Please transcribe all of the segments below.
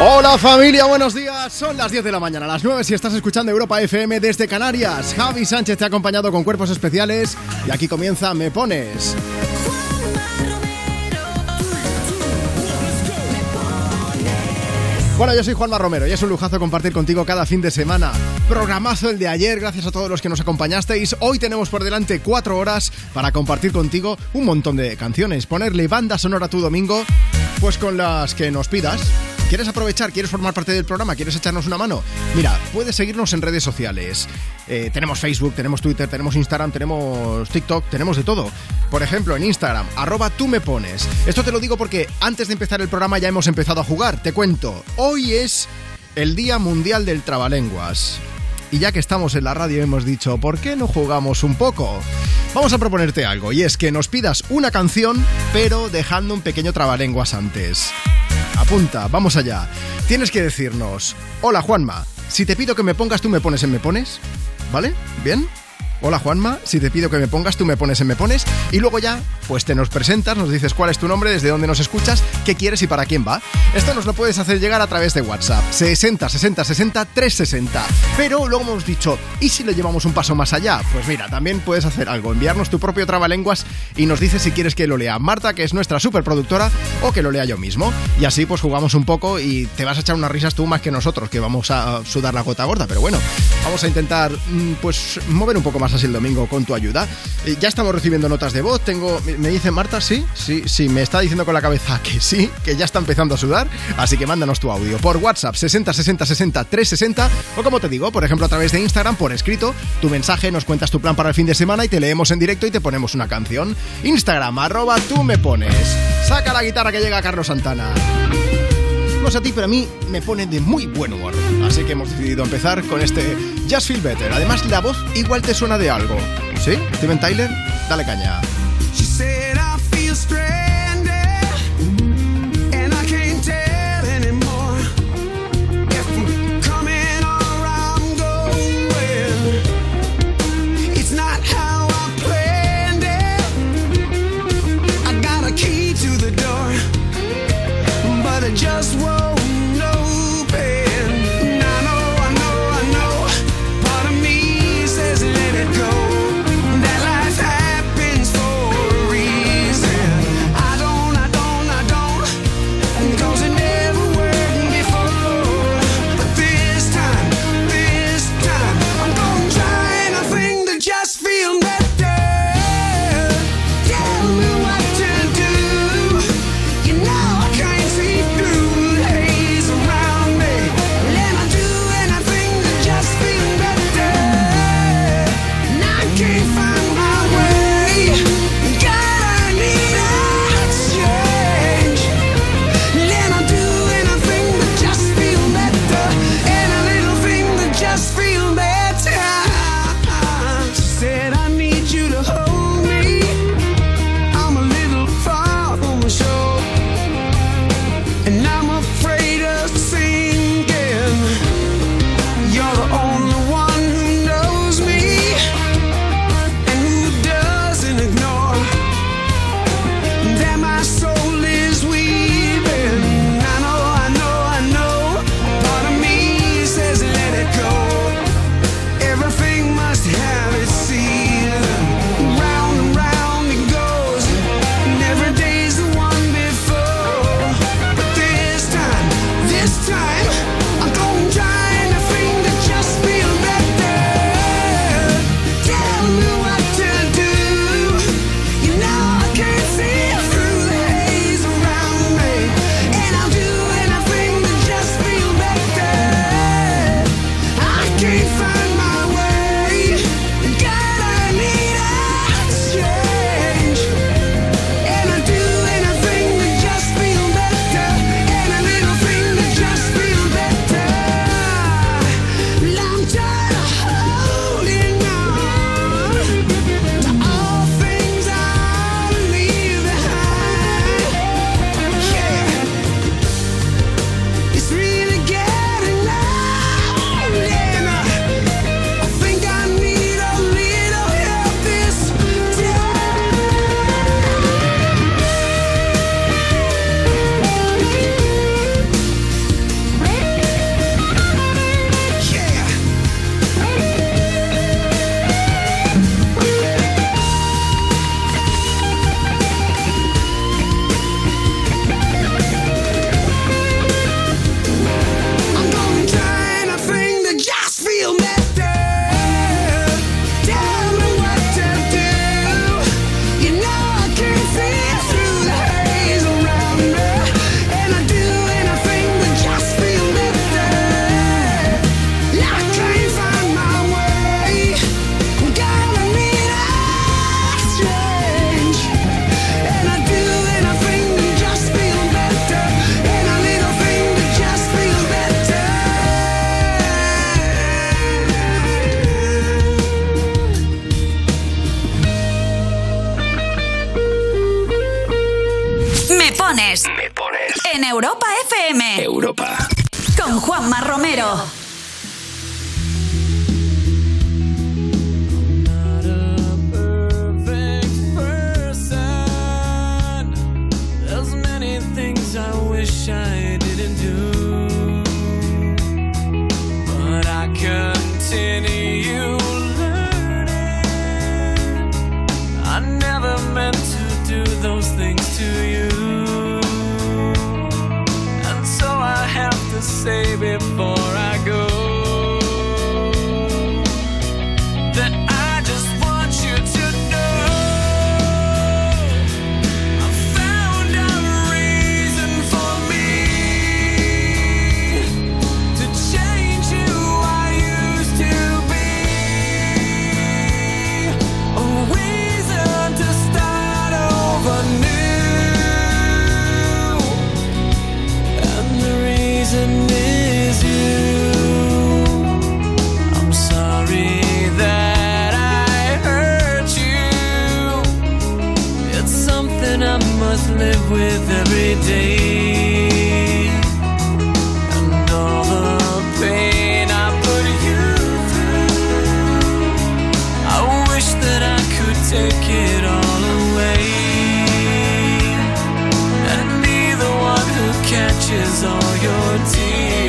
Hola familia, buenos días. Son las 10 de la mañana, las 9 si estás escuchando Europa FM desde Canarias. Javi Sánchez te ha acompañado con cuerpos especiales y aquí comienza Me Pones. Bueno, yo soy Juanma Romero y es un lujazo compartir contigo cada fin de semana. Programazo el de ayer, gracias a todos los que nos acompañasteis. Hoy tenemos por delante cuatro horas para compartir contigo un montón de canciones, ponerle banda sonora a tu domingo, pues con las que nos pidas. ¿Quieres aprovechar? ¿Quieres formar parte del programa? ¿Quieres echarnos una mano? Mira, puedes seguirnos en redes sociales. Eh, tenemos Facebook, tenemos Twitter, tenemos Instagram, tenemos TikTok, tenemos de todo. Por ejemplo, en Instagram, arroba tú me pones. Esto te lo digo porque antes de empezar el programa ya hemos empezado a jugar. Te cuento, hoy es el Día Mundial del Trabalenguas. Y ya que estamos en la radio hemos dicho, ¿por qué no jugamos un poco? Vamos a proponerte algo, y es que nos pidas una canción, pero dejando un pequeño trabalenguas antes. Apunta, vamos allá. Tienes que decirnos, hola Juanma, si te pido que me pongas, tú me pones en me pones. ¿Vale? ¿Bien? Hola Juanma, si te pido que me pongas, tú me pones en me pones y luego ya, pues te nos presentas, nos dices cuál es tu nombre, desde dónde nos escuchas, qué quieres y para quién va. Esto nos lo puedes hacer llegar a través de WhatsApp, 60 60 60 360. Pero luego hemos dicho, ¿y si lo llevamos un paso más allá? Pues mira, también puedes hacer algo, enviarnos tu propio trabalenguas y nos dices si quieres que lo lea Marta, que es nuestra superproductora, o que lo lea yo mismo. Y así pues jugamos un poco y te vas a echar unas risas tú más que nosotros, que vamos a sudar la gota gorda, pero bueno, vamos a intentar mm, pues mover un poco más así el domingo con tu ayuda. Eh, ya estamos recibiendo notas de voz. Tengo, me dice Marta, sí, sí, sí, me está diciendo con la cabeza que sí, que ya está empezando a sudar. Así que mándanos tu audio por WhatsApp 60 60 60 360 o como te digo, por ejemplo a través de Instagram por escrito, tu mensaje, nos cuentas tu plan para el fin de semana y te leemos en directo y te ponemos una canción. Instagram, arroba tú me pones. Saca la guitarra que llega Carlos Santana. Sé a ti, pero a mí me pone de muy buen humor. Así que hemos decidido empezar con este Just Feel Better. Además, la voz igual te suena de algo. ¿Sí? Steven Tyler, dale caña. All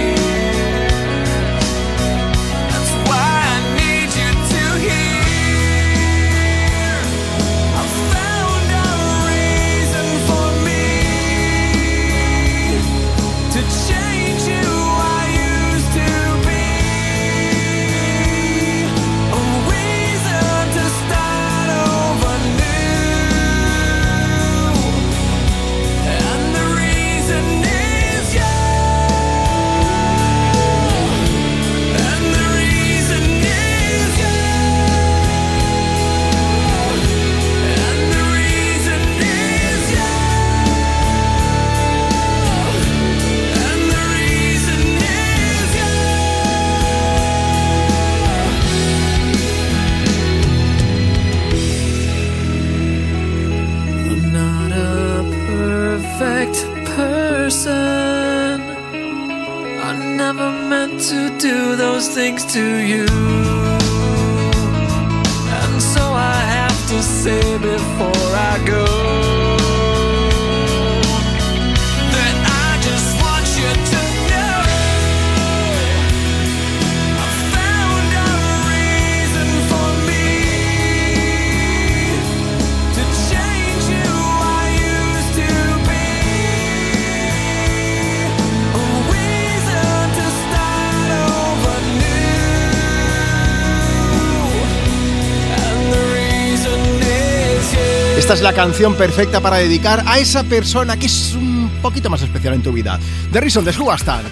es la canción perfecta para dedicar a esa persona que es un poquito más especial en tu vida. The Reason de Tank.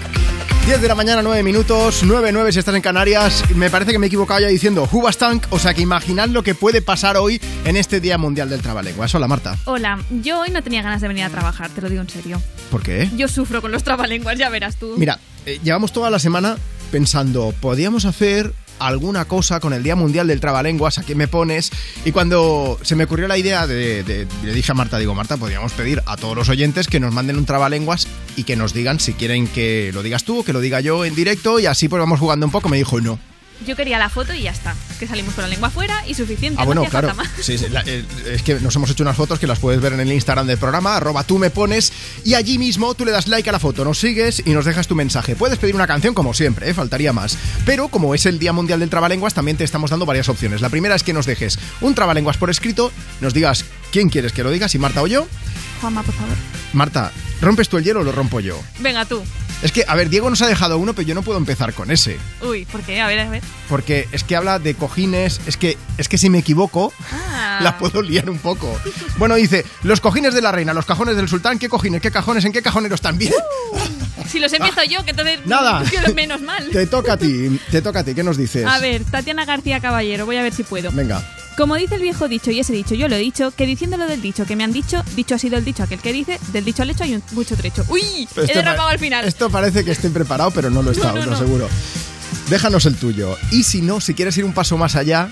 10 de la mañana, 9 minutos, 9, 9 si estás en Canarias. Me parece que me he equivocado ya diciendo Tank, o sea que imaginad lo que puede pasar hoy en este Día Mundial del Trabalenguas. Hola Marta. Hola, yo hoy no tenía ganas de venir a trabajar, te lo digo en serio. ¿Por qué? Yo sufro con los trabalenguas, ya verás tú. Mira, eh, llevamos toda la semana pensando, podíamos hacer alguna cosa con el Día Mundial del Trabalenguas, ¿a qué me pones? Y cuando se me ocurrió la idea de, de- le dije a Marta, digo, Marta, podríamos pedir a todos los oyentes que nos manden un trabalenguas y que nos digan si quieren que lo digas tú o que lo diga yo en directo y así pues vamos jugando un poco. Me dijo, no. Yo quería la foto y ya está. Que salimos con la lengua fuera y suficiente. Ah, no bueno, claro. Sí, sí, la- eh, es que nos hemos hecho unas fotos que las puedes ver en el Instagram del programa, arroba tú me pones, y allí mismo tú le das like a la foto, nos sigues y nos dejas tu mensaje. Puedes pedir una canción como siempre, ¿eh? faltaría más. Pero como es el Día Mundial del Trabalenguas, también te estamos dando varias opciones. La primera es que nos dejes un trabalenguas por escrito, nos digas quién quieres que lo diga, si Marta o yo. Juanma, por favor. Marta, ¿rompes tú el hielo o lo rompo yo? Venga tú. Es que, a ver, Diego nos ha dejado uno, pero yo no puedo empezar con ese. Uy, ¿por qué? A ver, a ver. Porque es que habla de cojines, es que, es que si me equivoco, Ah. la puedo liar un poco. Bueno, dice, los cojines de la reina, los cajones del sultán, ¿qué cojines, qué cajones, en qué cajoneros también? Si los empiezo yo, que entonces. Nada. menos mal. Te toca a ti, te toca a ti, ¿qué nos dices? A ver, Tatiana García Caballero, voy a ver si puedo. Venga. Como dice el viejo dicho y ese dicho yo lo he dicho, que diciéndolo del dicho que me han dicho, dicho ha sido el dicho aquel que dice, del dicho al hecho hay un mucho trecho. ¡Uy! He derrapado pa- al final. Esto parece que estoy preparado, pero no lo he estado, no, lo no. aseguro. Déjanos el tuyo. Y si no, si quieres ir un paso más allá,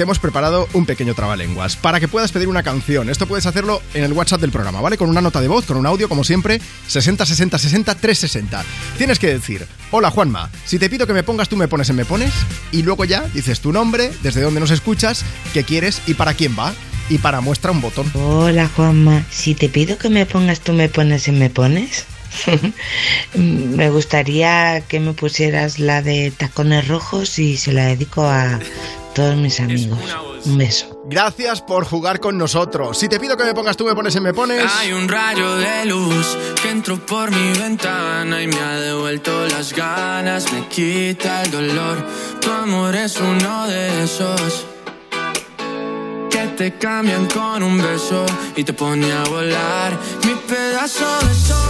te hemos preparado un pequeño trabalenguas para que puedas pedir una canción. Esto puedes hacerlo en el WhatsApp del programa, ¿vale? Con una nota de voz, con un audio, como siempre, 60 60 60 360. Tienes que decir, hola Juanma, si te pido que me pongas, tú me pones en me pones, y luego ya dices tu nombre, desde dónde nos escuchas, qué quieres y para quién va. Y para muestra un botón. Hola Juanma, si te pido que me pongas, tú me pones y me pones. me gustaría que me pusieras la de tacones rojos y se la dedico a todos mis amigos. Un beso. Gracias por jugar con nosotros. Si te pido que me pongas, tú me pones en me pones. Hay un rayo de luz que entró por mi ventana y me ha devuelto las ganas, me quita el dolor. Tu amor es uno de esos que te cambian con un beso y te pone a volar. Mi pedazo de sol,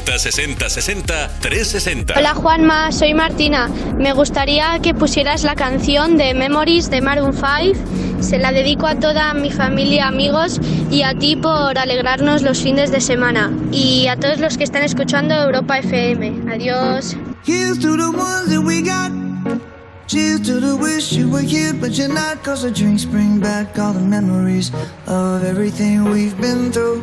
60 60 60 360. Hola Juanma, soy Martina. Me gustaría que pusieras la canción de Memories de Maroon 5. Se la dedico a toda mi familia, amigos y a ti por alegrarnos los fines de semana. Y a todos los que están escuchando Europa FM. Adiós. Here's to the ones that we got. Cheers to the wish you were here, but you're not. Cause the drinks bring back all the memories of everything we've been through.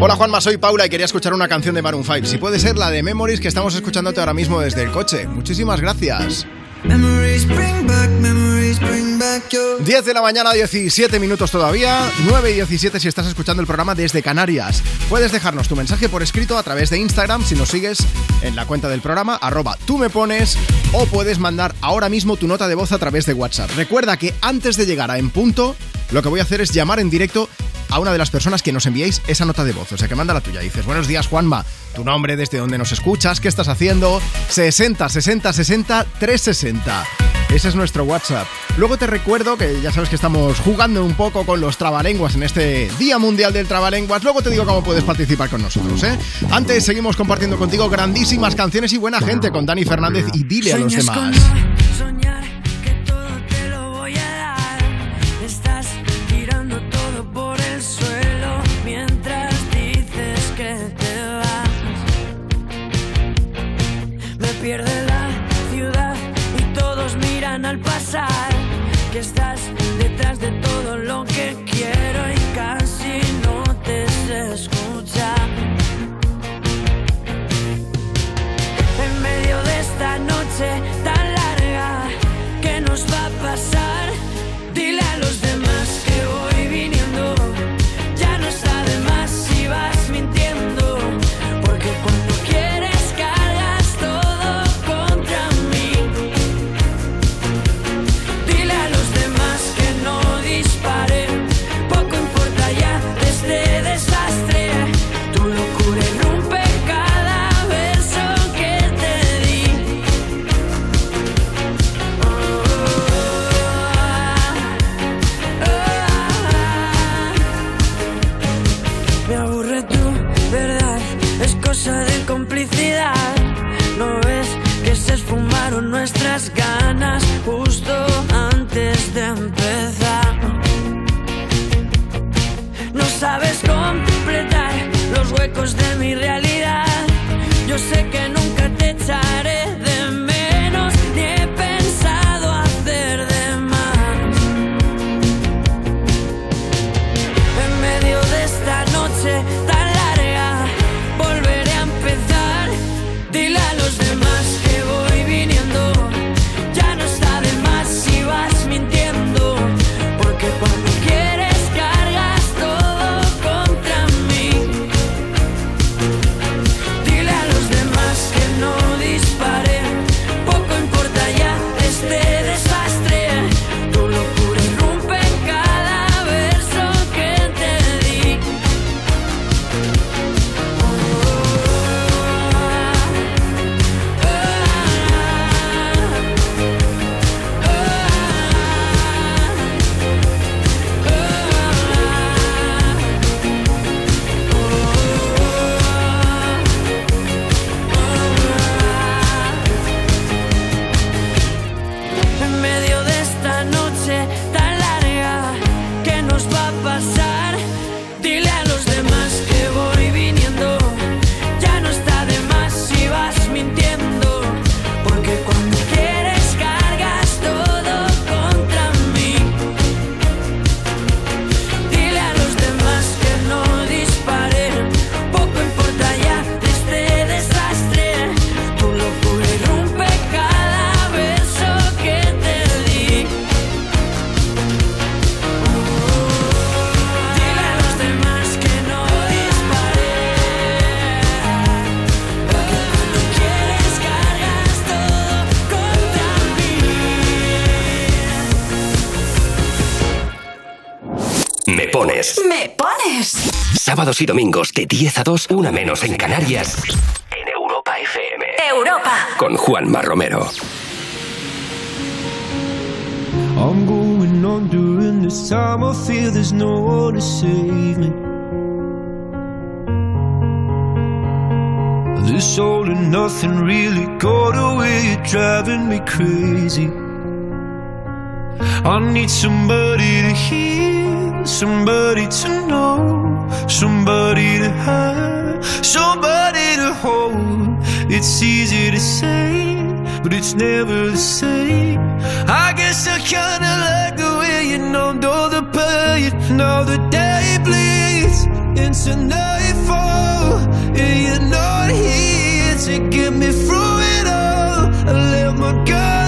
Hola Juanma, soy Paula y quería escuchar una canción de Maroon 5. Si puede ser la de Memories que estamos escuchándote ahora mismo desde el coche. Muchísimas gracias. Memories bring back, memories bring back your. 10 de la mañana, 17 minutos todavía, 9 y 17 si estás escuchando el programa desde Canarias. Puedes dejarnos tu mensaje por escrito a través de Instagram si nos sigues en la cuenta del programa, arroba tú me pones, o puedes mandar ahora mismo tu nota de voz a través de WhatsApp. Recuerda que antes de llegar a En Punto, lo que voy a hacer es llamar en directo a una de las personas que nos enviéis esa nota de voz. O sea, que manda la tuya. Dices, buenos días, Juanma. Tu nombre, desde dónde nos escuchas, qué estás haciendo. 60 60 60 360. Ese es nuestro WhatsApp. Luego te recuerdo que ya sabes que estamos jugando un poco con los trabalenguas en este Día Mundial del Trabalenguas. Luego te digo cómo puedes participar con nosotros, ¿eh? Antes seguimos compartiendo contigo grandísimas canciones y buena gente con Dani Fernández y dile a los demás. con soñar que Que estás detrás de todo lo que quiero y casi no te sé escuchar. En medio de esta noche tan larga, ¿qué nos va a pasar? Pones. Sábados y domingos de 10 a 2, una menos en Canarias. En Europa FM. Europa. Con Juanma Romero. I'm going on during this time. I feel there's no one to save me. This all and nothing really got away. You're driving me crazy. I need somebody to hear, somebody to know, somebody to have, somebody to hold. It's easy to say, but it's never the same. I guess I kinda like the way you numbed all the pain. Now the day bleeds into nightfall, and you're not here to get me through it all. I let my guard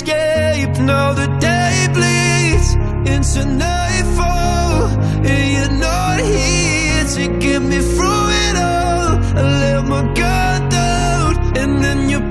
escape. Now the day bleeds into nightfall, and you're not here to get me through it all. I let my guard down, and then you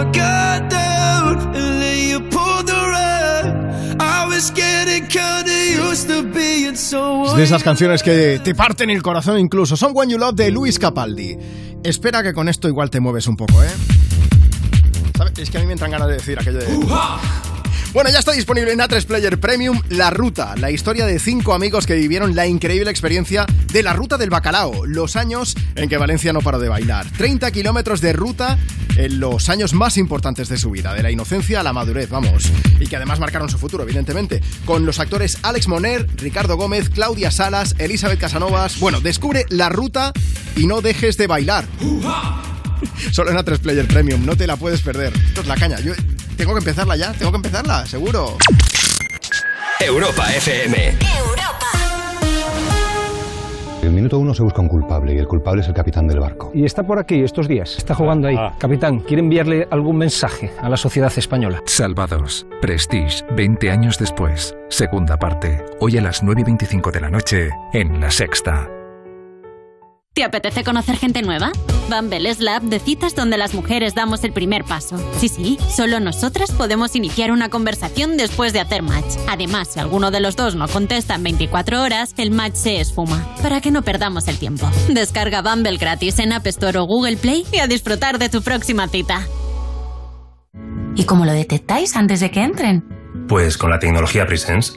To let my guard down, and then you pulled the rug. I was getting kinda used to being someone. Es de esas canciones que te parten el corazón incluso. Son When You Love de Luis Capaldi. Espera que con esto igual te mueves un poco, ¿eh? ¿Sabes? Es que a mí me entran ganas de decir aquello de... Bueno, ya está disponible en A3 Player Premium La Ruta, la historia de cinco amigos que vivieron la increíble experiencia de la Ruta del Bacalao, los años en que Valencia no paró de bailar. 30 kilómetros de ruta en los años más importantes de su vida, de la inocencia a la madurez, vamos. Y que además marcaron su futuro, evidentemente. Con los actores Alex Moner, Ricardo Gómez, Claudia Salas, Elizabeth Casanovas. Bueno, descubre la ruta y no dejes de bailar. Solo en A3 Player Premium, no te la puedes perder. Esto es la caña. Yo tengo que empezarla ya, tengo que empezarla, seguro. Europa FM. En el minuto uno se busca un culpable y el culpable es el capitán del barco. Y está por aquí estos días, está jugando ahí. Capitán, ¿quiere enviarle algún mensaje a la sociedad española? Salvados. Prestige, 20 años después. Segunda parte. Hoy a las 9 y 25 de la noche en La Sexta. ¿Te apetece conocer gente nueva? Bumble es la app de citas donde las mujeres damos el primer paso. Sí, sí, solo nosotras podemos iniciar una conversación después de hacer match. Además, si alguno de los dos no contesta en 24 horas, el match se esfuma. Para que no perdamos el tiempo. Descarga Bumble gratis en App Store o Google Play y a disfrutar de tu próxima cita. ¿Y cómo lo detectáis antes de que entren? Pues con la tecnología Presence.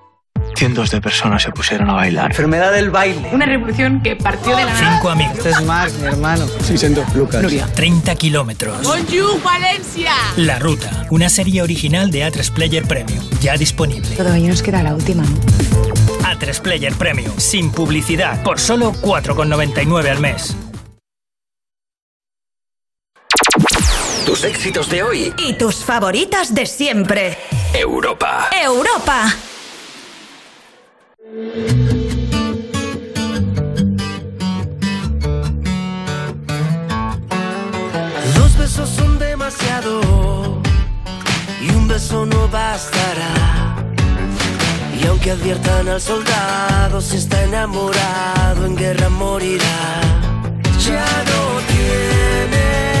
Cientos de personas se pusieron a bailar. Enfermedad del baile. Una revolución que partió de la nada. Cinco amigos. Este es Marc, mi hermano. Sí, siento. Lucas. Nuria. 30 kilómetros. Bonjour, Valencia. La Ruta, una serie original de A3 Player Premium, ya disponible. Todavía nos queda la última, ¿no? A3 Player Premium, sin publicidad, por solo 4,99 al mes. Tus éxitos de hoy. Y tus favoritas de siempre. Europa. Europa. Dos besos son demasiado y un beso no bastará. Y aunque adviertan al soldado, si está enamorado, en guerra morirá. Ya no tienes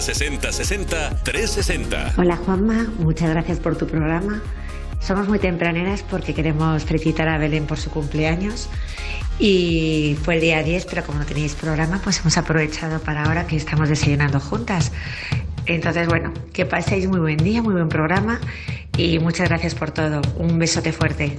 60 60 60 360. Hola Juanma, muchas gracias por tu programa. Somos muy tempraneras porque queremos felicitar a Belén por su cumpleaños y fue el día 10, pero como no tenéis programa, pues hemos aprovechado para ahora que estamos desayunando juntas. Entonces, bueno, que paséis muy buen día, muy buen programa y muchas gracias por todo. Un besote fuerte.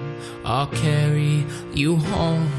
I'll carry you home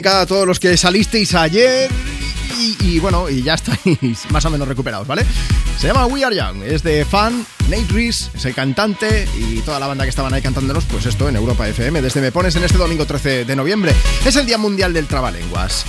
dedicada a todos los que salisteis ayer y, bueno, y ya estáis más o menos recuperados, ¿vale? Se llama We Are Young, es de fan, Nate Reese es el cantante y toda la banda que estaban ahí cantándonos, pues esto en Europa FM, desde Me Pones en este domingo 13 de noviembre. Es el Día Mundial del Trabalenguas.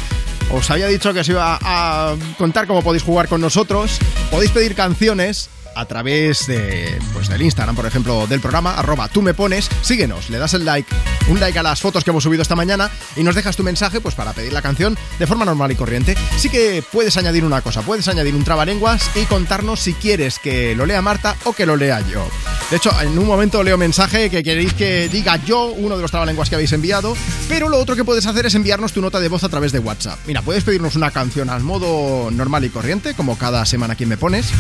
Os había dicho que os iba a contar cómo podéis jugar con nosotros. Podéis pedir canciones a través de, pues, del Instagram, por ejemplo, del programa, arroba tú me pones, síguenos, le das el like, un like a las fotos que hemos subido esta mañana y nos dejas tu mensaje pues para pedir la canción de forma normal y corriente. Sí que puedes añadir una cosa, puedes añadir un trabalenguas y contarnos si quieres que lo lea Marta o que lo lea yo. De hecho, en un momento leo mensaje que queréis que diga yo uno de los trabalenguas que habéis enviado, pero lo otro que puedes hacer es enviarnos tu nota de voz a través de WhatsApp. Mira, puedes pedirnos una canción al modo normal y corriente, como cada semana quien me pones,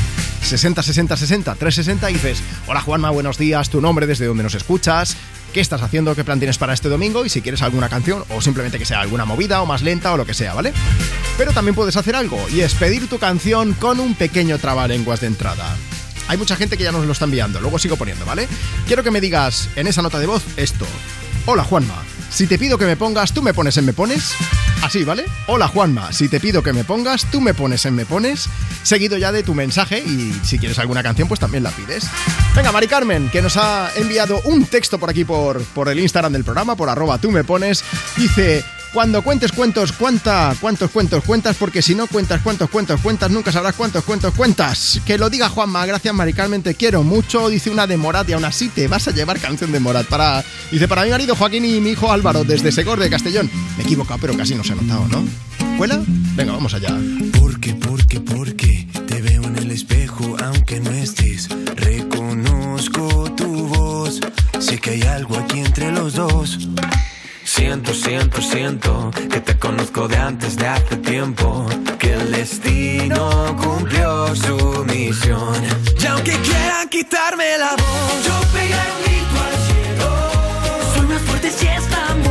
60 60 60 360 y dices, hola Juanma, buenos días, tu nombre, desde donde nos escuchas, qué estás haciendo, qué plan tienes para este domingo y si quieres alguna canción o simplemente que sea alguna movida o más lenta o lo que sea, ¿vale? Pero también puedes hacer algo y es pedir tu canción con un pequeño trabalenguas de entrada. Hay mucha gente que ya nos lo está enviando, luego sigo poniendo, ¿vale? Quiero que me digas en esa nota de voz esto. Hola Juanma, si te pido que me pongas, tú me pones en me pones. Así, ¿vale? Hola Juanma, si te pido que me pongas, tú me pones en me pones. Seguido ya de tu mensaje y si quieres alguna canción, pues también la pides. Venga, Mari Carmen, que nos ha enviado un texto por aquí por, por el Instagram del programa, por arroba tú me pones. Dice, cuando cuentes cuentos, cuenta cuántos cuentos cuentas, porque si no cuentas cuántos cuentos cuentas, nunca sabrás cuántos cuentos cuentas. Que lo diga Juanma, gracias Mari Carmen, te quiero mucho. Dice una de Morat y aún así te vas a llevar canción de Morat. Para, dice, para mi marido Joaquín y mi hijo Álvaro, desde Segor de Castellón. Me he equivocado, pero casi no se ha notado, ¿no? ¿Cuela? Venga, vamos allá. Porque, porque, porque te veo en el espejo aunque no estés. Reconozco tu voz. Sé que hay algo aquí entre los dos. Siento, siento, siento que te conozco de antes de hace tiempo. Que el destino cumplió su misión. Y aunque quieran quitarme la voz, yo pegaré un grito al cielo. Soy más fuerte si estamos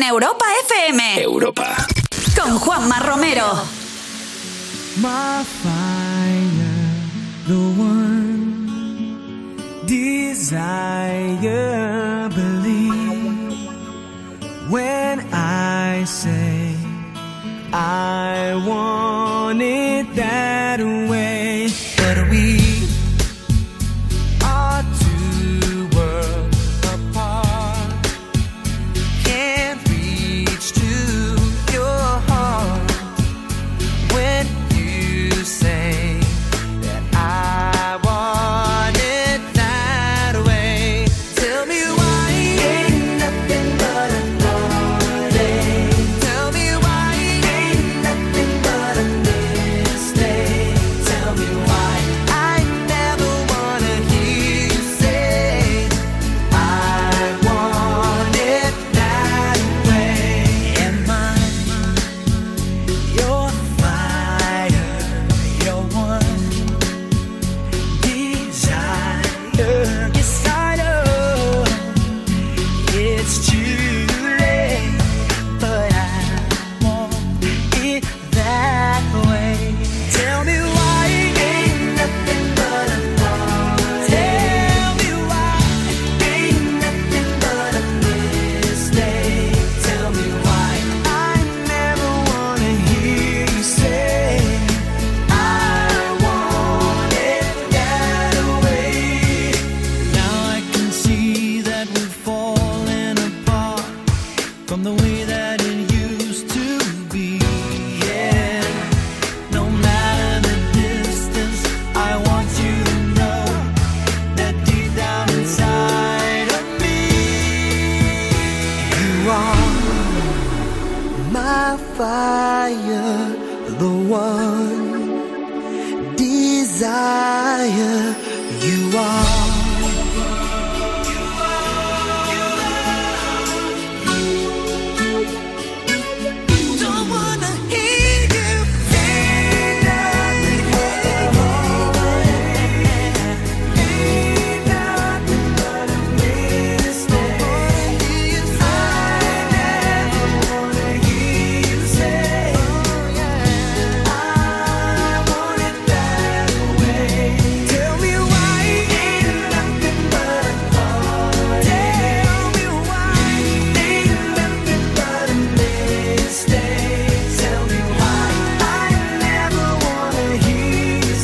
En Europa FM. Europa. Con Juanma Romero. my fire, the one desire. Believe when I say I want it that way,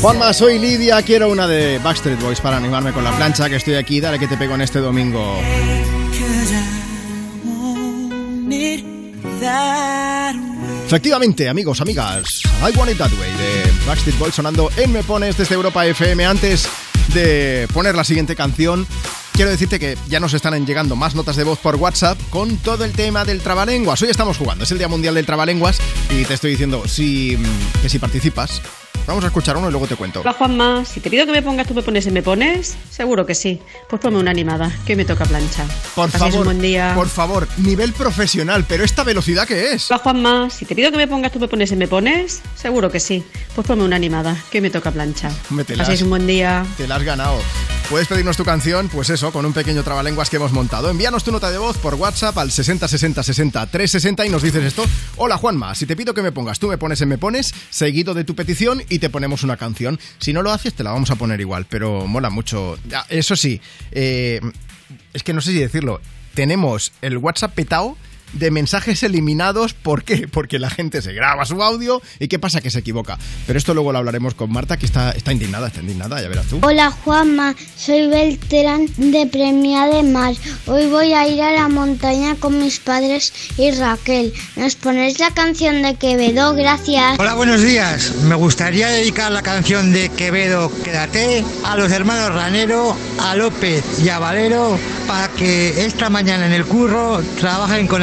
Juanma, soy Lidia, quiero una de Backstreet Boys para animarme con la plancha, que estoy aquí, dale que te pego en este domingo. Efectivamente, amigos, amigas, I Want It That Way de Backstreet Boys sonando en Me Pones desde Europa FM. Antes de poner la siguiente canción, quiero decirte que ya nos están llegando más notas de voz por WhatsApp con todo el tema del trabalenguas. Hoy estamos jugando, es el Día Mundial del Trabalenguas y te estoy diciendo si, que si participas. Vamos a escuchar uno y luego te cuento. Hola Juanma, si te pido que me pongas, tú me pones y me pones, seguro que sí. Pues ponme una animada, que hoy me toca plancha. Por Paséis favor, un buen día. por favor, nivel profesional, pero esta velocidad que es. Hola Juanma, si te pido que me pongas, tú me pones y me pones, seguro que sí. Pues ponme una animada, que hoy me toca plancha. Paséis un buen día. Te la has ganado. Puedes pedirnos tu canción, pues eso, con un pequeño trabalenguas que hemos montado. Envíanos tu nota de voz por WhatsApp al 60 60 60 360 y nos dices esto. Hola Juanma, si te pido que me pongas, tú me pones en me pones, seguido de tu petición y te ponemos una canción. Si no lo haces, te la vamos a poner igual, pero mola mucho. Ya, Eso sí, eh, es que no sé si decirlo. Tenemos el WhatsApp petao de mensajes eliminados. ¿Por qué? Porque la gente se graba su audio y ¿qué pasa? Que se equivoca. Pero esto luego lo hablaremos con Marta, que está, está indignada, está indignada, ya verás tú. Hola Juanma, soy Beltrán de Premia de Mar. Hoy voy a ir a la montaña con mis padres y Raquel. ¿Nos ponéis la canción de Quevedo? Gracias. Hola, buenos días. Me gustaría dedicar la canción de Quevedo Quédate a los hermanos Ranero, a López y a Valero para que esta mañana en el curro trabajen con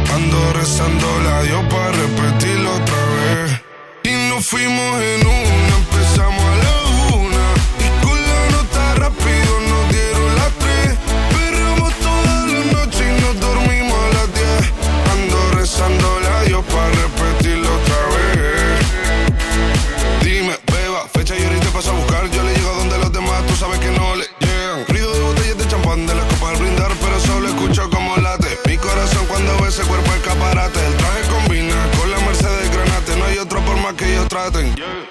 Ando rezando la Dios para repetirlo otra vez. Y nos fuimos en una, empezamos a la una. Y con la nota rápido por más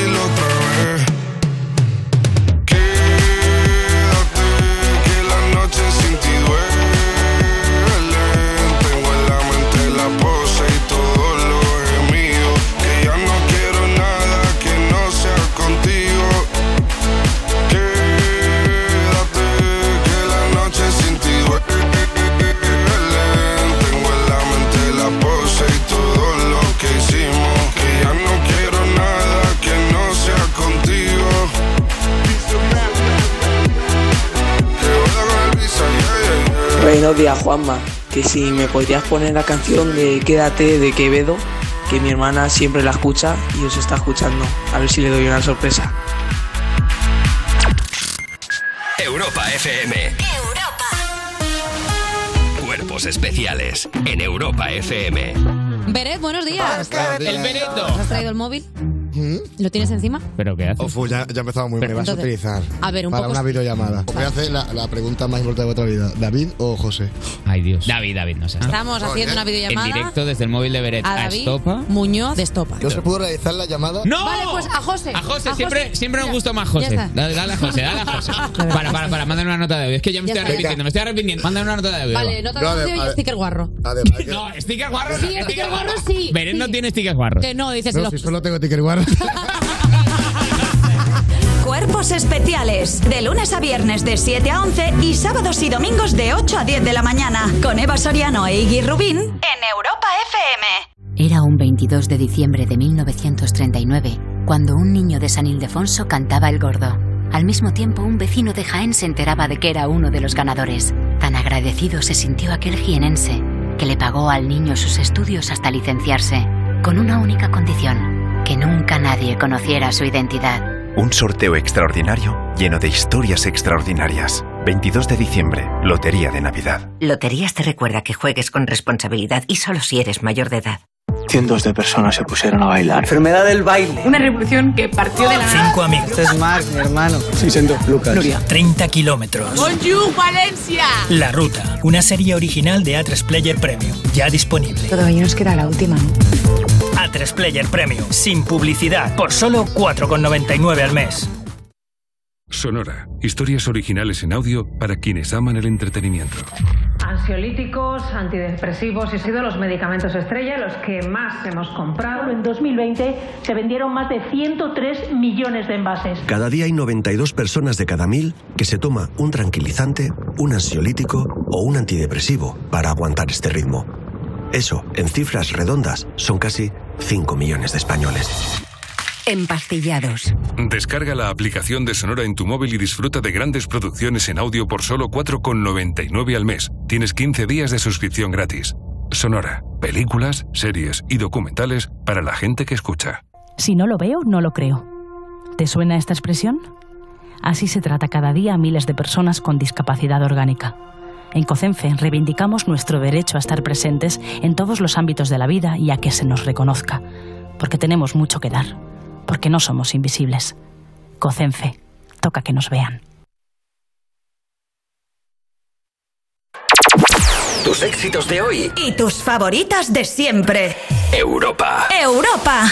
Buenos días, Juanma. Que si me podrías poner la canción de Quédate de Quevedo, que mi hermana siempre la escucha y os está escuchando. A ver si le doy una sorpresa. Europa FM. Cuerpos especiales en Europa FM. Beret, buenos días. El Bereto. ¿Has traído el móvil? ¿Lo tienes encima? ¿Pero qué hace? Ofu, ya, ya he empezado muy bien. ¿Me vas a utilizar a ver, un para poco- una videollamada? Os voy a hacer la, la pregunta más importante de vuestra vida. ¿David o José? Ay, Dios. David, David, no sé. Estamos haciendo una videollamada En directo desde el móvil de Beret a a, David Estopa. Muñoz de Estopa. ¿No se pudo realizar la llamada? ¡No! Vale, pues a José. A José, siempre, siempre nos gusta más José. Dale, dale a José, dale a José. Para, para, para, mándale una nota de audio. Es que ya me Ya estoy está. arrepintiendo, me estoy arrepintiendo. Mándale una nota de audio. Vale, va. nota de audio y sticker guarro. No, sticker guarro. Sí, sticker guarro sí. Beret no tiene stickers guarros. Que no, dices No, si solo tengo ticket guarro. Cuerpos especiales. De lunes a viernes de 7 a 11 y sábados y domingos de 8 a 10 de la mañana. Con Eva Soriano e Iggy Rubín en Europa FM. Era un 22 de diciembre de 1939 cuando un niño de San Ildefonso cantaba el gordo. Al mismo tiempo, un vecino de Jaén se enteraba de que era uno de los ganadores. Tan agradecido se sintió aquel jienense que le pagó al niño sus estudios hasta licenciarse, con una única condición, que nunca nadie conociera su identidad. Un sorteo extraordinario lleno de historias extraordinarias. 22 de diciembre, Lotería de Navidad. Loterías te recuerda que juegues con responsabilidad y solo si eres mayor de edad. Cientos de personas se pusieron a bailar. Enfermedad del baile. Una revolución que partió de la Cinco amigos. Este es Marc, mi hermano. Sí, siento. Lucas. Nuria. 30 kilómetros. Bonjour, Valencia. La Ruta, una serie original de A3 Player Premium, ya disponible. Todavía nos queda la última, ¿no? A3 Player Premium, sin publicidad, por solo 4,99 al mes. Sonora. Historias originales en audio para quienes aman el entretenimiento. Ansiolíticos, antidepresivos y sido los medicamentos estrella los que más hemos comprado. En 2020 se vendieron más de 103 millones de envases. Cada día hay 92 personas de cada mil que se toma un tranquilizante, un ansiolítico o un antidepresivo para aguantar este ritmo. Eso, en cifras redondas, son casi 5 millones de españoles. Empastillados. Descarga la aplicación de Sonora en tu móvil y disfruta de grandes producciones en audio por solo 4,99 al mes. Tienes 15 días de suscripción gratis. Sonora. Películas, series y documentales para la gente que escucha. Si no lo veo, no lo creo. ¿Te suena esta expresión? Así se trata cada día a miles de personas con discapacidad orgánica. En COCENFE reivindicamos nuestro derecho a estar presentes en todos los ámbitos de la vida y a que se nos reconozca, porque tenemos mucho que dar, porque no somos invisibles. COCENFE, toca que nos vean. Tus éxitos de hoy. Y tus favoritas de siempre. Europa. Europa.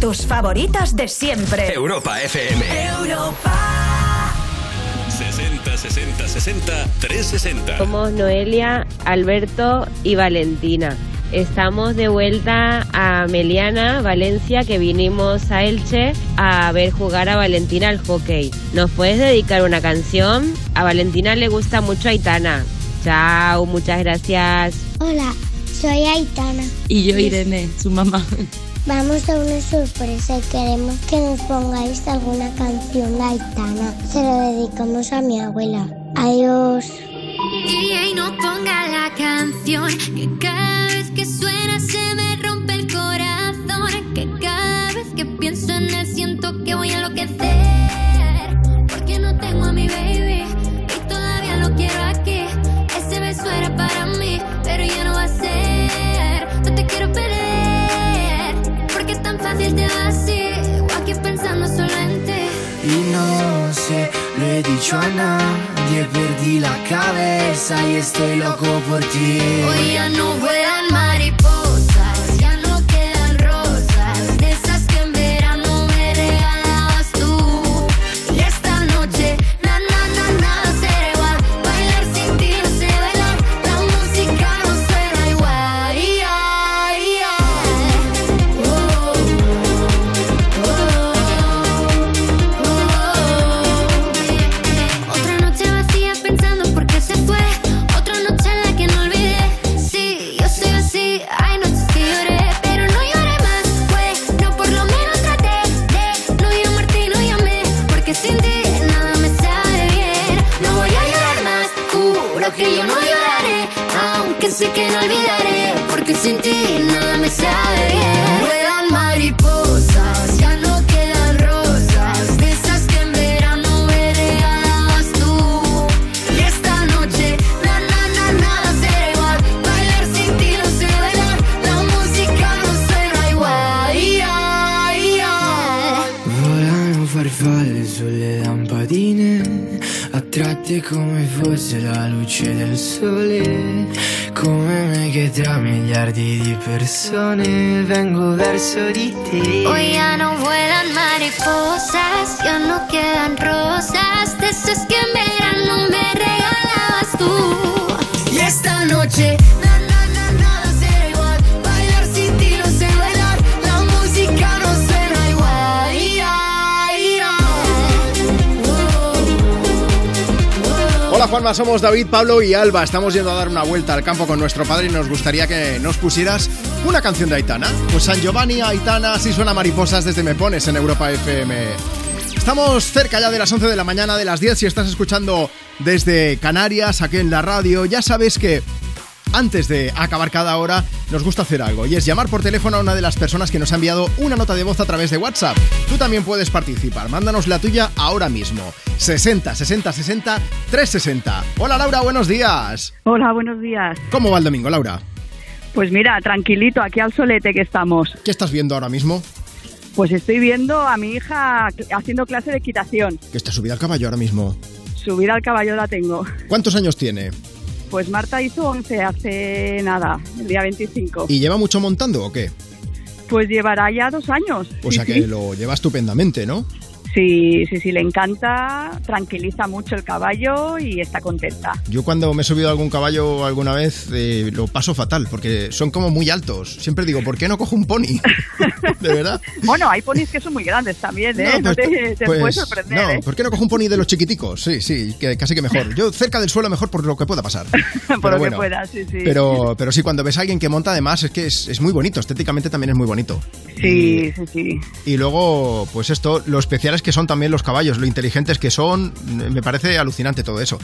Tus favoritas de siempre. Europa FM. Europa. 60 60 60 360. Somos Noelia, Alberto y Valentina. Estamos de vuelta a Meliana, Valencia, que vinimos a Elche a ver jugar a Valentina al hockey. ¿Nos puedes dedicar una canción? A Valentina le gusta mucho Aitana. Chao, muchas gracias. Hola, soy Aitana. Y yo, Irene, su mamá. Vamos a una sorpresa y queremos que nos pongáis alguna canción de. Se lo dedicamos a mi abuela. Adiós. Pablo y Alba. Estamos yendo a dar una vuelta al campo con nuestro padre y nos gustaría que nos pusieras una canción de Aitana. Pues San Giovanni, Aitana, así suena mariposas desde Me Pones en Europa FM. Estamos cerca ya de las 11 de la mañana, de las 10, si estás escuchando desde Canarias, aquí en la radio. Ya sabes que antes de acabar cada hora, nos gusta hacer algo y es llamar por teléfono a una de las personas que nos ha enviado una nota de voz a través de WhatsApp. Tú también puedes participar, mándanos la tuya ahora mismo. 60 60 60 360. Hola Laura, buenos días. Hola, buenos días. ¿Cómo va el domingo, Laura? Pues mira, tranquilito, aquí al solete que estamos. ¿Qué estás viendo ahora mismo? Pues estoy viendo a mi hija haciendo clase de equitación. Que está subida al caballo ahora mismo. Subir al caballo la tengo. ¿Cuántos años tiene? Pues Marta hizo 11 hace nada, el día 25. ¿Y lleva mucho montando o qué? Pues llevará ya dos años. O sea que sí. lo lleva estupendamente, ¿no? Sí, sí, sí, le encanta, tranquiliza mucho el caballo y está contenta. Yo cuando me he subido a algún caballo alguna vez eh, lo paso fatal porque son como muy altos. Siempre digo, ¿por qué no cojo un pony? de verdad. Bueno, hay ponis que son muy grandes también, ¿eh? No, pues, te, te pues, sorprender, no, ¿eh? ¿por qué no cojo un pony de los chiquiticos? Sí, sí, que casi que mejor. Yo cerca del suelo mejor por lo que pueda pasar. Por Pero lo bueno, que pueda, sí, sí. Pero, pero sí, cuando ves a alguien que monta además es que es, es muy bonito, estéticamente también es muy bonito. Sí, sí, sí. Y luego, pues esto, lo que son también los caballos, lo inteligentes que son, me parece alucinante todo eso.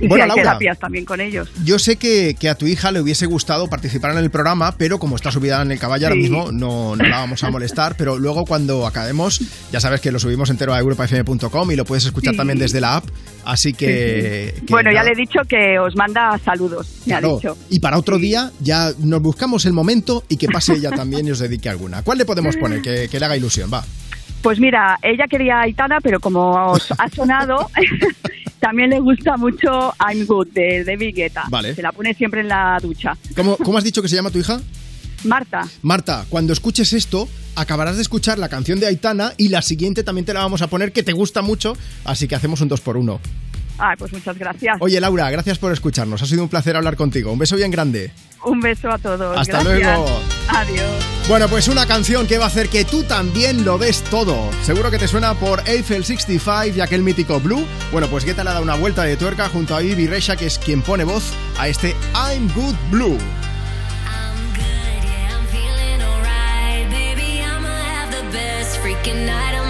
Y bueno, sí, hay Laura, terapias también con ellos. yo sé que, que a tu hija le hubiese gustado participar en el programa, pero como está subida en el caballo ahora mismo, no, no la vamos a molestar. Pero luego cuando acabemos, ya sabes que lo subimos entero a europafm.com y lo puedes escuchar Sí. también desde la app. Así que. que bueno, ya le he dicho que os manda saludos. Me ha Claro. dicho. Y para otro día ya nos buscamos el momento y que pase ella también y os dedique alguna. ¿Cuál le podemos poner? Que, que le haga ilusión, va. Pues mira, ella quería Aitana, pero como os ha sonado, también le gusta mucho I'm Good de David Guetta. Vale. Se la pone siempre en la ducha. ¿Cómo, ¿Cómo has dicho que se llama tu hija? Marta. Marta, cuando escuches esto, acabarás de escuchar la canción de Aitana y la siguiente también te la vamos a poner que te gusta mucho, así que hacemos un dos por uno. Ah, pues muchas gracias. Oye, Laura, gracias por escucharnos. Ha sido un placer hablar contigo. Un beso bien grande. Un beso a todos. Hasta luego. Adiós. Bueno, pues una canción que va a hacer que tú también lo des todo. Seguro que te suena por Eiffel 65 y aquel mítico Blue. Bueno, pues Guetta le ha dado una vuelta de tuerca junto a Ivy Resha, que es quien pone voz a este I'm Good Blue. I'm good, I'm feeling alright. Baby, I'ma have the best freaking night.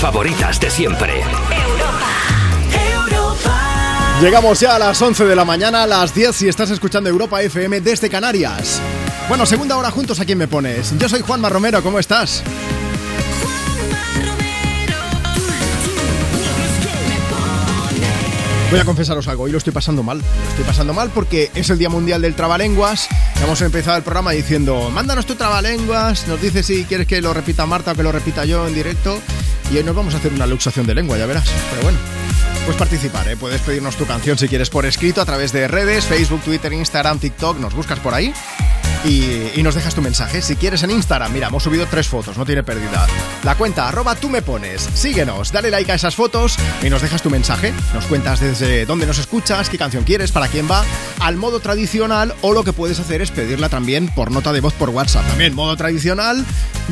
Favoritas de siempre. Llegamos ya a las 11 de la mañana, a las 10 si estás escuchando Europa FM desde Canarias. Bueno, segunda hora juntos a quién me pones. Yo soy Juanma Romero, ¿cómo estás? Voy a confesaros algo, hoy lo estoy pasando mal. Lo estoy pasando mal porque es el Día Mundial del Trabalenguas. Hemos empezado el programa diciendo, mándanos tu trabalenguas, nos dice si quieres que lo repita Marta o que lo repita yo en directo. Y hoy nos vamos a hacer una luxación de lengua, ya verás. Pero bueno, puedes participar, ¿eh? puedes pedirnos tu canción si quieres por escrito a través de redes, Facebook, Twitter, Instagram, TikTok, nos buscas por ahí y, nos dejas tu mensaje. Si quieres en Instagram, mira, hemos subido tres fotos, no tiene pérdida. La cuenta arroba tú me pones, síguenos, dale like a esas fotos y nos dejas tu mensaje. Nos cuentas desde dónde nos escuchas, qué canción quieres, para quién va, al modo tradicional o lo que puedes hacer es pedirla también por nota de voz por WhatsApp. También modo tradicional,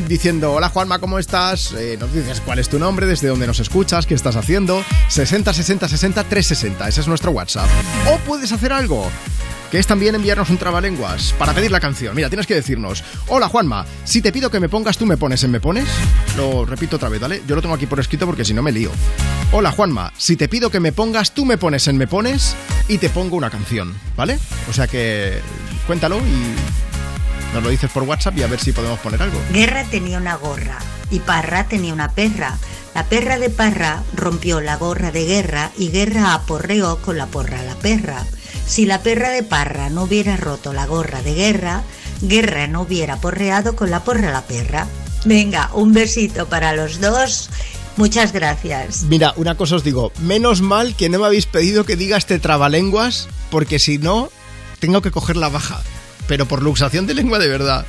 diciendo hola Juanma, ¿cómo estás? Eh, nos dices cuál es tu nombre, desde dónde nos escuchas, qué estás haciendo. 60 60 60 360, ese es nuestro WhatsApp. O puedes hacer algo que es también enviarnos un trabalenguas para pedir la canción. Mira, tienes que decirnos, hola Juanma, si te pido que me pongas, tú me pones en me pones. Lo repito otra vez, ¿vale? Yo lo tengo aquí por escrito porque si no me lío. Hola Juanma, si te pido que me pongas, tú me pones en me pones y te pongo una canción, ¿vale? O sea que cuéntalo y nos lo dices por WhatsApp y a ver si podemos poner algo. Guerra tenía una gorra y Parra tenía una perra. La perra de Parra rompió la gorra de Guerra y Guerra aporreó con la porra a la perra. Si la perra de Parra no hubiera roto la gorra de Guerra, Guerra no hubiera porreado con la porra la perra. Venga, un besito para los dos. Muchas gracias. Mira, una cosa os digo, menos mal que no me habéis pedido que diga este trabalenguas, porque si no, tengo que coger la baja. Pero por luxación de lengua de verdad.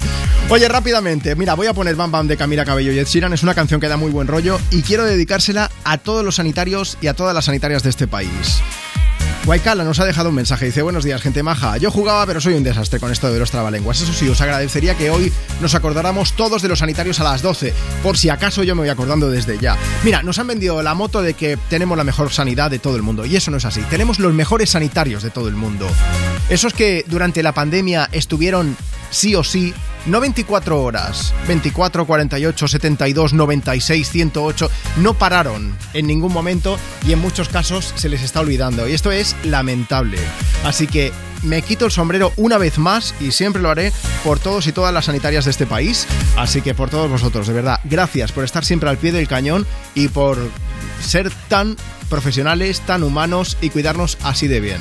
Oye, rápidamente, mira, voy a poner Bam Bam de Camila Cabello y Ed Sheeran. Es una canción que da muy buen rollo y quiero dedicársela a todos los sanitarios y a todas las sanitarias de este país. Guaycala nos ha dejado un mensaje. Dice: Buenos días, gente maja. Yo jugaba, pero soy un desastre con esto de los trabalenguas. Eso sí, os agradecería que hoy nos acordáramos todos de los sanitarios a las 12. Por si acaso yo me voy acordando desde ya. Mira, nos han vendido la moto de que tenemos la mejor sanidad de todo el mundo. Y eso no es así. Tenemos los mejores sanitarios de todo el mundo. Esos que durante la pandemia estuvieron sí o sí, no 24 horas, 24, 48, 72, 96, 108, no pararon en ningún momento y en muchos casos se les está olvidando. Y esto es lamentable. Así que me quito el sombrero una vez más y siempre lo haré por todos y todas las sanitarias de este país. Así que por todos vosotros, de verdad, gracias por estar siempre al pie del cañón y por ser tan profesionales, tan humanos y cuidarnos así de bien.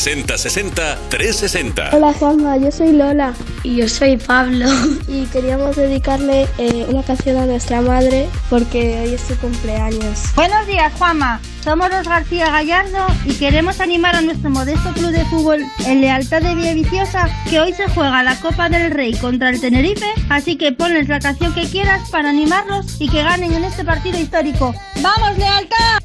60 60 60 360. Hola Juanma, yo soy Lola. Y yo soy Pablo. Y queríamos dedicarle eh, una canción a nuestra madre porque hoy es su cumpleaños. Buenos días, Juanma. Somos los García Gallardo y queremos animar a nuestro modesto club de fútbol en lealtad de Vía Viciosa que hoy se juega la Copa del Rey contra el Tenerife, así que ponles la canción que quieras para animarlos y que ganen en este partido histórico. ¡Vamos, lealtad!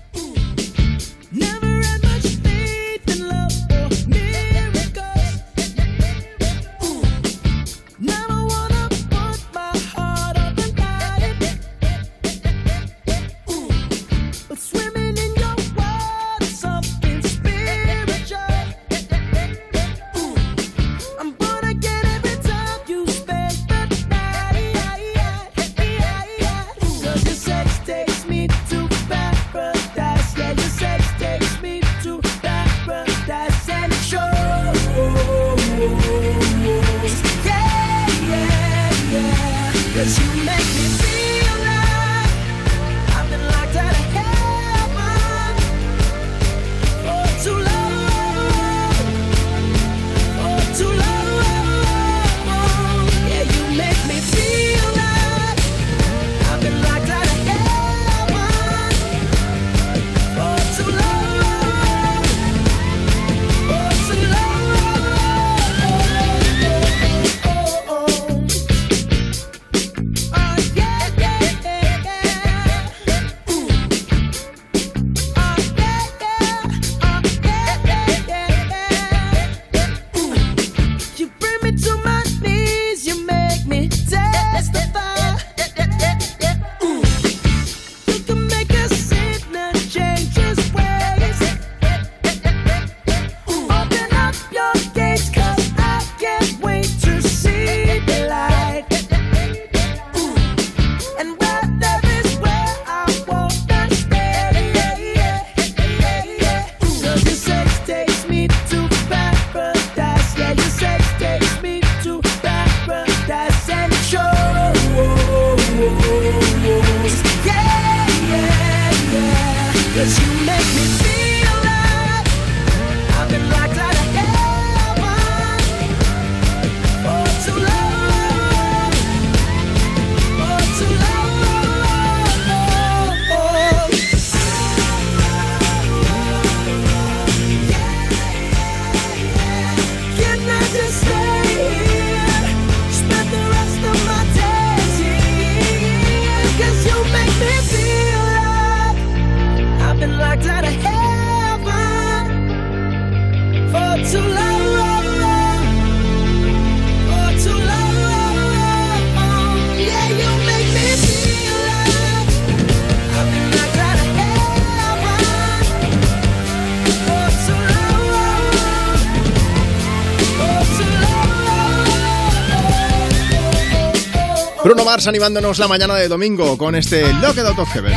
Animándonos la mañana de domingo con este Locked Out of Heaven.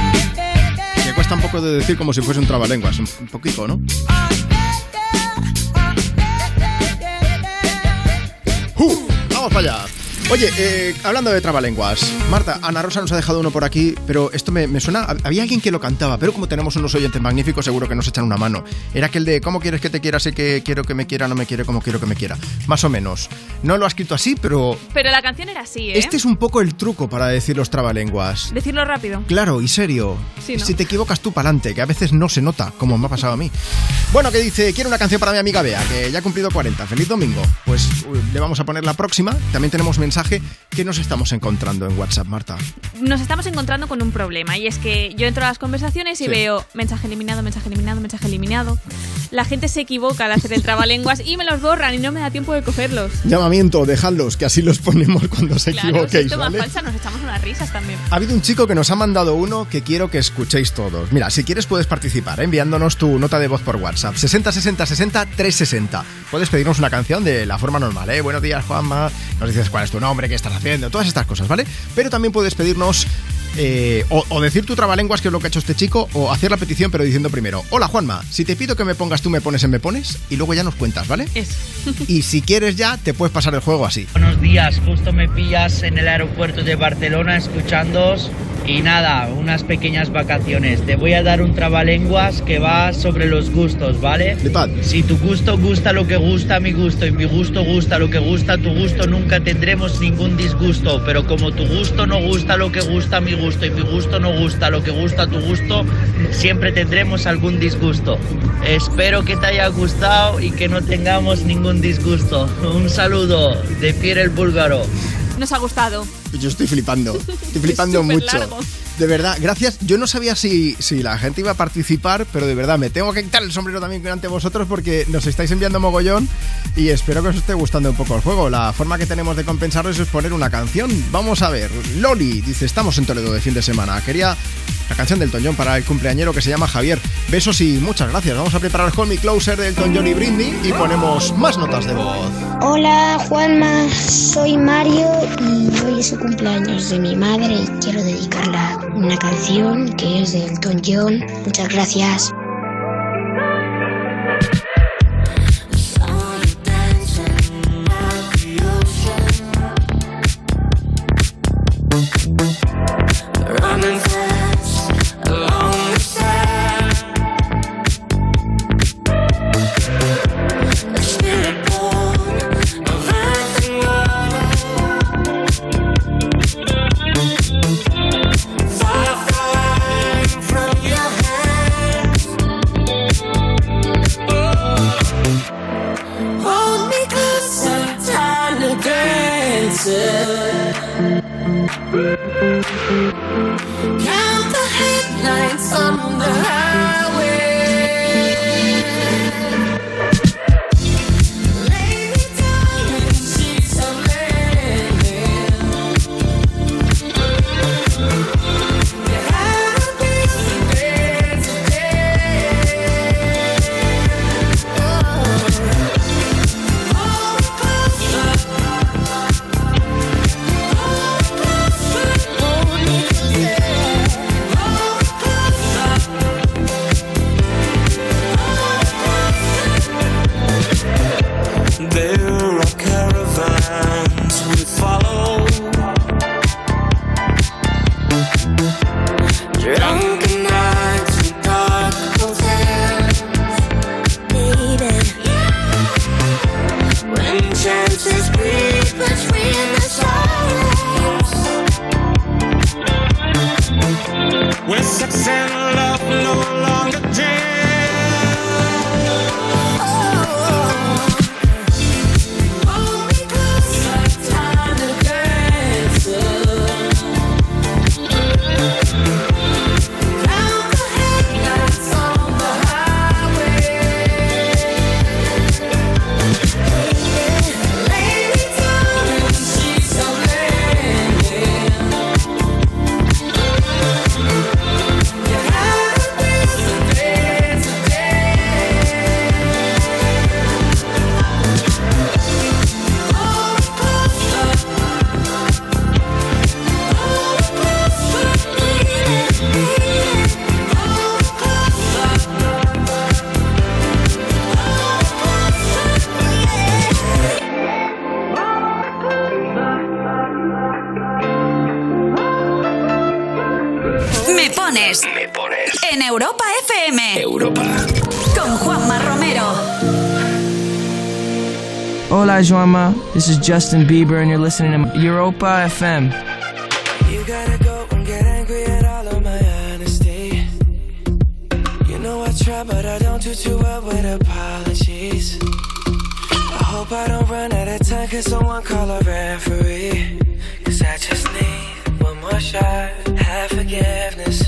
Que cuesta un poco de decir como si fuese un trabalenguas, un poquito, ¿no? ¡Uh! ¡Vamos para allá! Oye, eh, hablando de trabalenguas, Marta, Ana Rosa nos ha dejado uno por aquí, pero esto me, me suena. Había alguien que lo cantaba, pero como tenemos unos oyentes magníficos, seguro que nos echan una mano. Era aquel de ¿Cómo quieres que te quiera? Sé que quiero que me quiera, no me quiere como quiero que me quiera. Más o menos. No lo ha escrito así, pero. Pero la canción era así, ¿eh? Este es un poco el truco para decir los trabalenguas. Decirlo rápido. Claro y serio. Sí, ¿no? Si te equivocas tú pa'lante, que a veces no se nota, como me ha pasado a mí. Bueno, que dice, quiero una canción para mi amiga Bea, que ya ha cumplido 40. Feliz domingo. Pues le vamos a poner la próxima. También tenemos mensaje que nos estamos encontrando en WhatsApp, Marta. Nos estamos encontrando con un problema y es que yo entro a las conversaciones y Sí. veo mensaje eliminado, mensaje eliminado, mensaje eliminado. La gente se equivoca al hacer el trabalenguas y me los borran y no me da tiempo de cogerlos. Llamamiento, dejadlos, que así los ponemos cuando se Claro, si equivoquéis, toma ¿vale? falsa nos echamos unas risas también. Ha habido un chico que nos ha mandado uno que quiero que escuchéis todos. Mira, si quieres puedes participar ¿eh? enviándonos tu nota de voz por WhatsApp. 60 60 60 360. Puedes pedirnos una canción de la forma normal, ¿eh? Buenos días, Juanma. Nos dices cuál es tu nombre, qué estás haciendo, todas estas cosas, ¿vale? Pero también puedes pedirnos eh, o, o decir tu trabalenguas, que es lo que ha hecho este chico, o hacer la petición, pero diciendo primero: Hola, Juanma, si te pido que me pongas tú, me pones en me pones, y luego ya nos cuentas, ¿vale? Eso. Y si quieres ya, te puedes pasar el juego así. Buenos días, justo me pillas en el aeropuerto de Barcelona escuchándoos Y nada, unas pequeñas vacaciones. Te voy a dar un trabalenguas que va sobre los gustos, ¿vale? Si tu gusto gusta lo que gusta mi gusto y mi gusto gusta lo que gusta tu gusto, nunca tendremos ningún disgusto. Pero como tu gusto no gusta lo que gusta mi gusto y mi gusto no gusta lo que gusta tu gusto, siempre tendremos algún disgusto. Espero que te haya gustado y que no tengamos ningún disgusto. Un saludo de Pierre el Búlgaro. Nos ha gustado. Yo estoy flipando, estoy flipando mucho. largo. De verdad, gracias. Yo no sabía si, si la gente iba a participar, pero de verdad me tengo que quitar el sombrero también ante vosotros porque nos estáis enviando mogollón y espero que os esté gustando un poco el juego. La forma que tenemos de compensarlo es poner una canción. Vamos a ver. Loli dice, estamos en Toledo de fin de semana. Quería la canción del Toñón para el cumpleañero que se llama Javier. Besos y muchas gracias. Vamos a preparar Hold Me Closer del Toñón y Britney y ponemos más notas de voz. Hola Juanma, soy Mario y hoy es el cumpleaños de mi madre y quiero dedicarla una canción que es de Elton John. Muchas gracias. Joama. This is Justin Bieber, and you're listening to Europa FM. You gotta go and get angry at all of my honesty. You know I try, but I don't do too well with apologies. I hope I don't run out of time, cause someone call a referee. Cause I just need one more shot, have forgiveness.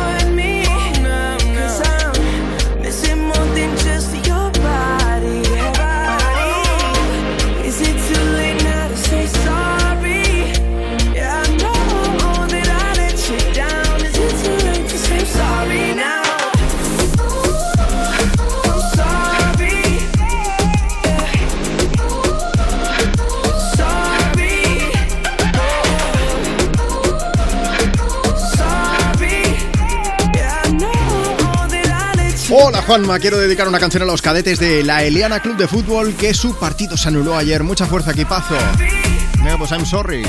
Juanma, quiero dedicar una canción a los cadetes de la Eliana Club de Fútbol que su partido se anuló ayer. Mucha fuerza, equipazo. Pues I'm sorry.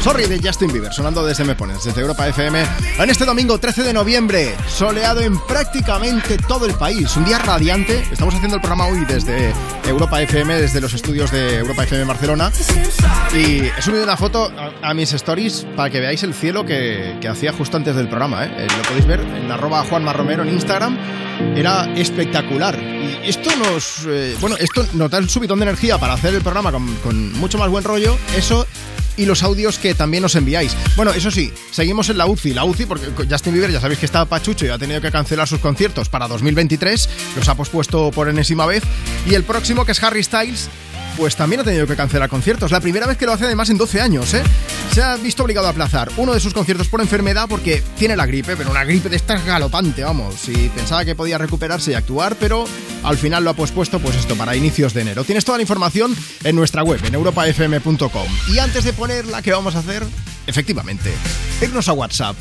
Sorry de Justin Bieber, sonando desde Me Pones, desde Europa FM. En este domingo 13 de noviembre, soleado en prácticamente todo el país. Un día radiante. Estamos haciendo el programa hoy desde Europa FM, desde los estudios de Europa FM Barcelona. Y he subido una foto a, a mis stories para que veáis el cielo que, que hacía justo antes del programa. ¿eh? Eh, lo podéis ver en arroba Juanma Romero en Instagram. Era espectacular. Y esto nos. eh, bueno, esto nos da un subidón de energía para hacer el programa con, con mucho más buen rollo. Eso y los audios que también nos enviáis. Bueno, eso sí, seguimos en la UCI. La UCI, porque Justin Bieber ya sabéis que estaba pachucho y ha tenido que cancelar sus conciertos para 2023. Los ha pospuesto por enésima vez. Y el próximo, que es Harry Styles, pues también ha tenido que cancelar conciertos. La primera vez que lo hace además en 12 años, ¿eh? Se ha visto obligado a aplazar uno de sus conciertos por enfermedad porque tiene la gripe, pero una gripe de esta galopante, vamos. Y pensaba que podía recuperarse y actuar, pero al final lo ha pospuesto, pues esto, para inicios de enero. Tienes toda la información en nuestra web, en europafm.com. Y antes de ponerla, ¿qué vamos a hacer? Efectivamente, irnos a WhatsApp.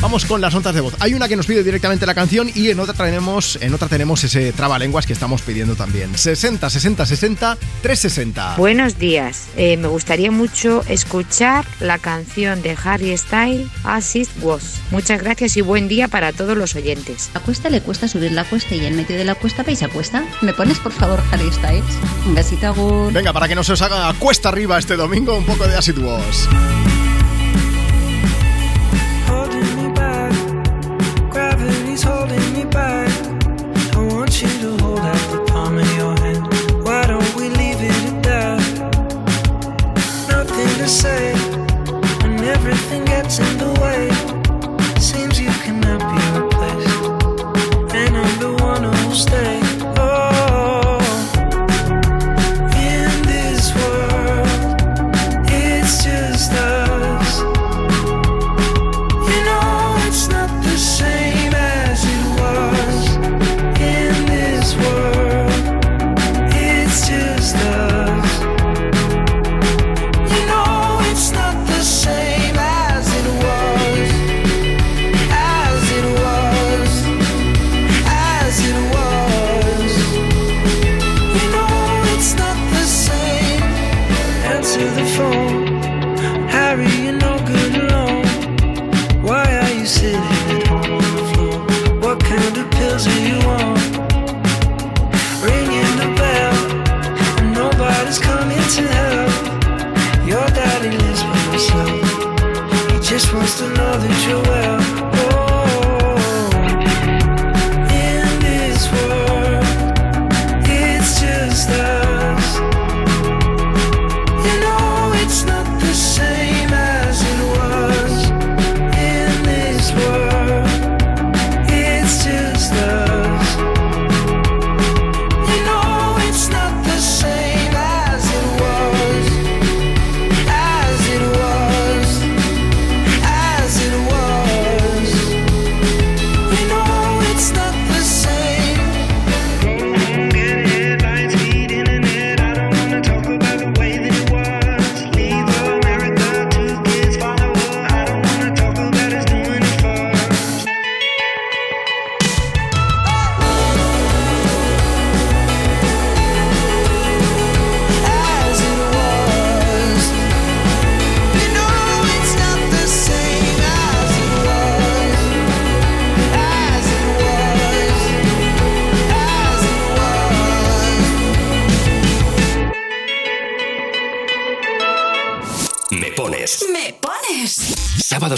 Vamos con las notas de voz. Hay una que nos pide directamente la canción y en otra tenemos, en otra tenemos ese trabalenguas que estamos pidiendo también. 60 60 60 360. Buenos días. Eh, me gustaría mucho escuchar la canción de Harry Styles, As It Was. Muchas gracias y buen día para todos los oyentes. A cuesta le cuesta subir la cuesta y en medio de la cuesta vais a cuesta. ¿Me pones por favor Harry Styles? Un besito, Agur. Venga, para que no se os haga cuesta arriba este domingo, un poco de Acid Was.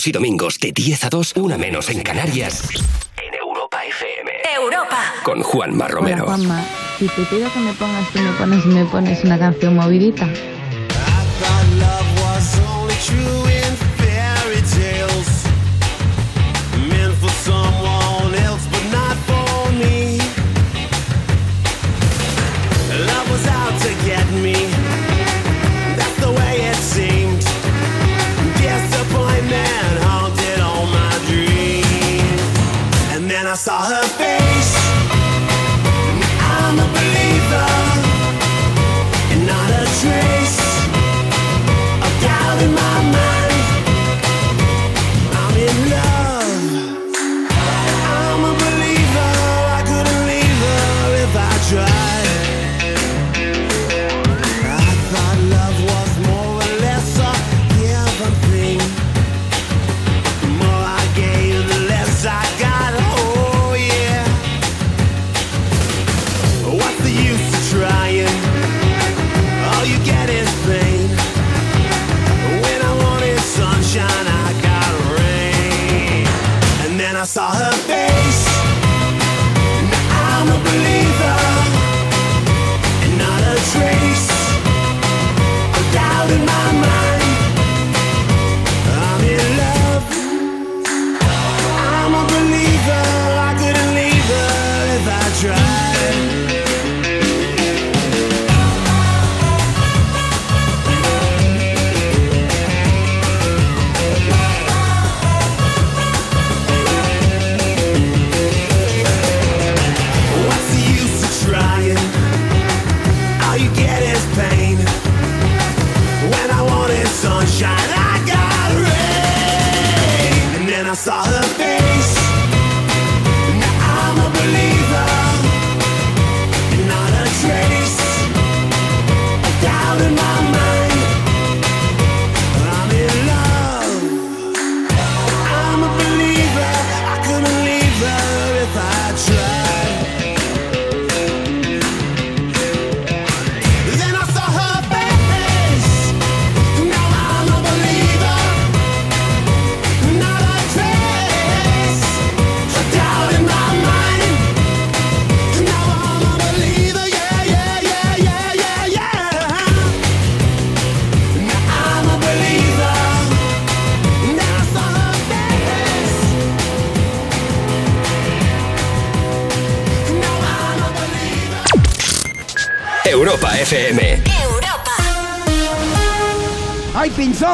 Sábados y domingos de 10 a 2, una menos en Canarias. En Europa FM. Europa. Con Juanma Romero. Hola Juanma, si te pido que me pongas, tú me pones y me pones una canción movidita.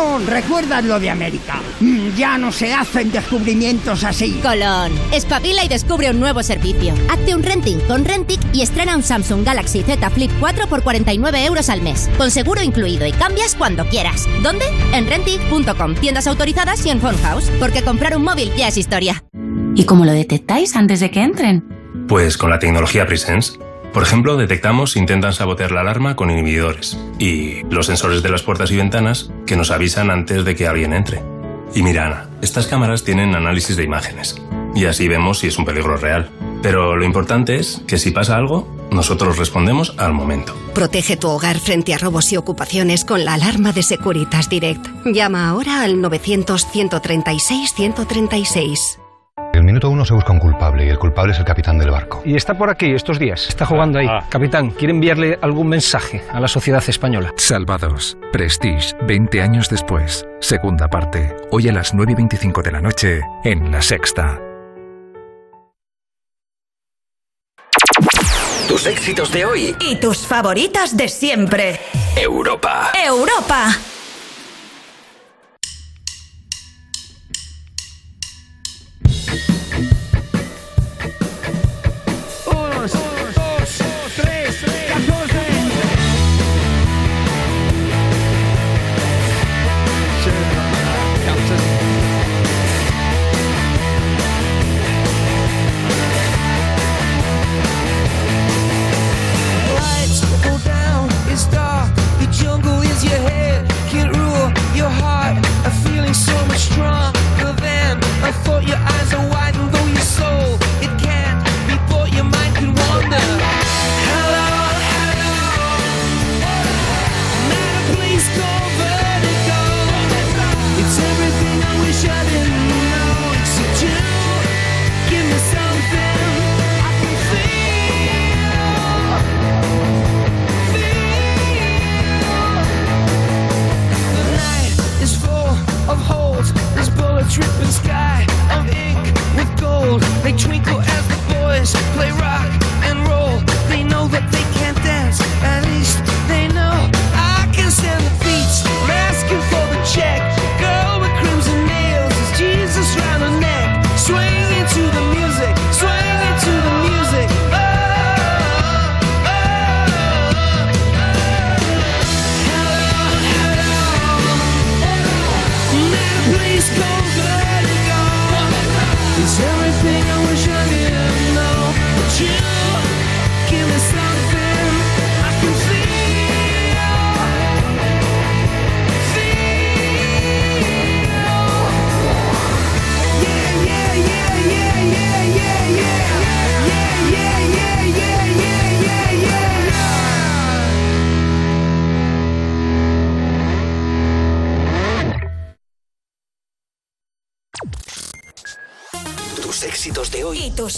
¡Ay, Pinzón! ¿Recuerdas lo de América? Mm, Ya no se hacen descubrimientos así. Colón, espabila y descubre un nuevo servicio. Hazte un renting con Rentic y estrena un Samsung Galaxy Z Flip 4 por 49 euros al mes, con seguro incluido y cambias cuando quieras. ¿Dónde? En Rentic.com, tiendas autorizadas y en Phonehouse, porque comprar un móvil ya es historia. ¿Y cómo lo detectáis antes de que entren? Pues con la tecnología Presence. Por ejemplo, detectamos si intentan sabotear la alarma con inhibidores y los sensores de las puertas y ventanas que nos avisan antes de que alguien entre. Y mira, Ana, estas cámaras tienen análisis de imágenes y así vemos si es un peligro real. Pero lo importante es que si pasa algo, nosotros respondemos al momento. Protege tu hogar frente a robos y ocupaciones con la alarma de Securitas Direct. Llama ahora al 900-136-136. Se busca un culpable y el culpable es el capitán del barco. Y está por aquí estos días, está jugando ahí. Capitán, ¿quiere enviarle algún mensaje a la sociedad española? Salvados. Prestige, 20 años después. Segunda parte. Hoy a las 9 y 25 de la noche en La Sexta. Tus éxitos de hoy. Y tus favoritas de siempre. Europa. Europa.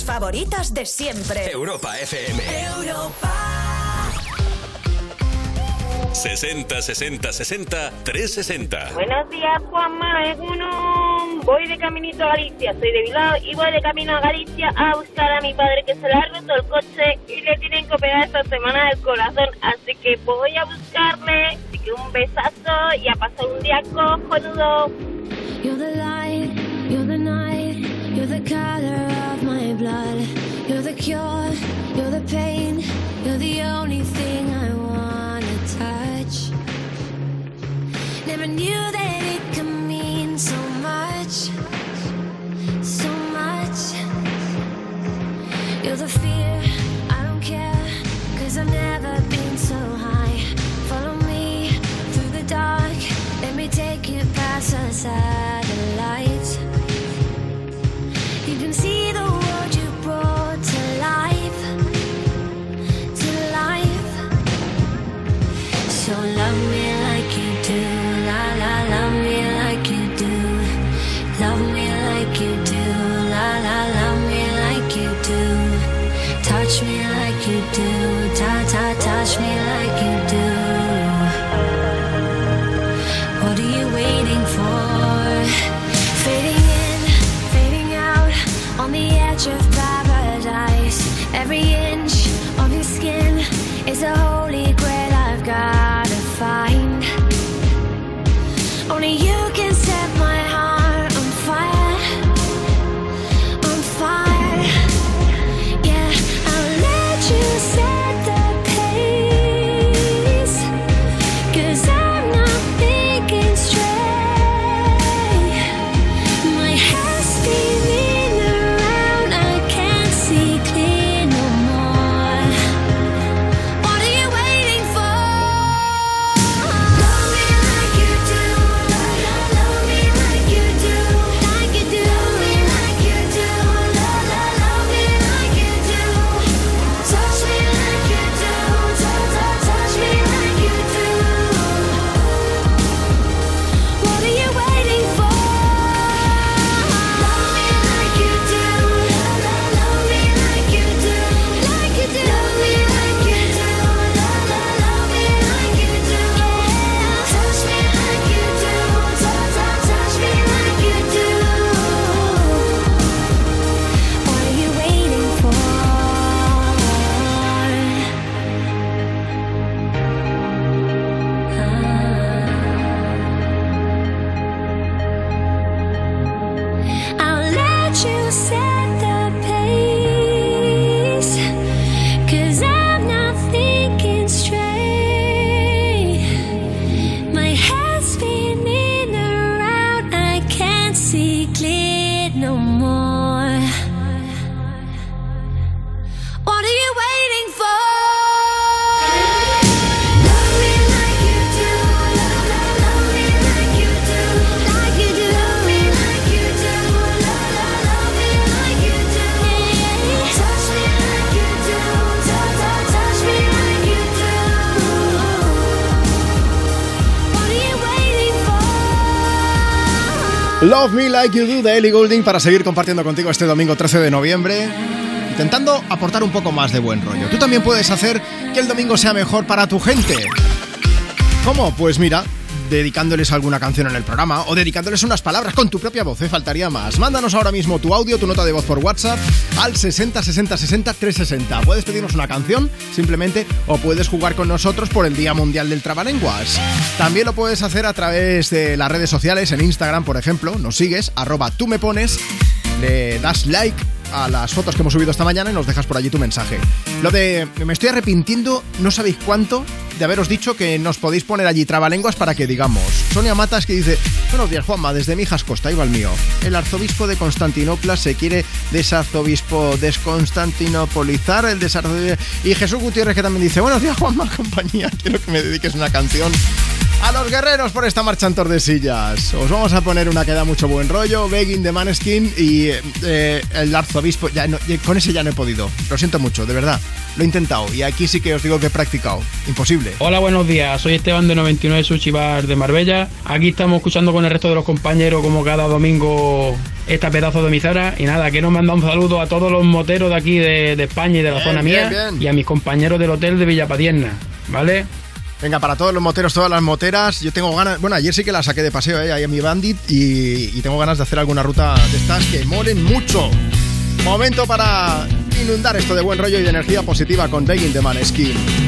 Favoritas de siempre. Europa FM. Europa. 60 60 60 360. Buenos días, Juanma. Es uno. Voy de caminito a Galicia. Soy de Bilbao y voy de camino a Galicia a buscar a mi padre que se le ha roto el coche y le tienen que operar esta semana el corazón. Así que voy a buscarle. Así que un besazo y a pasar un día cojonudo. Cure, you're the pain, you're the only thing I wanna touch. Never knew that it could mean so much, so much. You're the fear, Love Me Like You Do de Ellie Goulding para seguir compartiendo contigo este domingo 13 de noviembre, intentando aportar un poco más de buen rollo. Tú también puedes hacer que el domingo sea mejor para tu gente. ¿Cómo? Pues mira, dedicándoles alguna canción en el programa o dedicándoles unas palabras con tu propia voz, ¿eh? faltaría más. Mándanos ahora mismo tu audio, tu nota de voz por WhatsApp al 60 60 60 360. Puedes pedirnos una canción simplemente o puedes jugar con nosotros por el Día Mundial del Trabalenguas. También lo puedes hacer a través de las redes sociales, en Instagram, por ejemplo, nos sigues, arroba tú me pones, le das like a las fotos que hemos subido esta mañana y nos dejas por allí tu mensaje. Lo de me estoy arrepintiendo, no sabéis cuánto, de haberos dicho que nos podéis poner allí trabalenguas para que digamos. Sonia Matas que dice, buenos días Juanma, desde Mijas Costa, iba el mío. El arzobispo de Constantinopla se quiere desarzobispo desconstantinopolizar el desarzobispo... Y Jesús Gutiérrez que también dice, buenos días Juanma, compañía, quiero que me dediques una canción A los guerreros por esta marcha en Tordesillas. Os vamos a poner una que da mucho buen rollo, Begging de Maneskin y eh, el arzobispo. Ya no- con ese ya no he podido. Lo siento mucho, de verdad. Lo he intentado y aquí sí que os digo que he practicado. Imposible. Hola, buenos días. Soy Esteban de 99 Sushi Bar de Marbella. Aquí estamos escuchando con el resto de los compañeros como cada domingo esta pedazo de emisora. Y nada, quiero mandar un saludo a todos los moteros de aquí de, de España y de la Bien, zona bien, mía bien. y a mis compañeros del hotel de Villapadierna, ¿vale? Venga, para todos los moteros, todas las moteras, yo tengo ganas. Bueno, ayer sí que la saqué de paseo, ¿eh? ahí a mi bandit, y, tengo ganas de hacer alguna ruta de estas que molen mucho. Momento para inundar esto de buen rollo y de energía positiva con Begging de Maneskin. I'm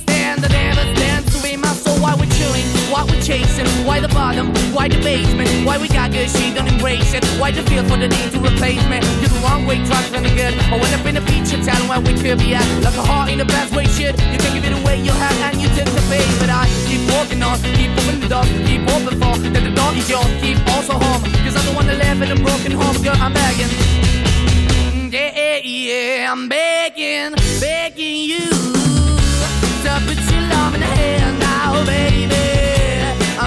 chasing, why the bottom, why the basement, why we got good, she don't embrace it. Why the feel for the need to replace me? You're the wrong way, trying to good. I went up in a feature town where we could be at. Like a heart in the best way, shit. You can give it away, you have, and you take the bait. But I keep walking on, keep open the keep open for that the door is yours, keep also home. Cause I'm the one that live in a broken home, girl, I'm begging. Yeah, yeah, I'm begging, begging you to put your love in the hand now, baby.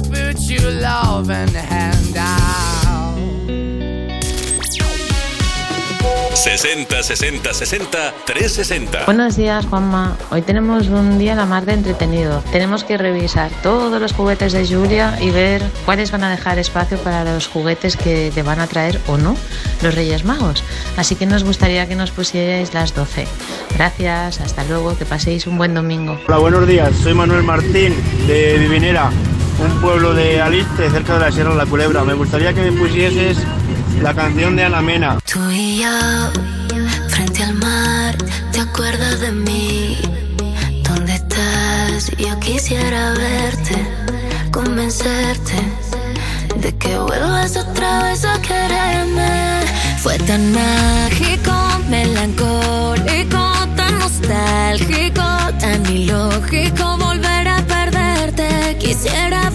To put your loving hand out. 60 60 60 360. Buenos días, Juanma. Hoy tenemos un día la mar de entretenido. Tenemos que revisar todos los juguetes de Julia y ver cuáles van a dejar espacio para los juguetes que te van a traer o no los Reyes Magos. Así que nos gustaría que nos pusierais las 12. Gracias, hasta luego, que paséis un buen domingo. Hola, buenos días. Soy Manuel Martín de Vivinera, un pueblo de Aliste, cerca de la Sierra de la Culebra. Me gustaría que me pusieses la canción de Ana Mena. Tú y yo, frente al mar, ¿te acuerdas de mí? ¿Dónde estás? Yo quisiera verte, convencerte de que vuelvas otra vez a quererme. Fue tan mágico, melancólico, tan nostálgico, tan ilógico. Quisiera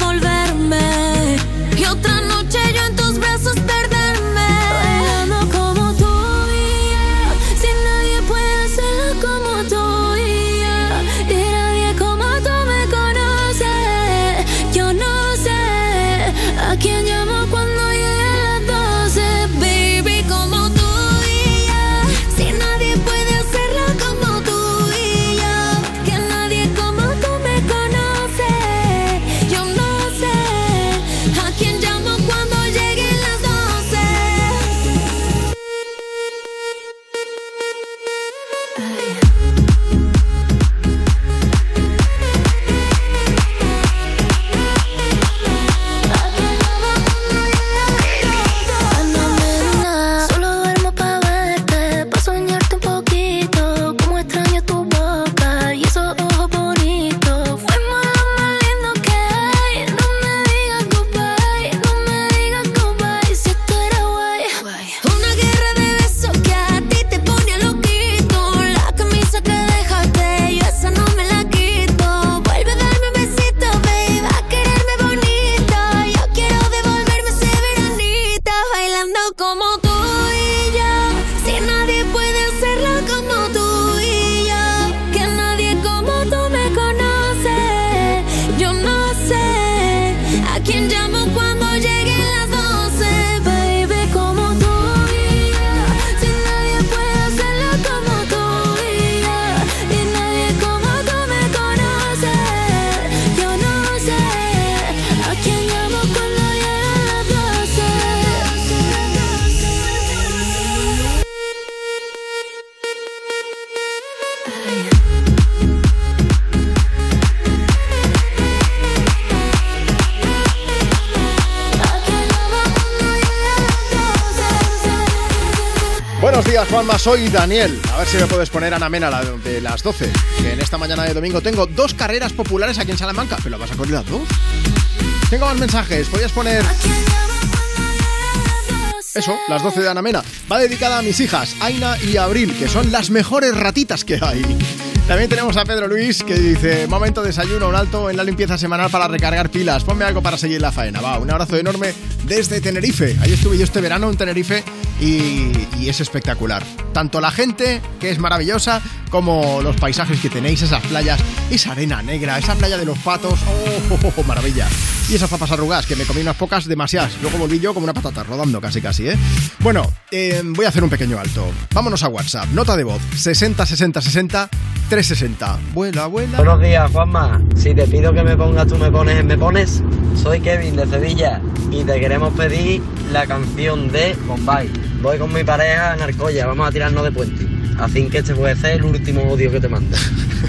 Soy Daniel. A ver si me puedes poner Ana Mena la de las 12. Que en esta mañana de domingo tengo dos carreras populares aquí en Salamanca. ¿Pero vas a correr las dos? Tengo más mensajes. Podrías poner. Eso, las 12 de Ana Mena. Va dedicada a mis hijas, Aina y Abril, que son las mejores ratitas que hay. También tenemos a Pedro Luis que dice, momento de desayuno, un alto en la limpieza semanal para recargar pilas. Ponme algo para seguir la faena. Va, un abrazo enorme desde Tenerife. Ahí estuve yo este verano en Tenerife y, es espectacular. Tanto la gente, que es maravillosa, como los paisajes que tenéis, esas playas, esa arena negra, esa playa de los patos, oh, oh, oh, maravilla. Y esas papas arrugadas, que me comí unas pocas demasiadas. Luego volví yo como una patata, rodando casi casi, ¿eh? Bueno, eh, voy a hacer un pequeño alto. Vámonos a WhatsApp. Nota de voz, 60 60 60 360. Vuela, vuela. Buenos días, Juanma. Si te pido que me pongas, tú me pones en Me Pones. Soy Kevin de Sevilla y te queremos pedir la canción de Bombay. Voy con mi pareja en Arcoya, vamos a tirarnos de puente. Así que este puede ser el último audio que te mande.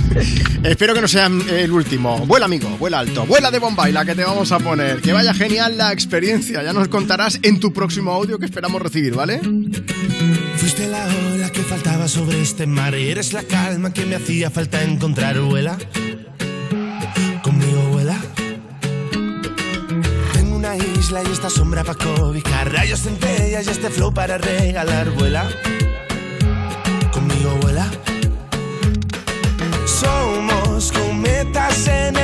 Espero que no sea el último. Vuela, amigo, vuela alto. Vuela de Bombay, la que te vamos a poner. Que vaya genial la experiencia. Ya nos contarás en tu próximo audio que esperamos recibir, ¿vale? Fuiste la ola que faltaba sobre este mar y eres la calma que me hacía falta encontrar, vuela. Isla y esta sombra para cobijar, rayos centellas y este flow para regalar, vuela. Conmigo vuela. Somos cometas en el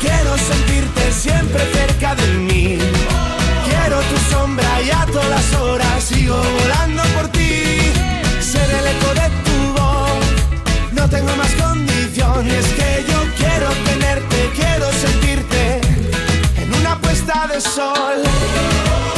quiero sentirte siempre cerca de mí. Quiero tu sombra y a todas horas sigo volando por ti. Ser el eco de tu voz, no tengo más condición. Y es que yo quiero tenerte, quiero sentirte en una puesta de sol.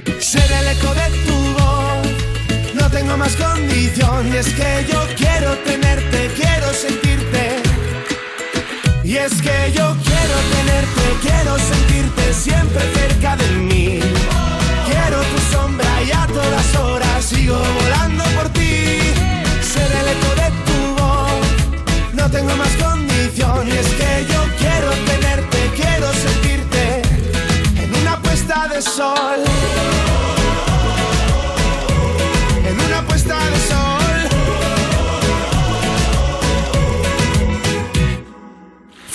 Ser el eco de tu voz, no tengo más condición. Y es que yo quiero tenerte, quiero sentirte. Y es que yo quiero tenerte, quiero sentirte siempre cerca de mí. Quiero tu sombra y a todas horas sigo volando por ti. Ser el eco de tu voz, no tengo más condición. Y es que yo quiero tenerte, quiero sentirte en una puesta de sol.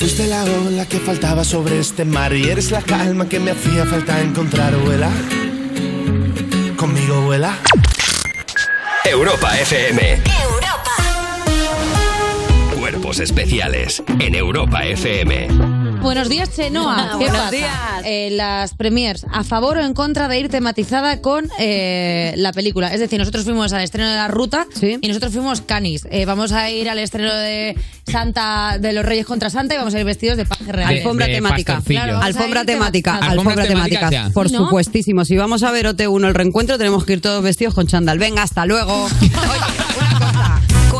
Fuiste la ola que faltaba sobre este mar y eres la calma que me hacía falta encontrar, vuela. Conmigo vuela. Europa FM. Cuerpos especiales en Europa FM. Buenos días, Chenoa. ¿Qué Buenos pasa? días. Eh, las premiers, ¿a favor o en contra de ir tematizada con eh, la película? Es decir, nosotros fuimos al estreno de La Ruta y nosotros fuimos Canis. Eh, vamos a ir al estreno de Santa de los Reyes contra Santa y vamos a ir vestidos de paje real. Alfombra temática. Claro, alfombra temática. Alfombra temática. Por supuestísimo. Si vamos a ver OT1 el reencuentro, tenemos que ir todos vestidos con chándal. Venga, hasta luego.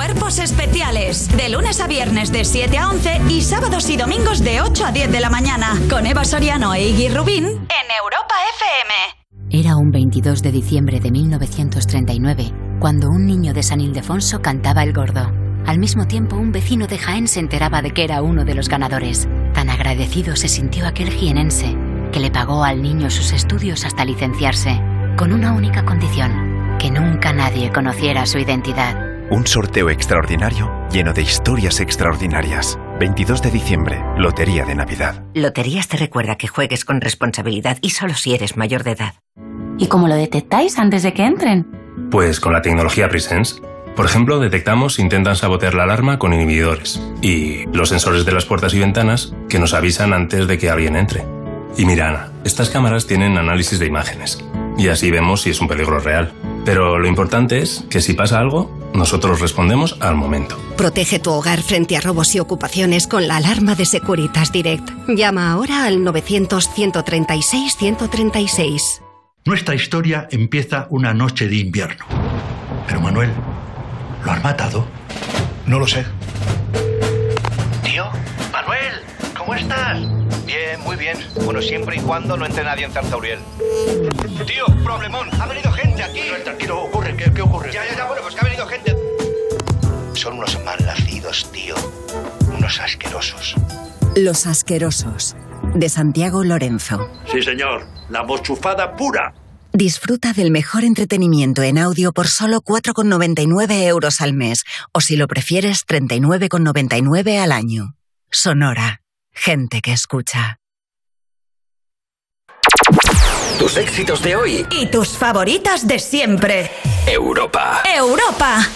Cuerpos especiales. De lunes a viernes de 7 a 11 y sábados y domingos de 8 a 10 de la mañana. Con Eva Soriano e Iggy Rubín en Europa FM. Era un 22 de diciembre de 1939 cuando un niño de San Ildefonso cantaba el gordo. Al mismo tiempo, un vecino de Jaén se enteraba de que era uno de los ganadores. Tan agradecido se sintió aquel jienense que le pagó al niño sus estudios hasta licenciarse, con una única condición, que nunca nadie conociera su identidad. Un sorteo extraordinario lleno de historias extraordinarias. 22 de diciembre, Lotería de Navidad. Loterías te recuerda que juegues con responsabilidad y solo si eres mayor de edad. ¿Y cómo lo detectáis antes de que entren? Pues con la tecnología Presence. Por ejemplo, detectamos si intentan sabotear la alarma con inhibidores y los sensores de las puertas y ventanas que nos avisan antes de que alguien entre. Y mira, Ana, estas cámaras tienen análisis de imágenes y así vemos si es un peligro real. Pero lo importante es que si pasa algo, nosotros respondemos al momento. Protege tu hogar frente a robos y ocupaciones con la alarma de Securitas Direct. Llama ahora al 900-136-136. Nuestra historia empieza una noche de invierno. Pero Manuel, ¿lo han matado? No lo sé. Tío, Manuel, ¿cómo estás? Bien, muy bien. Bueno, siempre y cuando no entre nadie en Zarzauriel. Tío, problemón. Ha venido gente aquí. tranquilo, ocurre. ¿Qué, qué ocurre? Ya, ya, ya. Bueno, pues que ha venido gente. Son unos malnacidos, tío. Unos asquerosos. Los asquerosos. De Santiago Lorenzo. Sí, señor. La mochufada pura. Disfruta del mejor entretenimiento en audio por solo 4,99 euros al mes. O si lo prefieres, 39,99 al año. Sonora. Gente que escucha. Tus éxitos de hoy. Y tus favoritas de siempre. Europa. Europa.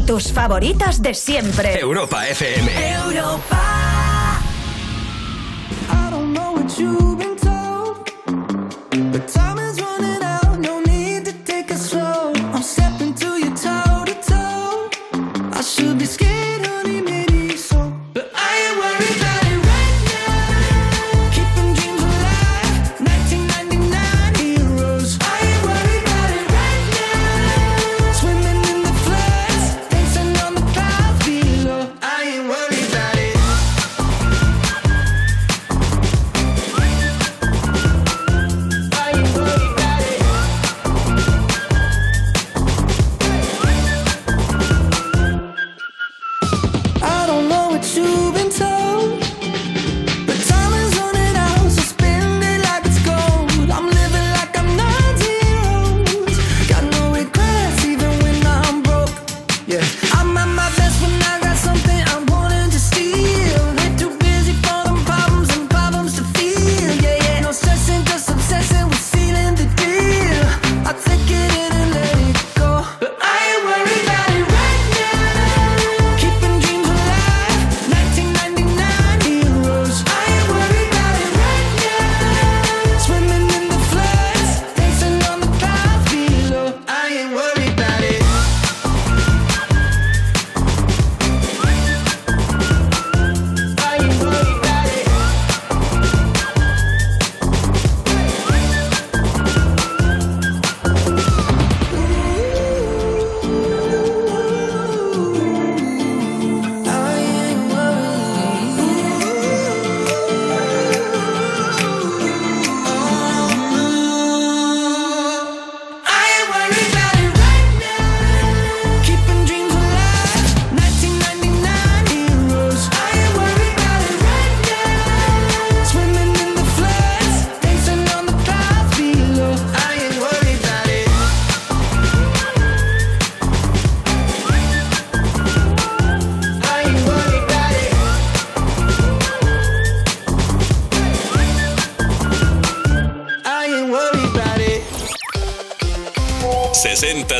Y tus favoritas de siempre. Europa FM. Europa.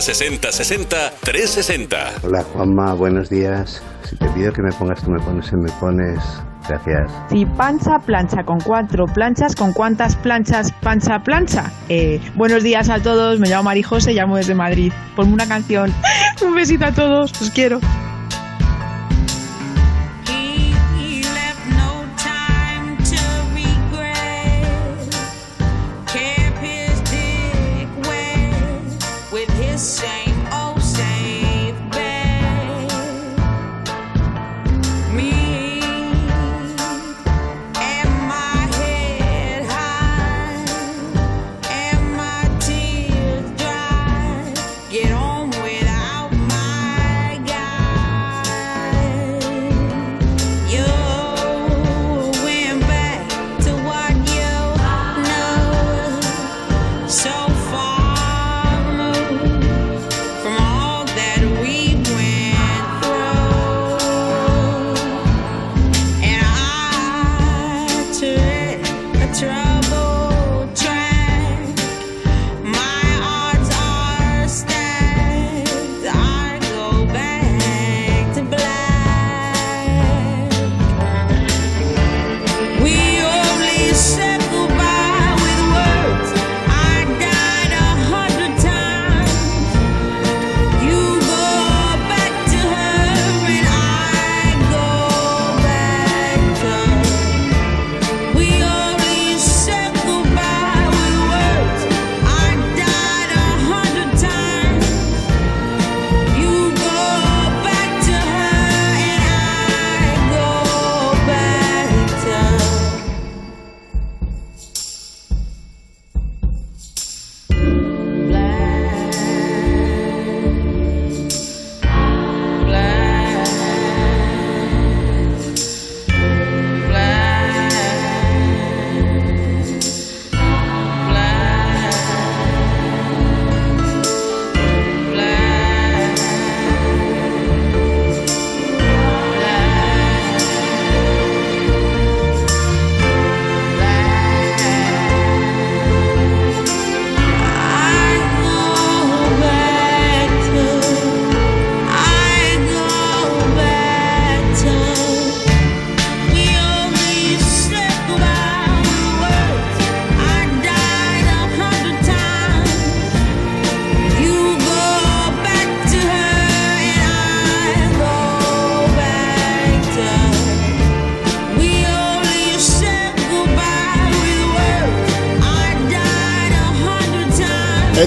60 60 60 360. Hola Juanma, buenos días. Si te pido que me pongas, tú me pones, me pones. Gracias. Si pancha, plancha con cuatro planchas, ¿con cuántas planchas pancha, plancha? Eh, buenos días a todos, me llamo Marijose, llamo desde Madrid. Ponme una canción. Un besito a todos, os quiero.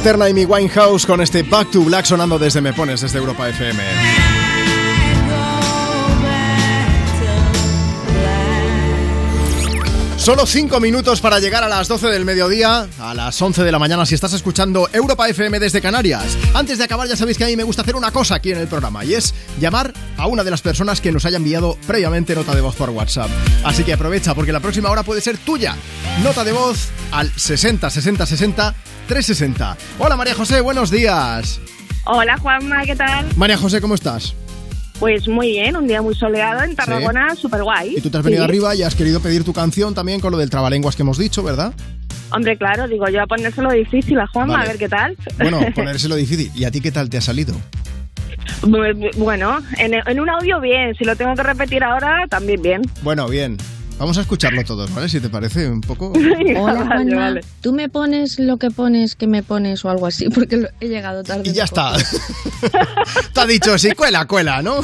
Eterna Amy Winehouse con este Back to Black sonando desde Me Pones, desde Europa FM. Solo 5 minutos para llegar a las 12 del mediodía, a las 11 de la mañana si estás escuchando Europa FM desde Canarias. Antes de acabar ya sabéis que a mí me gusta hacer una cosa aquí en el programa y es llamar a una de las personas que nos haya enviado previamente nota de voz por WhatsApp. Así que aprovecha porque la próxima hora puede ser tuya. Nota de voz al 60 60 60 360. Hola María José, buenos días. Hola Juanma, ¿qué tal? María José, ¿cómo estás? Pues muy bien, un día muy soleado en Tarragona, súper guay. Y tú te has venido arriba y has querido pedir tu canción también con lo del trabalenguas que hemos dicho, ¿verdad? Hombre, claro, digo yo a ponérselo difícil a Juanma, Vale. a ver qué tal. Bueno, ponérselo difícil. ¿Y a ti qué tal te ha salido? Bu- bueno, en, en un audio bien, si lo tengo que repetir ahora, también bien. Bueno, bien. Vamos a escucharlo todos, ¿vale? Si te parece un poco... Hola, vale. Tú me pones lo que pones, que me pones o algo así, porque he llegado tarde. Y ya está. te ha dicho, sí, cuela, cuela, ¿no?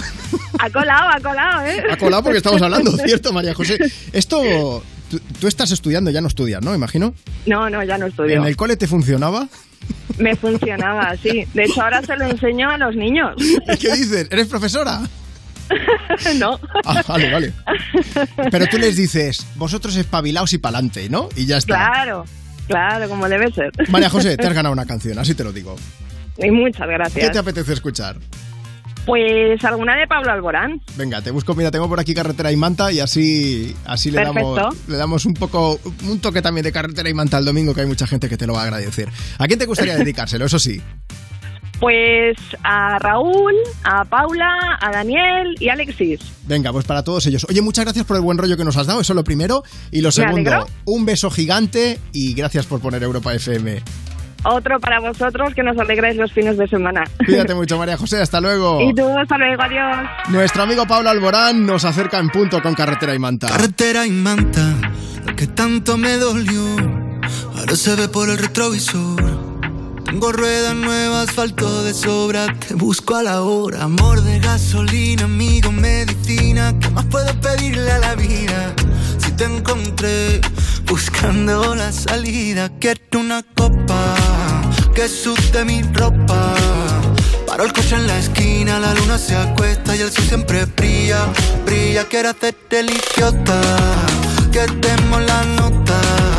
Ha colado, ha colado, ¿eh? Ha colado porque estamos hablando, ¿cierto, María José? Esto... Tú, tú estás estudiando, ya no estudias, ¿no? Imagino. No, no, ya no estudio. ¿En el cole te funcionaba? Me funcionaba, sí. De hecho, ahora se lo enseño a los niños. ¿Qué dices? ¿Eres profesora? no. Ah, vale, vale. Pero tú les dices, vosotros espabilaos y pa'lante, ¿no? Y ya está. Claro, claro, como debe ser. María José, te has ganado una canción, así te lo digo. Y muchas ¿Qué gracias. te apetece escuchar? Pues alguna de Pablo Alborán. Venga, te busco, mira, tengo por aquí carretera y manta y así, así le, Perfecto. damos, le damos un poco, un toque también de carretera y manta el domingo, que hay mucha gente que te lo va a agradecer. ¿A quién te gustaría dedicárselo? Eso sí. Pues a Raúl, a Paula, a Daniel y a Alexis. Venga, pues para todos ellos. Oye, muchas gracias por el buen rollo que nos has dado, eso es lo primero. Y lo segundo, alegro. un beso gigante y gracias por poner Europa FM. otro para vosotros que nos alegráis los fines de semana. Cuídate mucho, María José. Hasta luego. Y tú, hasta luego, adiós. Nuestro amigo Pablo Alborán nos acerca en punto con Carretera y Manta. Carretera y manta, lo que tanto me dolió, ahora se ve por el retrovisor. Tengo ruedas nuevas, asfalto de sobra, te busco a la hora. Amor de gasolina, amigo, medicina, ¿qué más puedo pedirle a la vida? Si te encontré buscando la salida, quiero una copa que sude mi ropa. Paro el coche en la esquina, la luna se acuesta y el sol siempre brilla, brilla. Quiero hacerte el idiota, que demos la nota.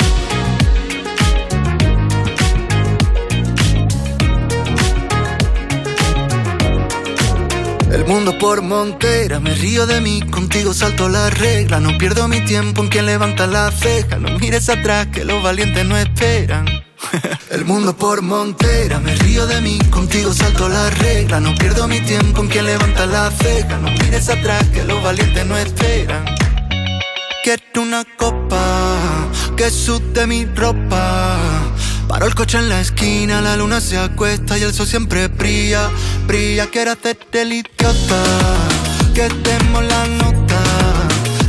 El mundo por montera, me río de mí, contigo salto la regla. No pierdo mi tiempo en quien levanta la ceja. No mires atrás, que los valientes no esperan. El mundo por montera, me río de mí, contigo salto la regla. No pierdo mi tiempo en quien levanta la ceja. No mires atrás, que los valientes no esperan. Quiero una copa que sude mi ropa. Paro el coche en la esquina, la luna se acuesta y el sol siempre brilla, brilla. Quiero hacerte el idiota, que demos la nota.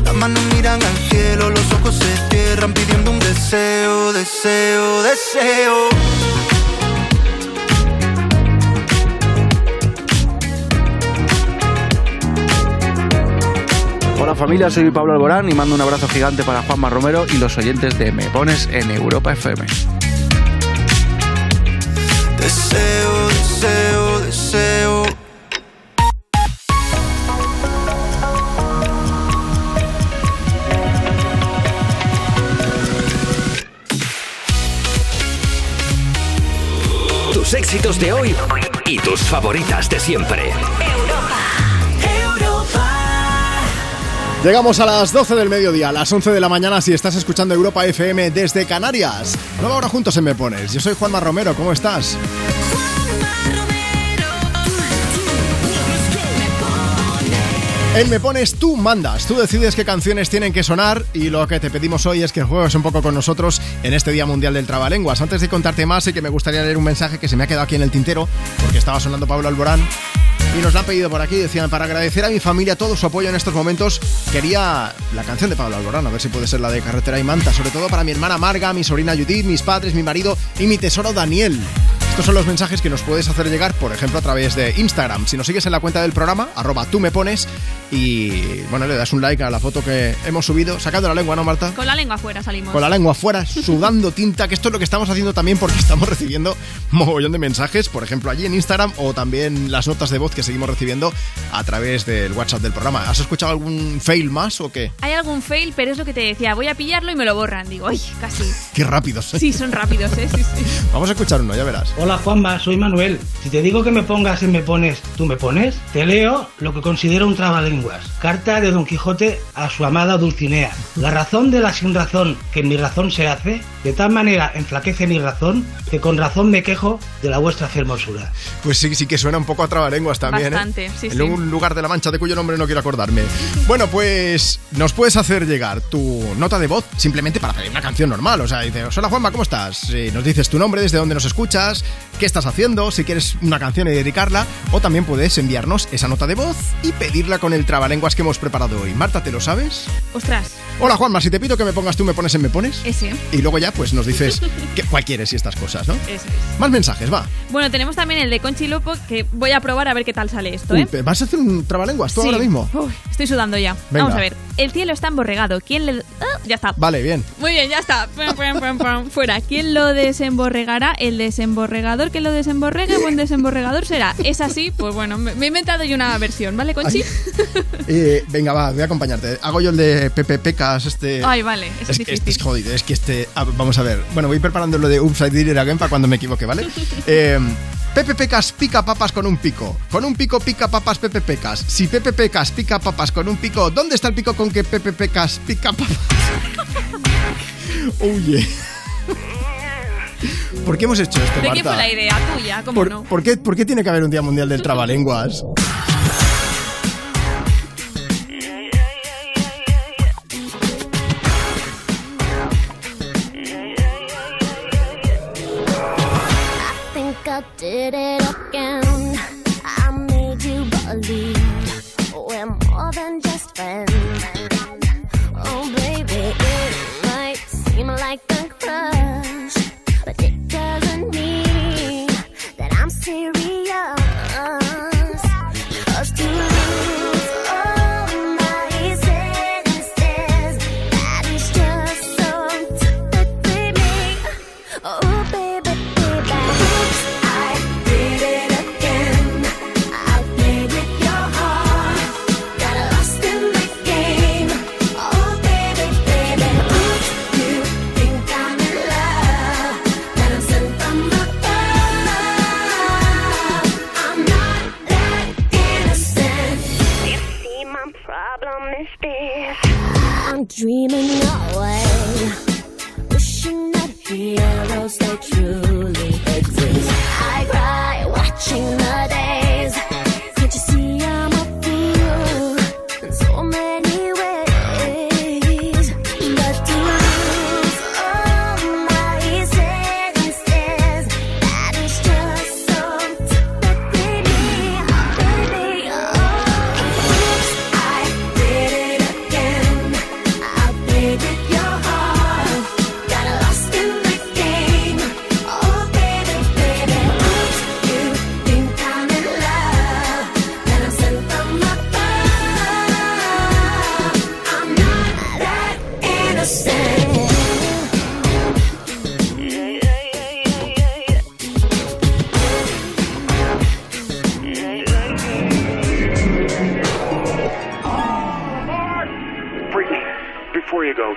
Las manos miran al cielo, los ojos se cierran pidiendo un deseo, deseo, deseo. Hola familia, soy Pablo Alborán y mando un abrazo gigante para Juanma Romero y los oyentes de Me Pones en Europa FM. Deseo, deseo, deseo. Tus éxitos de hoy y tus favoritas de siempre. Llegamos a las 12 del mediodía, a las 11 de la mañana si estás escuchando Europa FM desde Canarias. Nueva hora juntos en Me Pones. Yo soy Juanma Romero, ¿cómo estás? En Me Pones tú mandas, tú decides qué canciones tienen que sonar y lo que te pedimos hoy es que juegues un poco con nosotros en este Día Mundial del Trabalenguas. Antes de contarte más, sé que me gustaría leer un mensaje que se me ha quedado aquí en el tintero porque estaba sonando Pablo Alborán y nos lo han pedido por aquí. Decían, para agradecer a mi familia todo su apoyo en estos momentos, quería la canción de Pablo Alborán, a ver si puede ser la de Carretera y Manta, sobre todo para mi hermana Marga, mi sobrina Judith, mis padres, mi marido y mi tesoro Daniel. Estos son los mensajes que nos puedes hacer llegar, por ejemplo, a través de Instagram. Si nos sigues en la cuenta del programa, arroba tú me pones y bueno, le das un like a la foto que hemos subido, sacando la lengua, ¿no, Marta? Con la lengua afuera salimos. Con la lengua afuera, sudando tinta, que esto es lo que estamos haciendo también porque estamos recibiendo mogollón de mensajes, por ejemplo, allí en Instagram o también las notas de voz que seguimos recibiendo a través del WhatsApp del programa. ¿Has escuchado algún fail más o qué? Hay algún fail, pero es lo que te decía. Voy a pillarlo y me lo borran. Digo, ¡ay, casi! Qué rápidos. ¿eh? Sí, son rápidos, ¿eh? Sí, sí. Vamos a escuchar uno, ya verás. Hola Juanma, soy Manuel. Si te digo que me pongas en me pones, tú me pones, te leo lo que considero un trabalenguas. Carta de Don Quijote a su amada Dulcinea. La razón de la sin razón que mi razón se hace, de tal manera enflaquece mi razón, que con razón me quejo de la vuestra hermosura. Pues sí, sí que suena un poco a trabalenguas también, ¿eh? Sí, en sí. un lugar de la Mancha de cuyo nombre no quiero acordarme. Bueno, pues nos puedes hacer llegar tu nota de voz simplemente para pedir una canción normal. O sea, dices, hola Juanma, ¿cómo estás? Eh, nos dices tu nombre, desde dónde nos escuchas, qué estás haciendo, si quieres una canción y dedicarla, o también puedes enviarnos esa nota de voz y pedirla con el trabalenguas que hemos preparado hoy. Marta, ¿te lo sabes? Ostras, Hola Juanma, si te pido que me pongas tú, me pones en me pones. ese. Y luego ya pues nos dices qué, cuál quieres y estas cosas, ¿no? Ese es. Más mensajes, va. Bueno, tenemos también el de Conchi Lopo que voy a probar a ver qué tal sale esto, ¿eh? Uy, ¿Vas a hacer un trabalenguas tú Sí. ahora mismo? Estoy sudando ya. Venga. Vamos a ver. El cielo está emborregado. ¿Quién le.? Ah, ya está. Vale, bien. Muy bien, ya está. Fuera. ¿Quién lo desemborregará? El desemborregador que lo desemborregue, buen desemborregador será. ¿Es así? Pues bueno, me me he inventado yo una versión, ¿vale, Conchi? Eh, venga, va, voy a acompañarte. Hago yo el de Pepe Pecas, este... Ay, vale, Es es que difícil. este es jodido, es que este... ah, vamos a ver. Bueno, voy preparando lo de Upside It Again para cuando me equivoque, ¿vale? Eh, Pepe Pecas pica papas con un pico. Con un pico pica papas Pepe Pecas. Si Pepe Pecas pica papas con un pico, ¿dónde está el pico con que Pepe Pecas pica papas? Oye. ¿Por qué hemos hecho esto, ¿De Marta? quién fue la idea? Tuya, ¿cómo ¿Por, no? por qué, por qué tiene que haber un Día Mundial del Trabalenguas? did it again. I made you believe we're more than just friends. But it doesn't dreaming away, wishing that the arrows stay true.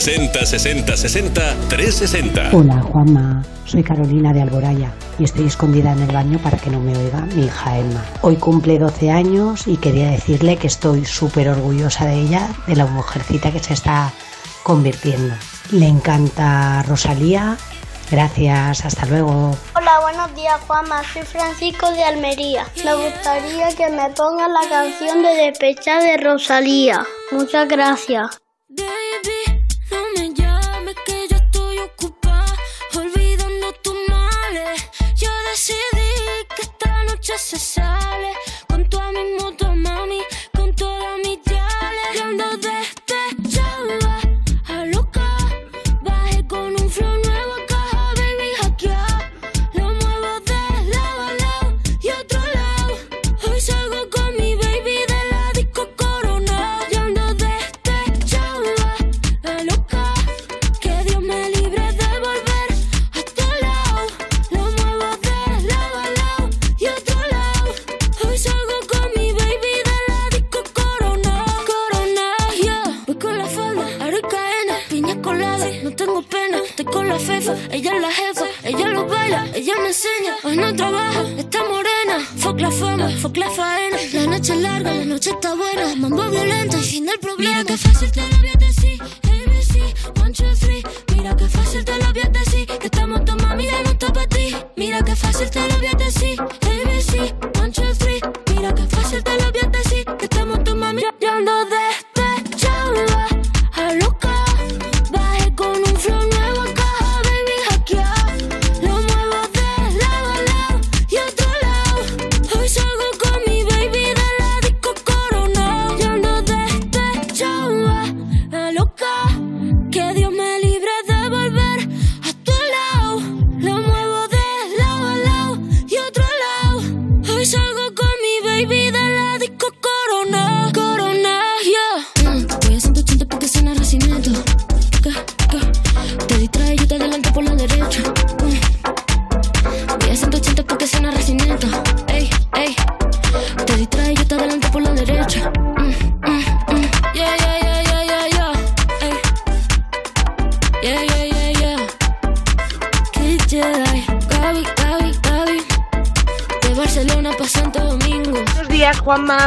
60 60 60 360. Hola Juanma, soy Carolina de Alboraya y estoy escondida en el baño para que no me oiga mi hija Emma. Hoy cumple 12 años y quería decirle que estoy súper orgullosa de ella, de la mujercita que se está convirtiendo. Le encanta Rosalía. Gracias, hasta luego. Hola, buenos días Juanma, soy Francisco de Almería. Me gustaría que me pongas la canción de Despecha de Rosalía. Muchas gracias. Decidí que esta noche se sale. Con toda mi moto, mami, la faena. La noche es larga, la noche está buena. Mambo violento y fin del problema. Mira que fácil te lo voy a decir. ABC, one, two, three. Mira que fácil te lo voy a decir. Que estamos tu mami, ya no está para ti. Mira que fácil te lo voy a decir.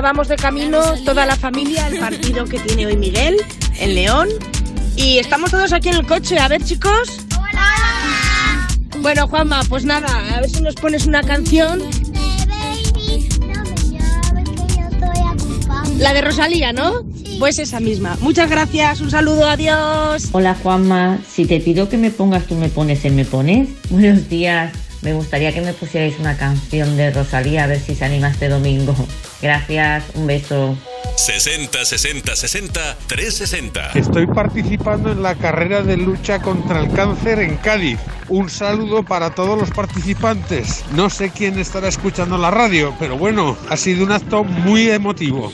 vamos de camino toda la familia al partido que tiene hoy Miguel en León. Y estamos todos aquí en el coche. A ver, chicos. Hola. Bueno, Juanma, pues nada, a ver si nos pones una canción. La de Rosalía, ¿no? Pues esa misma. Muchas gracias, un saludo, adiós. Hola Juanma, si te pido que me pongas, tú me pones, él me pones. Buenos días, me gustaría que me pusierais una canción de Rosalía, a ver si se anima este domingo. Gracias, un beso. 60 60 60 360. Estoy participando en la carrera de lucha contra el cáncer en Cádiz. Un saludo para todos los participantes. No sé quién estará escuchando la radio, pero bueno, ha sido un acto muy emotivo.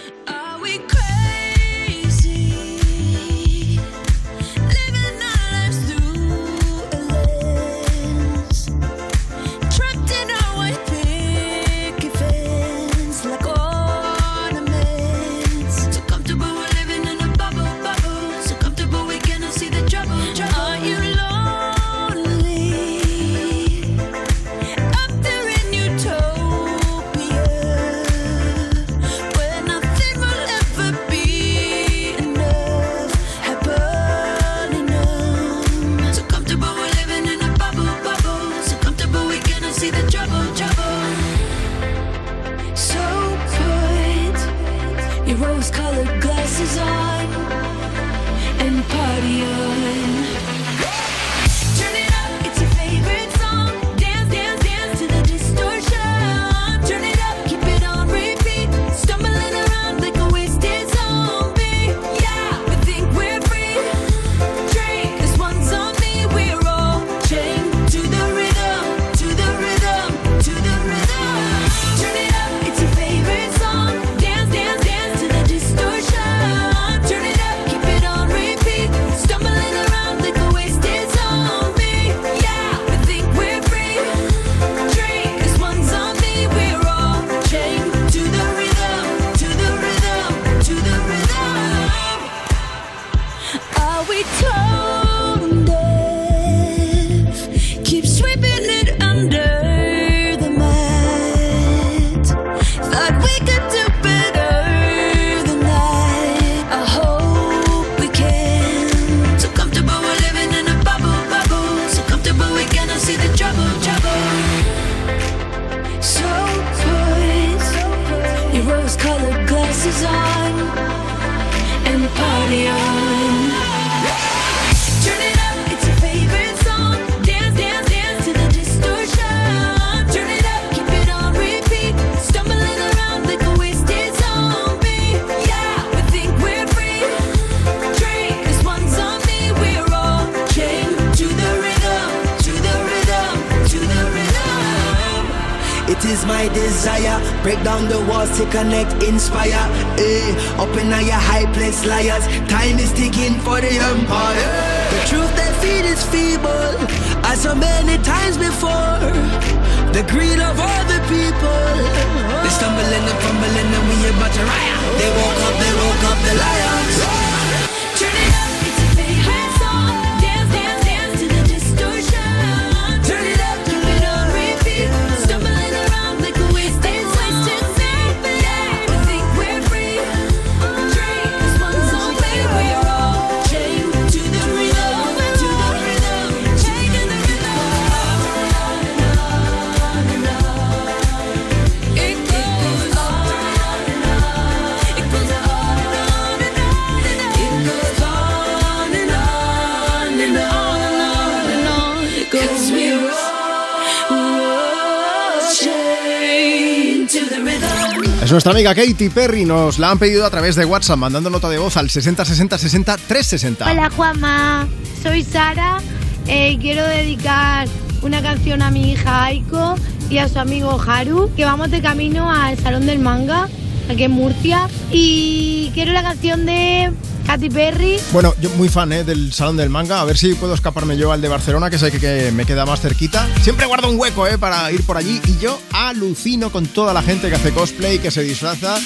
Katy Perry, nos la han pedido a través de WhatsApp, mandando nota de voz al 60 60 60 360. Hola Juanma, soy Sara. Eh, quiero dedicar una canción a mi hija Aiko y a su amigo Haru, que vamos de camino al Salón del Manga, aquí en Murcia. Y quiero la canción de Katy Perry. Bueno, yo muy fan eh, del Salón del Manga, a ver si puedo escaparme yo al de Barcelona, que sé que, que me queda más cerquita. Siempre guardo un hueco eh, para ir por allí y yo alucino con toda la gente que hace cosplay, que se disfraza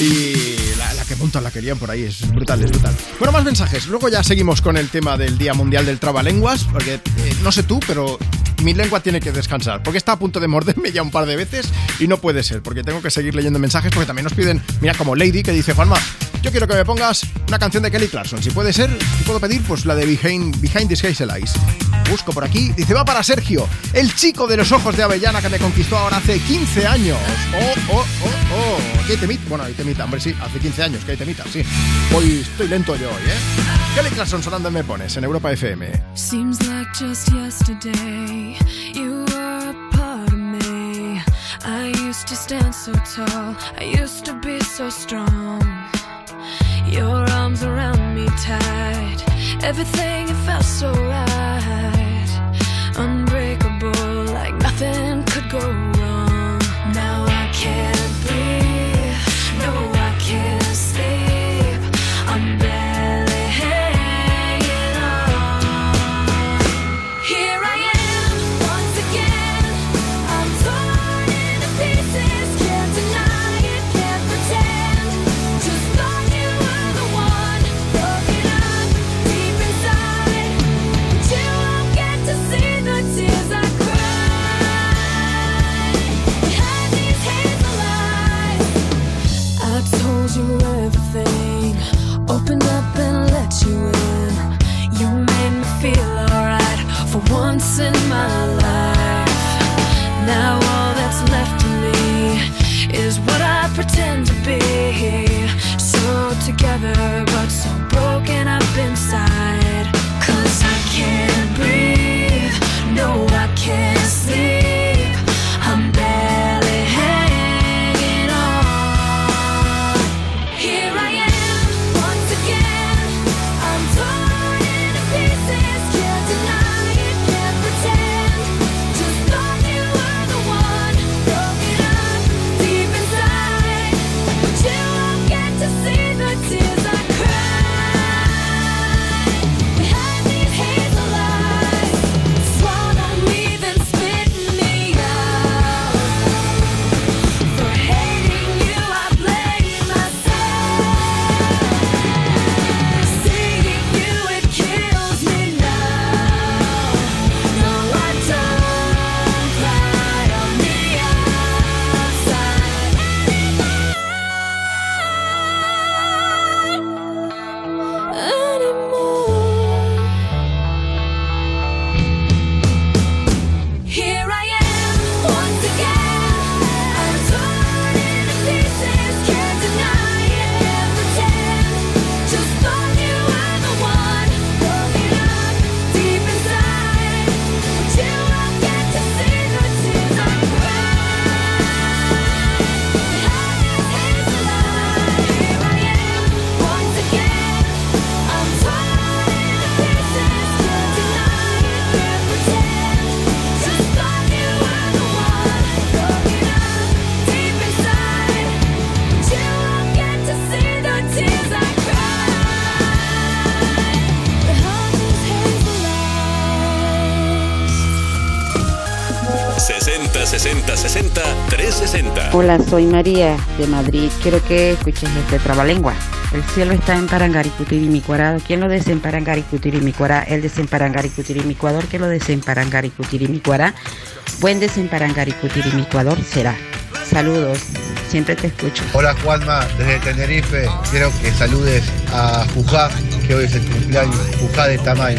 y la, la que montan la querían por ahí, es brutal, es brutal. Bueno, más mensajes, luego ya seguimos con el tema del Día Mundial del Trabalenguas, porque eh, no sé tú, pero mi lengua tiene que descansar, porque está a punto de morderme ya un par de veces y no puede ser, porque tengo que seguir leyendo mensajes, porque también nos piden, mira, como Lady, que dice, Juanma, yo quiero que me pongas una canción de Kelly Clarkson, si puede ser, si puedo pedir, pues la de Behind, Behind This Hazel Eyes. Busco por aquí, dice, va para Sergio, el chico de los ojos de avellana que me conquistó ahora hace 15 años. Oh, oh, oh, oh. ¿Qué temita? Bueno, hay temita, hombre, sí, hace 15 años que hay temita, sí. Hoy estoy lento yo hoy, ¿eh? Kelly Clarkson sonando en Me Pones, en Europa FM. Seems. I used to stand. Your arms around me tight, everything it felt so right. Unbreakable, like nothing could go wrong. Now I can't Hola, soy María de Madrid. Quiero que escuches este trabalengua. El cielo está en Parangaricutirimícuara. ¿Quién lo Parangaricutirimícuara? El desemparangaricutirimícuador. ¿Quién lo Parangaricutirimícuara? Buen desemparangaricutirimícuador será. Saludos. Siempre te escucho. Hola Juanma, desde Tenerife. Quiero que saludes a Jujá, que hoy es el cumpleaños. Jujá de Tamayo.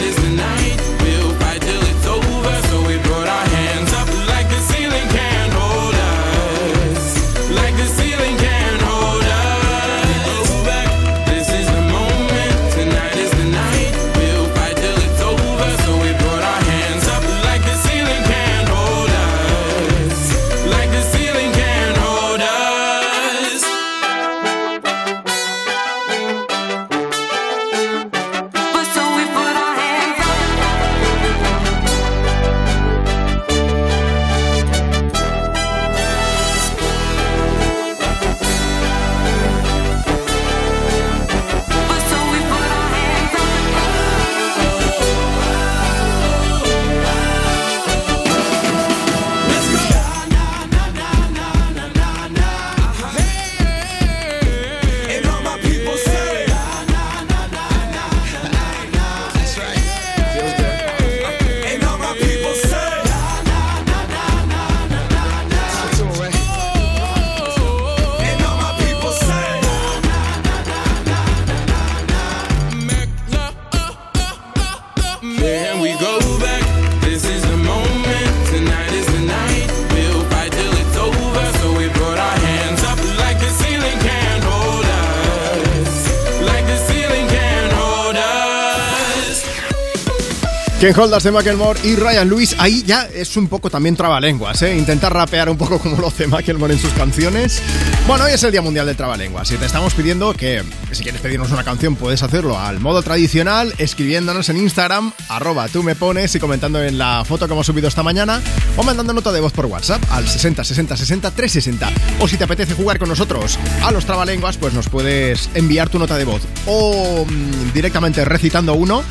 Ken Holdas de Macklemore y Ryan Lewis, ahí ya es un poco también trabalenguas, ¿eh? Intentar rapear un poco como lo hace Macklemore en sus canciones. Bueno, hoy es el Día Mundial del Trabalenguas y te estamos pidiendo que, que si quieres pedirnos una canción puedes hacerlo al modo tradicional, escribiéndonos en Instagram, arroba tú me pones y comentando en la foto que hemos subido esta mañana o mandando nota de voz por WhatsApp al 60 60 60 360. O si te apetece jugar con nosotros a los trabalenguas, pues nos puedes enviar tu nota de voz o mm, directamente recitando uno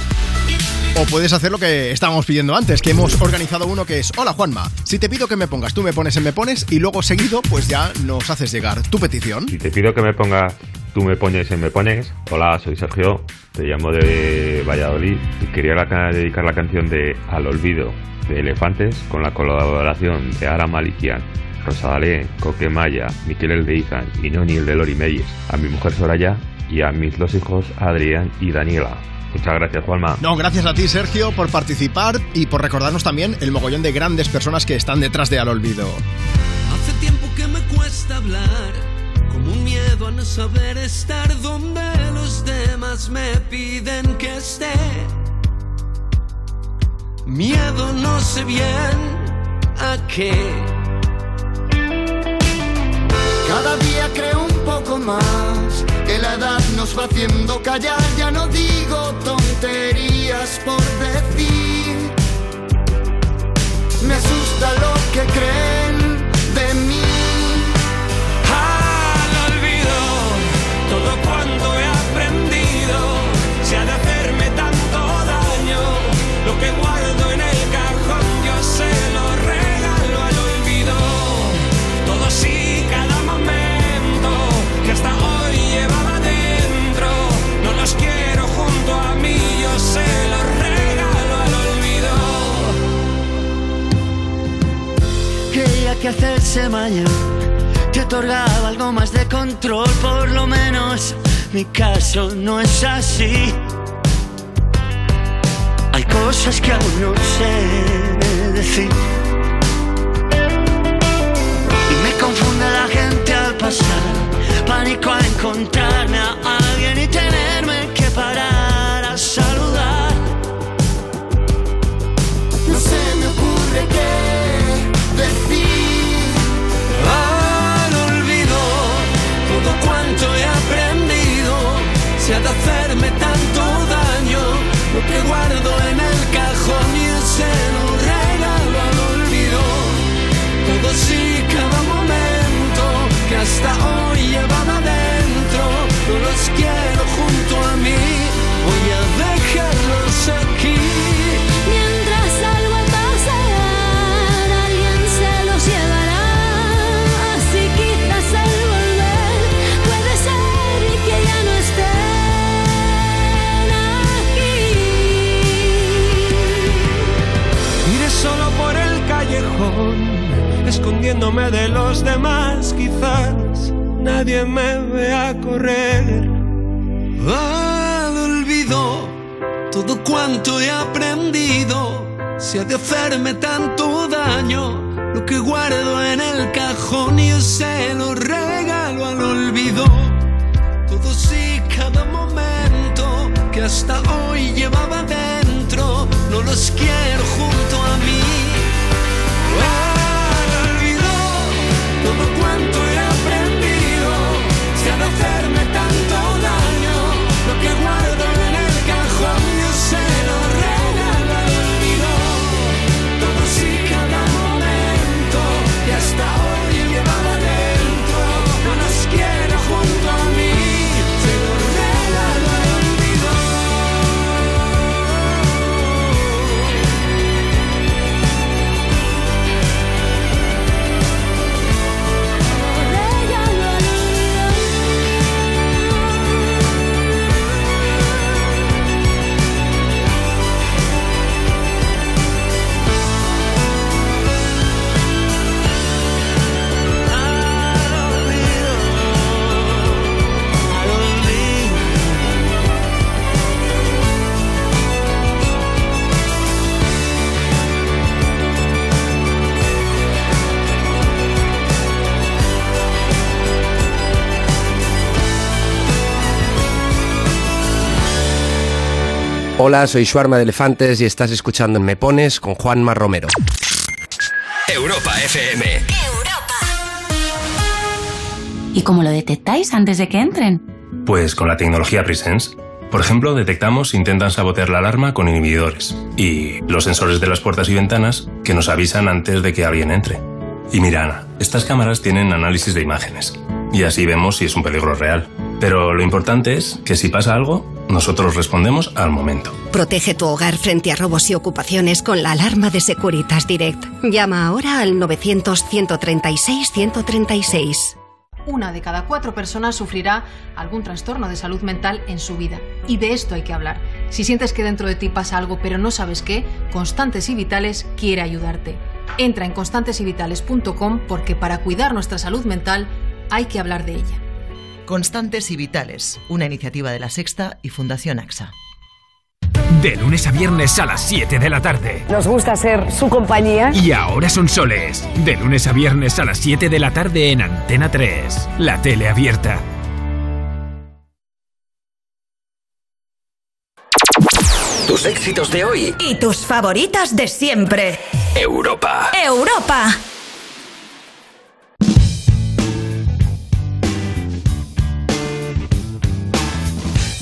o puedes hacer lo que estábamos pidiendo antes, que hemos organizado uno que es Hola Juanma, si te pido que me pongas, tú me pones en me pones y luego seguido pues ya nos haces llegar tu petición. Si te pido que me pongas, tú me pones y me pones. Hola, soy Sergio, te llamo de Valladolid y quería dedicar la canción de Al Olvido de Elefantes con la colaboración de Ara Malikian, Rosalé, Coquemaya, Miquel el de Izan y Noni el de Lori Meyes, a mi mujer Soraya y a mis dos hijos Adrián y Daniela. Muchas gracias, Juanma. No, gracias a ti Sergio por participar y por recordarnos también el mogollón de grandes personas que están detrás de Al Olvido. Hace tiempo que me cuesta hablar, como un miedo a no saber estar donde los demás me piden que esté. Miedo no sé bien a qué. Cada día creo un poco más que la edad nos va haciendo callar. Ya no digo tonterías por decir. Me asusta lo que creen hacerse mayor te otorgaba algo más de control, por lo menos mi caso no es así. Hay cosas que aún no sé decir. Y me confunde la gente al pasar, pánico a encontrarme a alguien y tenerme hasta hoy llevaba dentro, no los quiero junto a mí, voy a dejarlos aquí. Mientras algo al pasar, alguien se los llevará. Así quizás al volver puede ser que ya no estén Iré solo por el callejón, escondiéndome de los demás, quizás nadie me vea correr. Al olvido todo cuanto he aprendido, si ha de hacerme tanto daño, lo que guardo en el cajón yo se lo regalo al olvido. Todos y cada momento que hasta hoy llevaba dentro, no los quiero junto a mí. Hola, soy Shuarma de Elefantes y estás escuchando en Me Pones con Juanma Romero. Europa FM. ¿Y cómo lo detectáis antes de que entren? Pues con la tecnología Presence. Por ejemplo, detectamos si intentan sabotear la alarma con inhibidores y los sensores de las puertas y ventanas que nos avisan antes de que alguien entre. Y mira, Ana, estas cámaras tienen análisis de imágenes y así vemos si es un peligro real. Pero lo importante es que si pasa algo, nosotros respondemos al momento. Protege tu hogar frente a robos y ocupaciones con la alarma de Securitas Direct. Llama ahora al 900-136-136. Una de cada cuatro personas sufrirá algún trastorno de salud mental en su vida. Y de esto hay que hablar. Si sientes que dentro de ti pasa algo pero no sabes qué, Constantes y Vitales quiere ayudarte. Entra en constantesyvitales.com porque para cuidar nuestra salud mental hay que hablar de ella. Constantes y Vitales, una iniciativa de la Sexta y Fundación AXA. De lunes a viernes a las 7 de la tarde. Nos gusta ser su compañía. Y ahora son soles. De lunes a viernes a las 7 de la tarde en Antena 3. La tele abierta. Tus éxitos de hoy. Y tus favoritas de siempre. Europa. Europa.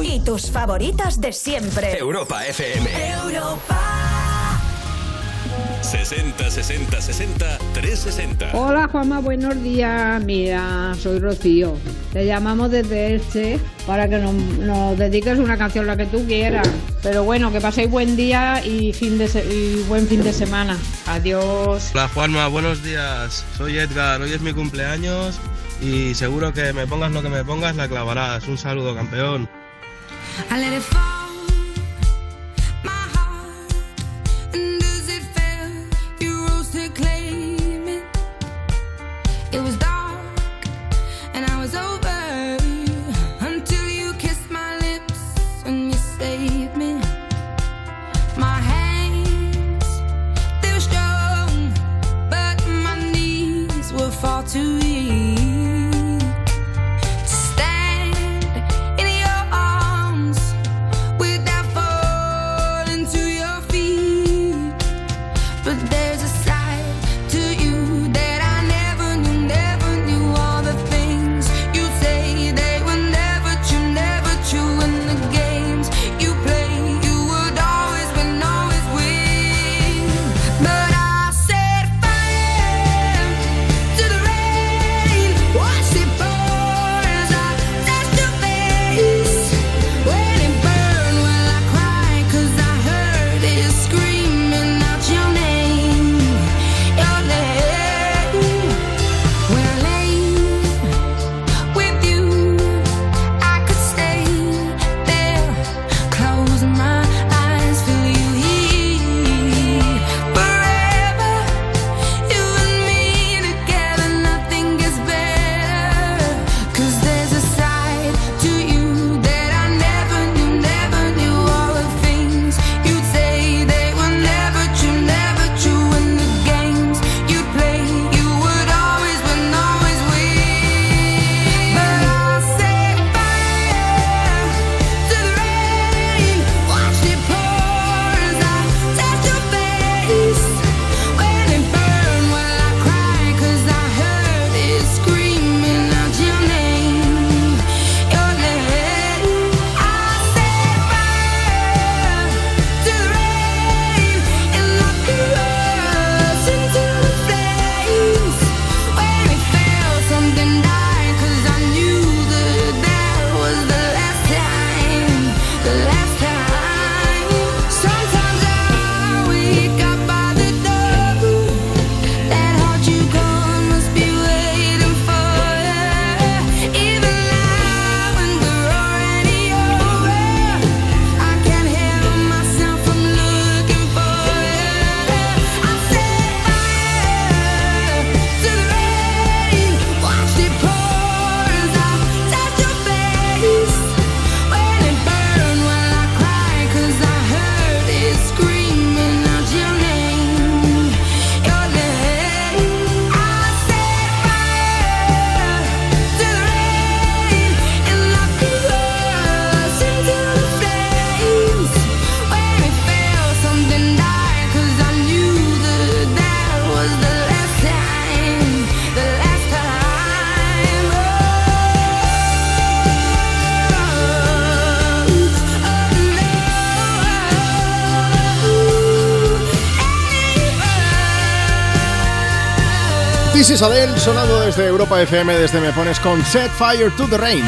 hoy. Y tus favoritas de siempre. Europa FM. Europa. 60 60 60 360. Hola Juanma, buenos días. Mira, soy Rocío. Te llamamos desde Elche para que nos, nos dediques una canción la que tú quieras. Pero bueno, que paséis buen día y, fin de se- y buen fin de semana. Adiós. Hola Juanma, buenos días. Soy Edgar, hoy es mi cumpleaños y seguro que me pongas lo que me pongas la clavarás. Un saludo, campeón. I let it fall. Is Adele sonando desde Europa FM, desde Me Pones con Set Fire to the Rain.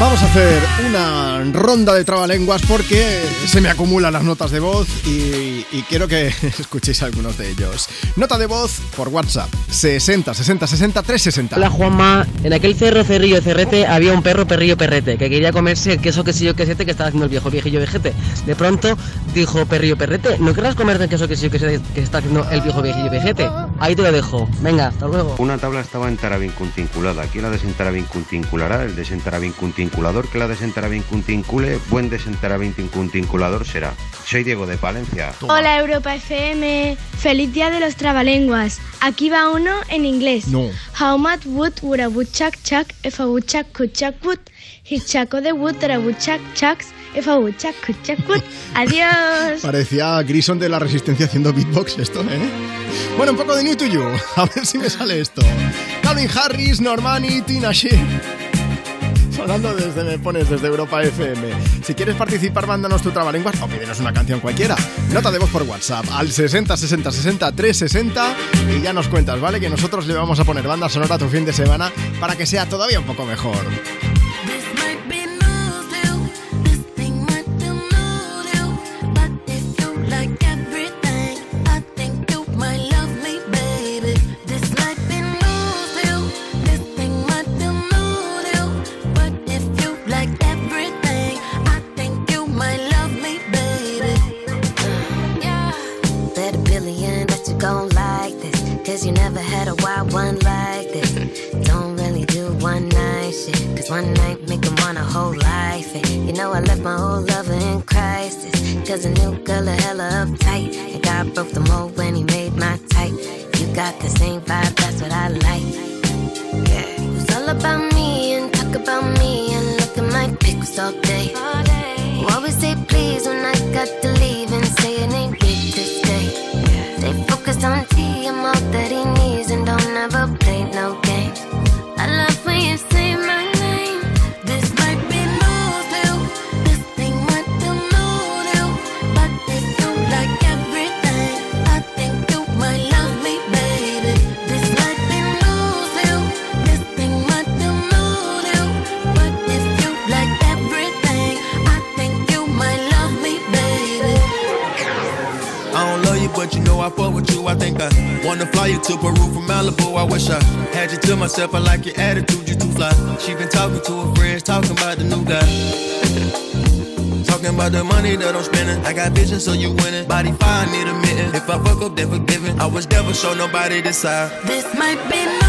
Vamos a hacer una ronda de trabalenguas porque se me acumulan las notas de voz y, y quiero que escuchéis algunos de ellos. Nota de voz por WhatsApp 60 60 60 360. Hola Juanma, en aquel cerro cerrillo cerrete había un perro perrillo perrete que quería comerse el queso quesillo quesete que estaba haciendo el viejo viejillo vejete. De pronto dijo perrillo perrete, ¿no querrás comerte el queso quesillo quesete que está haciendo el viejo viejillo vejete? Ahí te lo dejo. Venga, hasta luego. Una tabla estaba entaravincuntinculada. ¿Quién la desentaravincuntinculará? El desentaravincuntinculador que la desentaravincuntincule, buen desentaravincuntinculador será. Soy Diego de Palencia. Hola Europa FM, feliz día de los trabalenguas. Aquí va uno en inglés. No. How much wood would a woodchuck chuck if a woodchuck could chuck wood? He chuck the wood that a woodchuck chucks if a woodchuck could chuck wood. Adiós. Parecía Grison de la Resistencia haciendo beatbox esto, ¿eh? Bueno, un poco de New to You. A ver si me sale esto. Calvin Harris, Normani, Tina. Sonando desde Me Pones, desde Europa FM. Si quieres participar, mándanos tu trabalenguas o pídenos una canción cualquiera. Nota de voz por WhatsApp al 60 60 60 360 y ya nos cuentas, ¿vale? Que nosotros le vamos a poner banda sonora a tu fin de semana para que sea todavía un poco mejor. I got vision, so you winning. Body fine, need a mitten. If I fuck up, then forgiven. I was never show nobody this side. This might be new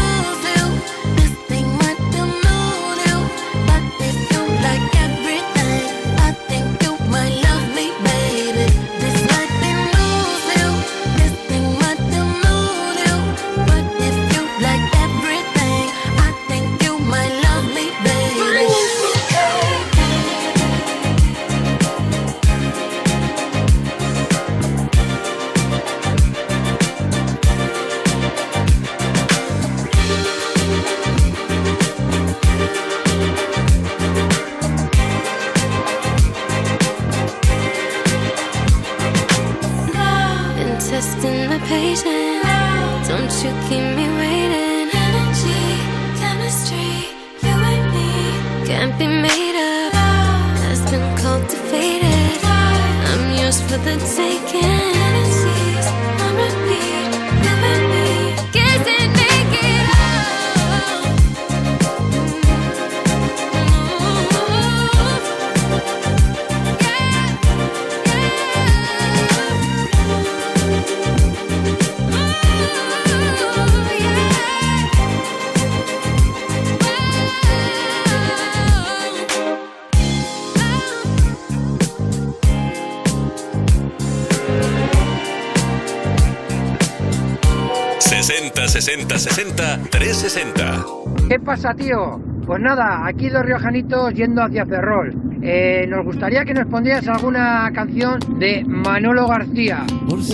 60 60 60 360. ¿Qué pasa, tío? Pues nada, aquí dos riojanitos yendo hacia Ferrol. Eh, nos gustaría que nos pondrías alguna canción de Manolo García.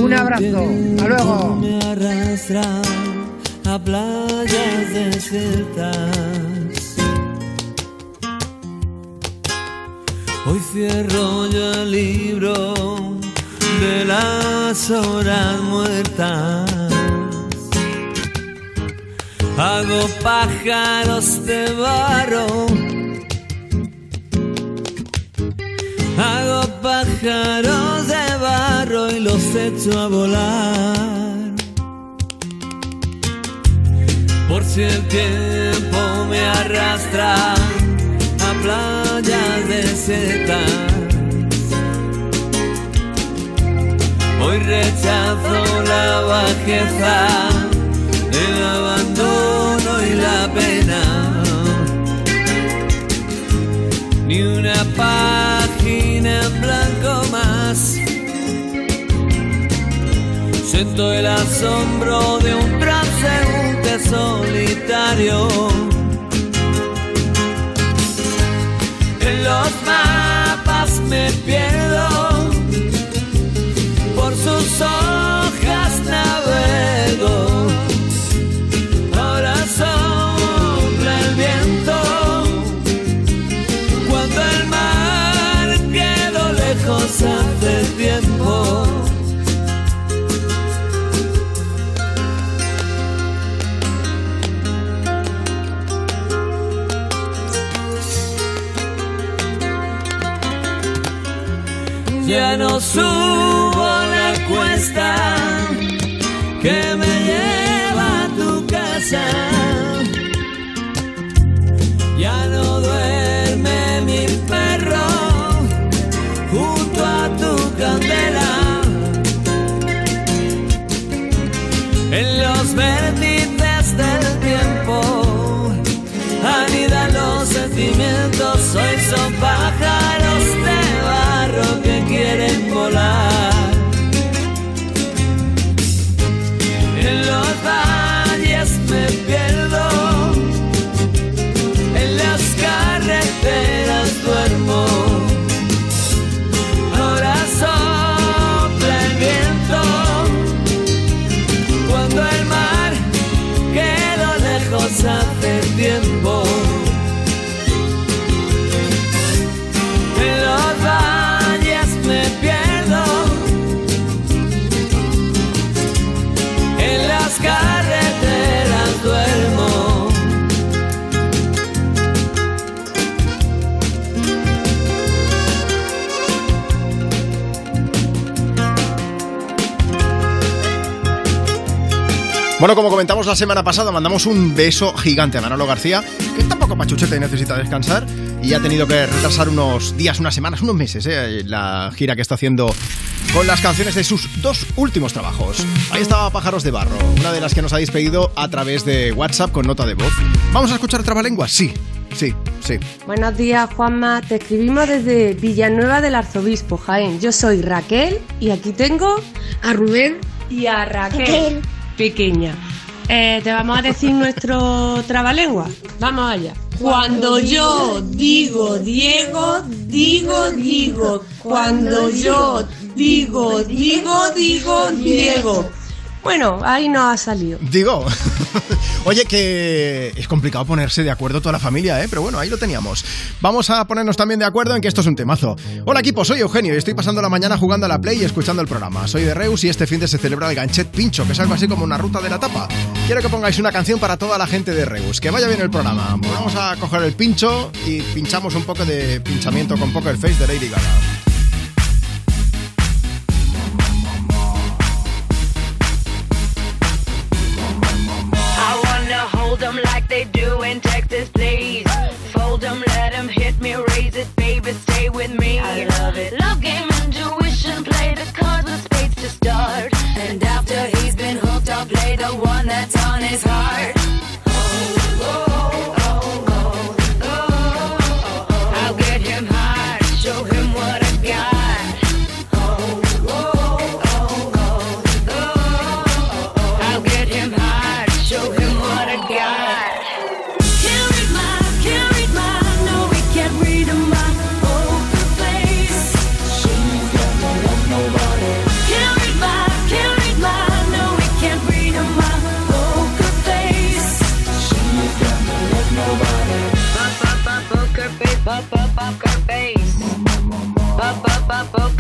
Un abrazo. Hasta luego. Me arrastra a playas desiertas. Hoy cierro yo el libro de las horas muertas. Hago pájaros de barro. Hago pájaros de barro y los echo a volar. Por si el tiempo me arrastra a playas desiertas. Hoy rechazo la bajeza, el abandono y la pena. Ni una página en blanco más. Siento el asombro de un transeúnte solitario. En los mapas me pierdo, por sus hojas navego. Subo la cuesta que me lleva a tu casa. Ya no duerme mi perro junto a tu candela. En los vértices del tiempo anidan los sentimientos. Hoy son Bueno, como comentamos la semana pasada, mandamos un beso gigante a Manolo García, que está un poco pachuchete y necesita descansar, y ha tenido que retrasar unos días, unas semanas, unos meses, eh, la gira que está haciendo con las canciones de sus dos últimos trabajos. Ahí estaba Pájaros de Barro, una de las que nos ha despedido a través de WhatsApp con nota de voz. ¿Vamos a escuchar Trabalengua? Sí, sí, sí. Buenos días, Juanma. Te escribimos desde Villanueva del Arzobispo, Jaén. Yo soy Raquel y aquí tengo a Rubén y a Raquel, pequeña. Eh, te vamos a decir nuestro trabalengua. Vamos allá. Cuando yo digo Diego, digo digo. Cuando yo digo digo digo Diego. Bueno, ahí nos ha salido. Digo, oye, que es complicado ponerse de acuerdo toda la familia, ¿eh? Pero bueno, ahí lo teníamos. Vamos a ponernos también de acuerdo en que esto es un temazo. Hola equipo, soy Eugenio y estoy pasando la mañana jugando a la Play y escuchando el programa. Soy de Reus y este fin de se celebra el Ganchet Pincho, que es algo así como una ruta de la tapa. Quiero que pongáis una canción para toda la gente de Reus. Que vaya bien el programa. Vamos a coger el pincho y pinchamos un poco de pinchamiento con Poker Face de Lady Gaga.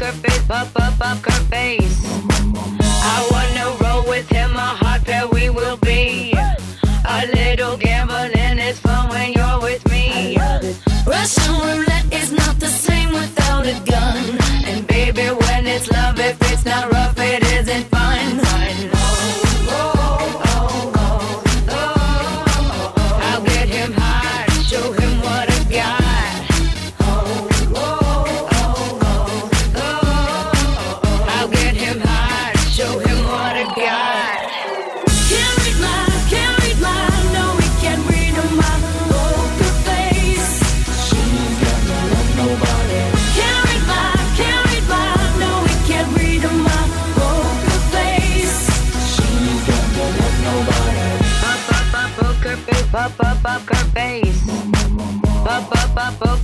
Poker face, pop, pop, poker face. I wanna roll with him, a hot pair we will be.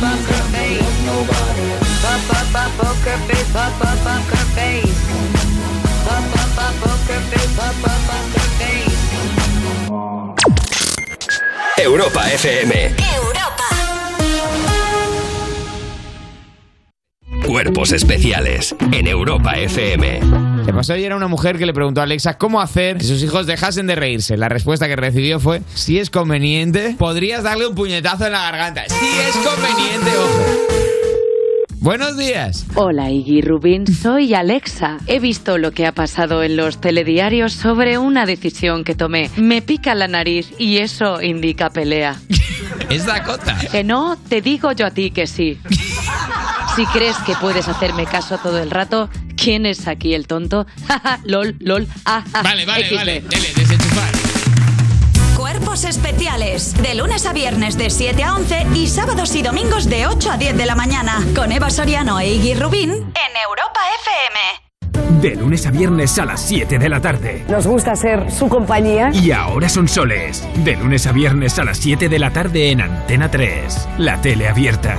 Poker face. Poker poker poker poker. Europa FM. Cuerpos especiales en Europa FM. Le pasó ayer a una mujer que le preguntó a Alexa cómo hacer que sus hijos dejasen de reírse. La respuesta que recibió fue, si es conveniente, podrías darle un puñetazo en la garganta. Si es conveniente, ojo. Buenos días. Hola Iggy Rubin, soy Alexa. He visto lo que ha pasado en los telediarios sobre una decisión que tomé. Me pica la nariz y eso indica pelea. Es Dakota. Que no, te digo yo a ti que sí. Si crees que puedes hacerme caso todo el rato, ¿quién es aquí el tonto? Jaja, lol, lol, ah, ah, Vale, vale, XD. vale. Dele, desenchufar. Cuerpos especiales. De lunes a viernes de 7 a 11 y sábados y domingos de 8 a 10 de la mañana. Con Eva Soriano e Iggy Rubín en Europa FM. De lunes a viernes a las 7 de la tarde. Nos gusta ser su compañía. Y ahora son soles. De lunes a viernes a las 7 de la tarde en Antena 3. La tele abierta.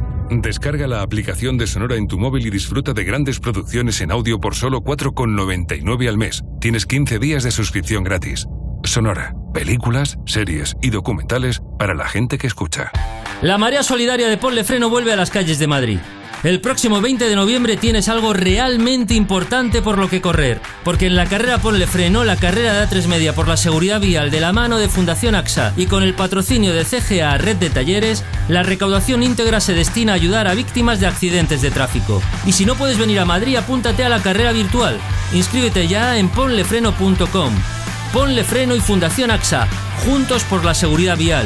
Descarga la aplicación de Sonora en tu móvil y disfruta de grandes producciones en audio por solo 4,99 al mes. Tienes 15 días de suscripción gratis. Sonora, películas, series y documentales para la gente que escucha. La marea solidaria de Ponle Freno vuelve a las calles de Madrid. El próximo 20 de noviembre tienes algo realmente importante por lo que correr, porque en la carrera Ponle Freno, la carrera de A3 Media por la seguridad vial de la mano de Fundación AXA y con el patrocinio de CGA Red de Talleres, la recaudación íntegra se destina a ayudar a víctimas de accidentes de tráfico. Y si no puedes venir a Madrid, apúntate a la carrera virtual. Inscríbete ya en ponlefreno.com. Ponle Freno y Fundación AXA, juntos por la seguridad vial.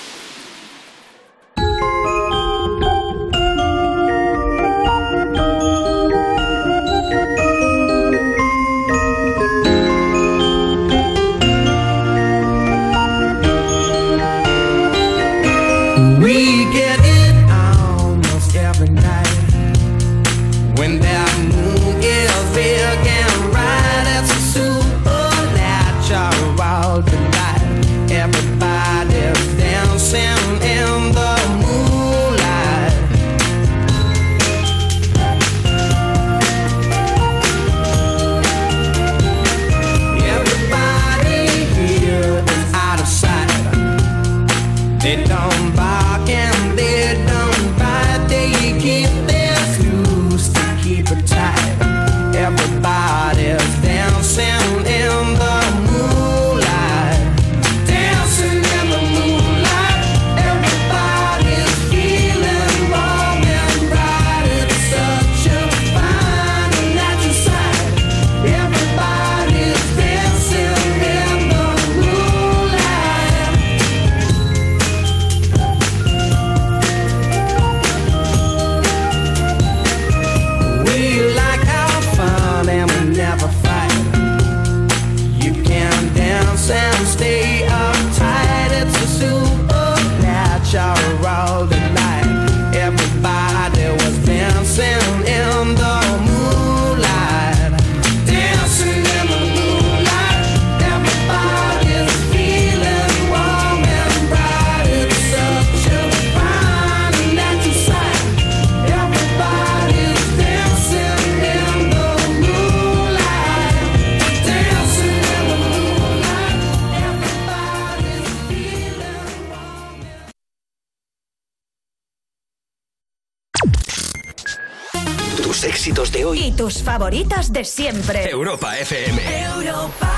Y tus favoritas de siempre. Europa FM. Europa.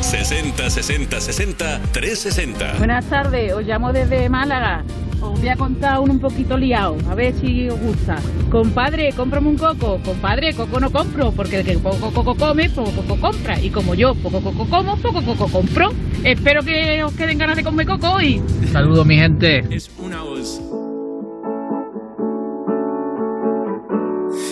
60 60 60 360. Buenas tardes, os llamo desde Málaga. Os voy a contar uno un poquito liado, a ver si os gusta. Compadre, cómprame un coco. Compadre, coco no compro, porque el que poco coco come, poco coco compra. Y como yo poco coco como, poco coco compro. Espero que os queden ganas de comer coco hoy. Saludos, mi gente. Es una voz.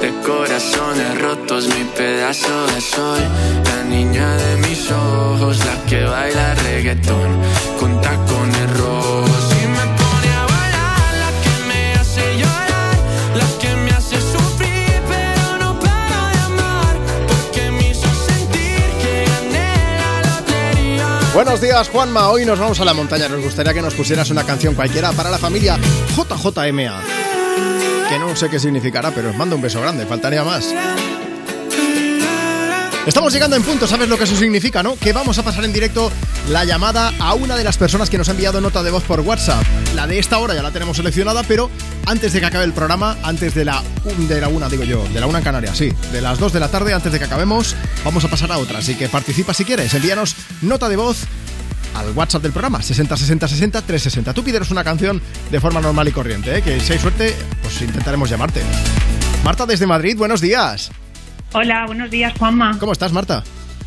de corazones rotos. Mi pedazo de sol, la niña de mis ojos, la que baila reggaetón con tacones rojos. Me pone a bailar, la que me hace llorar, la que me hace sufrir, pero no porque me hizo sentir que gané la lotería. Buenos días, Juanma. Hoy nos vamos a la montaña. Nos gustaría que nos pusieras una canción cualquiera para la familia JJMA. Que no sé qué significará, pero os mando un beso grande. Faltaría más. Estamos llegando en punto, ¿sabes lo que eso significa, no? Que vamos a pasar en directo la llamada a una de las personas que nos ha enviado nota de voz por WhatsApp. La de esta hora ya la tenemos seleccionada, pero antes de que acabe el programa, antes de la, de la una, digo yo, de la una en Canarias, sí, de las dos de la tarde, antes de que acabemos, vamos a pasar a otra. Así que participa si quieres, envíanos nota de voz al WhatsApp del programa, 60 60 60 360. Tú pídenos una canción de forma normal y corriente, ¿eh? que si hay suerte, pues intentaremos llamarte. Marta desde Madrid, buenos días. Hola, buenos días, Juanma. ¿Cómo estás, Marta?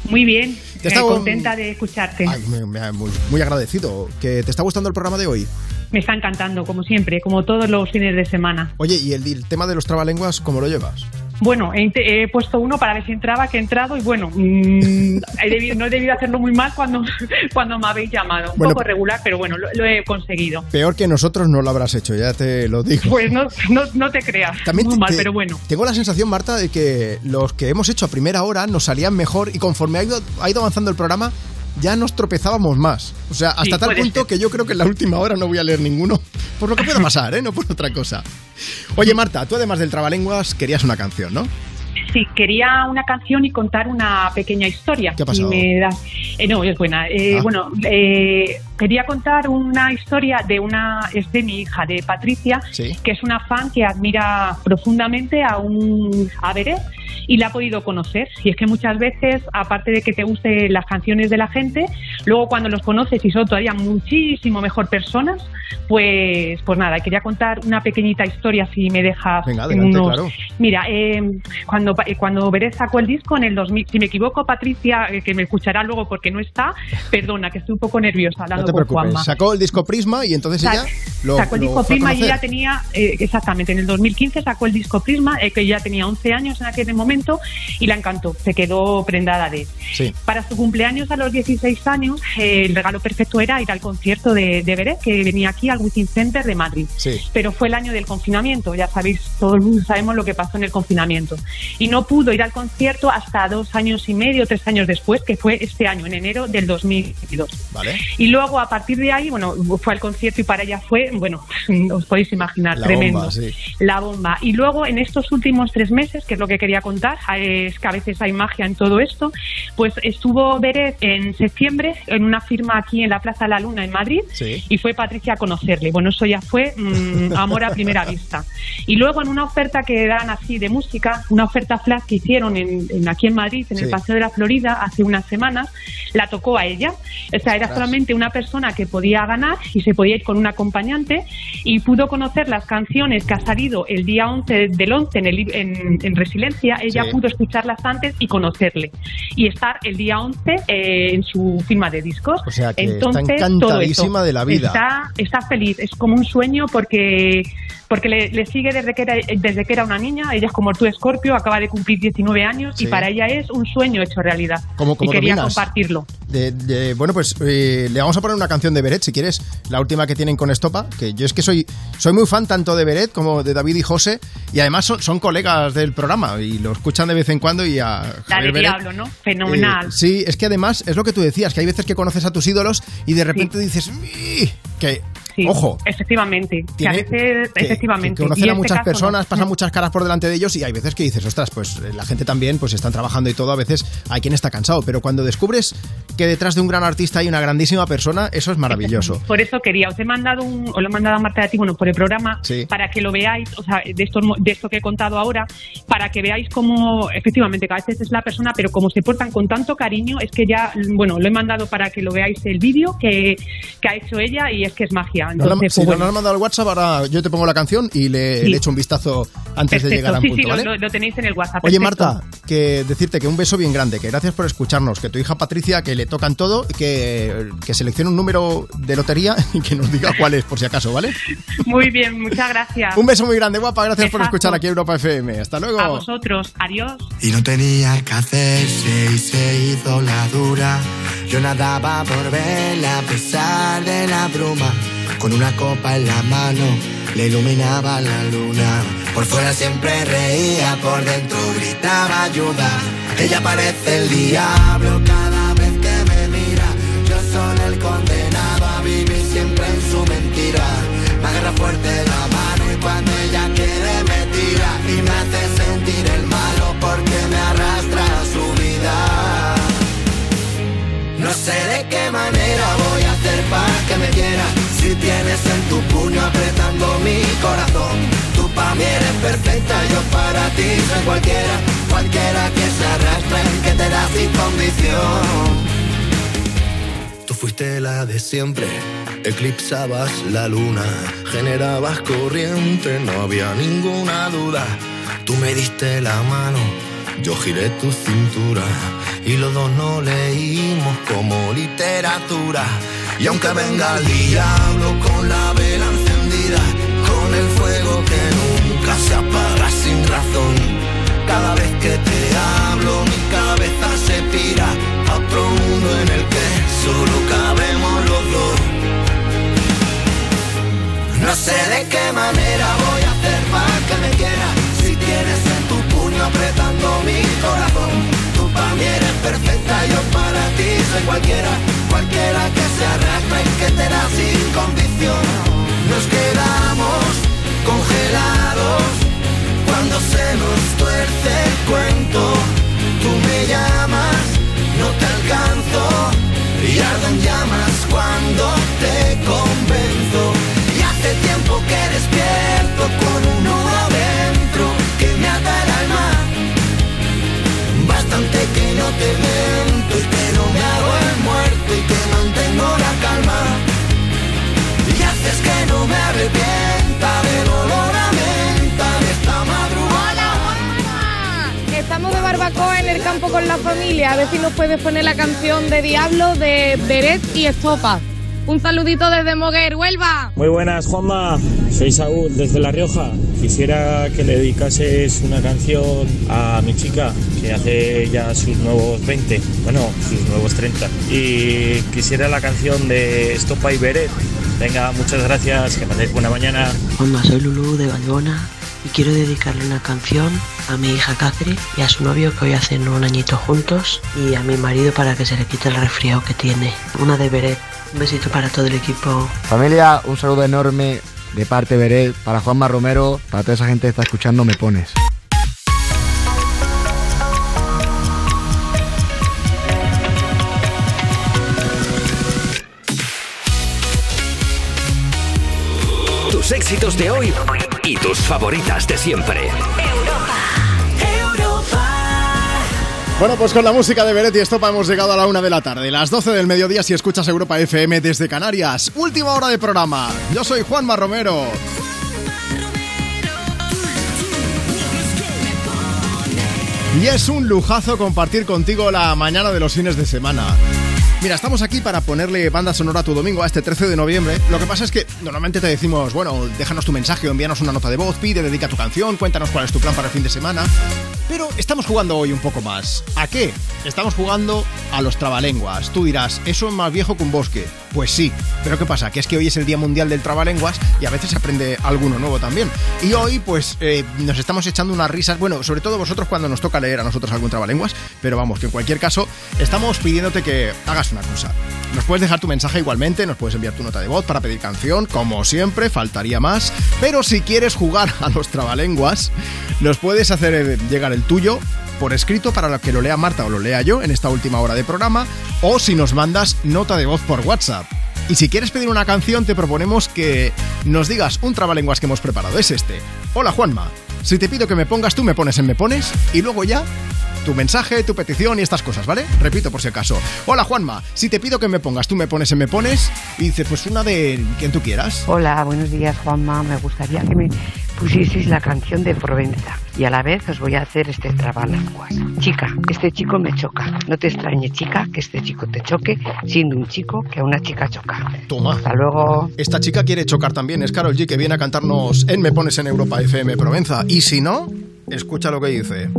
Muy bien, Te eh, está- contenta de escucharte. Ay, me- me- muy, muy agradecido. ¿Que ¿Te está gustando el programa de hoy? Me está encantando, como siempre, como todos los fines de semana. Oye, ¿y el, el tema de los trabalenguas, cómo lo llevas? Bueno, he, puesto uno para ver si entraba, que he entrado y bueno, mm, he debido- no he debido hacerlo muy mal cuando, cuando me habéis llamado. Un Bueno, poco regular, pero bueno, lo, lo he conseguido. Peor que nosotros no lo habrás hecho, ya te lo digo. Pues no, no, no te creas, También muy te- mal, te- pero bueno. Tengo la sensación, Marta, de que los que hemos hecho a primera hora nos salían mejor y conforme ha ido, ha ido avanzando el programa, ya nos tropezábamos más. O sea, hasta Sí, tal punto ser. que yo creo que en la última hora no voy a leer ninguno. Por lo que pueda pasar, ¿eh? No por otra cosa. Oye, Marta, tú además del trabalenguas querías una canción, ¿no? Sí, quería una canción y contar una pequeña historia. ¿Qué ha pasado? Me eh, no, es buena. Eh, Ah. Bueno, eh, quería contar una historia de una, es de mi hija, de Patricia, Sí. que es una fan que admira profundamente a un a Beret y la ha podido conocer. Y es que muchas veces, aparte de que te gusten las canciones de la gente, Luego cuando los conoces y son todavía muchísimo mejor personas, pues, pues nada, quería contar una pequeñita historia si me dejas Venga, adelante, unos- claro. Mira, eh, cuando, eh, cuando Veré sacó el disco en el 2000, si me equivoco, Patricia, eh, que me escuchará luego porque no está, perdona, que estoy un poco nerviosa hablando No te con preocupes. Juanma. Sacó el disco Prisma y entonces Sac- ella lo sacó el lo disco Prisma y ella tenía, eh, exactamente, en el 2015 sacó el disco Prisma, eh, que ella tenía 11 años en aquel momento y la encantó, se quedó prendada de él. Sí. Para su cumpleaños a los 16 años, eh, el regalo perfecto era ir al concierto de, de Beret, que venía aquí al Wizzing Center de Madrid. Sí. Pero fue el año del confinamiento, ya sabéis, todo el mundo sabemos lo que pasó en el confinamiento. Y no pudo ir al concierto hasta dos años y medio, tres años después, que fue este año, en enero del 2022. Vale. Y luego, a partir de ahí, bueno, fue al concierto y para ella fue, bueno, os podéis imaginar, La tremendo. bomba, sí. La bomba. Y luego, en estos últimos tres meses, que es lo que quería contar, es que a veces hay magia en todo esto, pues estuvo Beret en septiembre en una firma aquí en la Plaza La Luna en Madrid Sí. y fue Patricia a conocerle. Bueno, eso ya fue mm, amor a primera vista. Y luego en una oferta que dan así de música, una oferta flash que hicieron en, en- aquí en Madrid, en el Sí. Paseo de la Florida, hace unas semanas, la tocó a ella. O sea, era solamente una persona que podía ganar y se podía ir con un acompañante y pudo conocer las canciones que ha salido el día 11 del 11 en, el, en, en Resiliencia. Ella Sí. pudo escucharlas antes y conocerle y estar el día 11 eh, en su firma de discos. O sea que está Entonces, todo encantadísima eso. de la vida. Está, está feliz, es como un sueño porque porque le, le sigue desde que, era, desde que era una niña. Ella es como tú, Escorpio, acaba de cumplir 19 años Sí. y para ella es un sueño hecho realidad. ¿Cómo- cómo y quería dominas? compartirlo. De- de- bueno, pues eh, le vamos a poner una canción de Beret, si quieres, la última que tienen con Estopa, que yo es que soy, soy muy fan tanto de Beret como de David y José, y además son, son colegas del programa y lo escuchan de vez en cuando y a La Javier de Beret, Diablo, ¿no? Fenomenal. eh, sí, es que además es lo que tú decías, que hay veces que conoces a tus ídolos y de repente dices, que, Sí, ojo, efectivamente. Tiene- que- efectivamente. que conocen Y a este muchas no. personas, pasan muchas caras por delante de ellos y hay veces que dices, ostras, pues eh, la gente también pues están trabajando y todo, a veces hay quien está cansado, pero cuando descubres que detrás de un gran artista hay una grandísima persona, eso es maravilloso. Por eso quería, os he mandado un, os lo he mandado a Marta de ti, bueno, por el programa, Sí. para que lo veáis, o sea, de esto, de esto que he contado ahora, para que veáis cómo, efectivamente, que a veces es la persona, pero como se portan con tanto cariño, es que ya, bueno, lo he mandado para que lo veáis el vídeo que, que ha hecho ella y es que es magia. Lo- Entonces, si pues, bueno. nos has mandado el WhatsApp, ahora yo te pongo la canción y le, Sí. le echo un vistazo antes de llegar a sí, punto, sí, lo- ¿vale? lo, lo tenéis en el WhatsApp. Oye, perfecto. Marta, que decirte que un beso bien grande, que gracias por escucharnos, que tu hija Patricia, que le tocan todo, que, que seleccione un número de lotería y que nos diga cuál es, por si acaso, ¿vale? Muy bien, muchas gracias. Un beso muy grande, guapa, gracias por escuchar aquí Europa FM. Hasta luego. A vosotros. Adiós. Y no tenía que hacerse y se hizo la dura. Yo nadaba por verla a pesar de la bruma. Con una copa en la mano le iluminaba la luna. Por fuera siempre reía, por dentro gritaba ayuda. Ella parece el diablo cada vez que me mira. Yo soy el condenado a vivir siempre en su mentira. Me agarra fuerte la mano y cuando ella quiere me tira y me hace sentir el malo porque me arrastra a su vida. No sé de qué manera voy a hacer para que me quiera Si tienes en tu puño apretando mi corazón Tú para mí eres perfecta, yo para ti soy cualquiera Cualquiera que se arrastre, que te da sin condición Tú fuiste la de siempre, eclipsabas la luna, generabas corriente, no había ninguna duda. Tú me diste la mano, yo giré tu cintura y los dos no leímos como literatura. Y aunque venga el diablo con la vela encendida, con el fuego que nunca se apaga sin razón, cada vez que te hablo mi cabeza se pira a otro mundo en el que solo cabemos los dos. No sé de qué manera voy a hacer para que me quieras Si tienes en tu puño apretando mi corazón Tú para mí eres perfecta, yo para ti soy cualquiera Cualquiera que se arrastre y que te da sin condición Nos quedamos congelados Cuando se nos tuerce el cuento. Tú me llamas, no te alcanzo Y ardo en llamas cuando te convenzo. Y hace tiempo que despierto con un nudo dentro Que me ata el alma. Bastante que no te miento me hago el muerto y que mantengo la calma. Y haces que no me arrepienta del olor a menta de esta madrugada. Hola, Estamos de barbacoa en el campo con la familia. A ver si nos puedes poner la canción de Diablo de Beret y Estopa. Un saludito desde Moguer, Huelva. Muy buenas, Juanma. Soy Saúl desde La Rioja. Quisiera que le dedicases una canción a mi chica que hace ya sus nuevos 20, bueno, sus nuevos 30. Y quisiera la canción de Estopa y Beret. Venga, muchas gracias, que paséis buena mañana. Hola, soy Lulu de Vallbona y quiero dedicarle una canción a mi hija Catherine y a su novio que hoy hacen un añito juntos y a mi marido para que se le quite el resfriado que tiene. Una de Beret. Un besito para todo el equipo. Familia, un saludo enorme de parte de Beret para Juanma Romero, para toda esa gente que está escuchando Me Pones. Tus éxitos de hoy y tus favoritas de siempre. Bueno, pues con la música de Beret y Estopa hemos llegado a la una de la tarde, las 12 del mediodía si escuchas Europa FM desde Canarias. Última hora de programa. Yo soy Juanma Romero. Y es un lujazo compartir contigo la mañana de los fines de semana. Mira, estamos aquí para ponerle banda sonora a tu domingo a este 13 de noviembre. Lo que pasa es que normalmente te decimos, bueno, déjanos tu mensaje o envíanos una nota de voz, pide, dedica tu canción, cuéntanos cuál es tu plan para el fin de semana. Pero estamos jugando hoy un poco más. ¿A qué? Estamos jugando a los trabalenguas. Tú dirás, eso es más viejo que un bosque. Pues sí, pero ¿qué pasa? Que es que hoy es el Día Mundial del Trabalenguas y a veces se aprende alguno nuevo también. Y hoy, pues, eh, nos estamos echando unas risas, bueno, sobre todo vosotros cuando nos toca leer a nosotros algún trabalenguas, pero vamos, que en cualquier caso, estamos pidiéndote que hagas una cosa. Nos puedes dejar tu mensaje igualmente, nos puedes enviar tu nota de voz para pedir canción, como siempre, faltaría más. Pero si quieres jugar a los trabalenguas, nos puedes hacer eh, llegar el tuyo por escrito para que lo lea Marta o lo lea yo en esta última hora de programa, o si nos mandas nota de voz por WhatsApp. Y si quieres pedir una canción, te proponemos que nos digas un trabalenguas que hemos preparado. Es este. Hola Juanma, si te pido que me pongas, tú me pones en me pones y luego ya tu mensaje, tu petición y estas cosas, ¿vale? Repito por si acaso. Hola Juanma, si te pido que me pongas, tú me pones en me pones y dices, pues una de quien tú quieras. Hola, buenos días Juanma. Me gustaría que me pusieseis la canción de Provenza y a la vez os voy a hacer este trabalenguas. Chica, este chico me choca. No te extrañe, chica, que este chico te choque siendo un chico que a una chica choca. Toma. Hasta luego. Esta chica quiere chocar también, es Carol G que viene a cantarnos en Me Pones en Europa FM Provenza. Y si no, escucha lo que dice.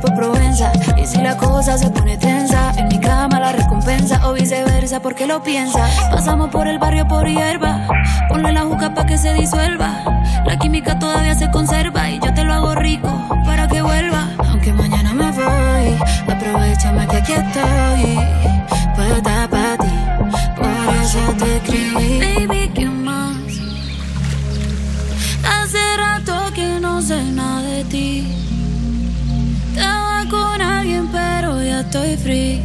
por Provenza. Y si la cosa se pone tensa, en mi cama la recompensa o viceversa, porque lo piensa. Pasamos por el barrio por hierba, ponle la juca pa' que se disuelva. La química todavía se conserva y yo te lo hago rico para que vuelva. Aunque mañana me voy, aprovechame que aquí estoy. Puedo estar para ti, por eso te escribí. Baby, ¿qué más? Hace rato que no sé nada de ti. Estoy free.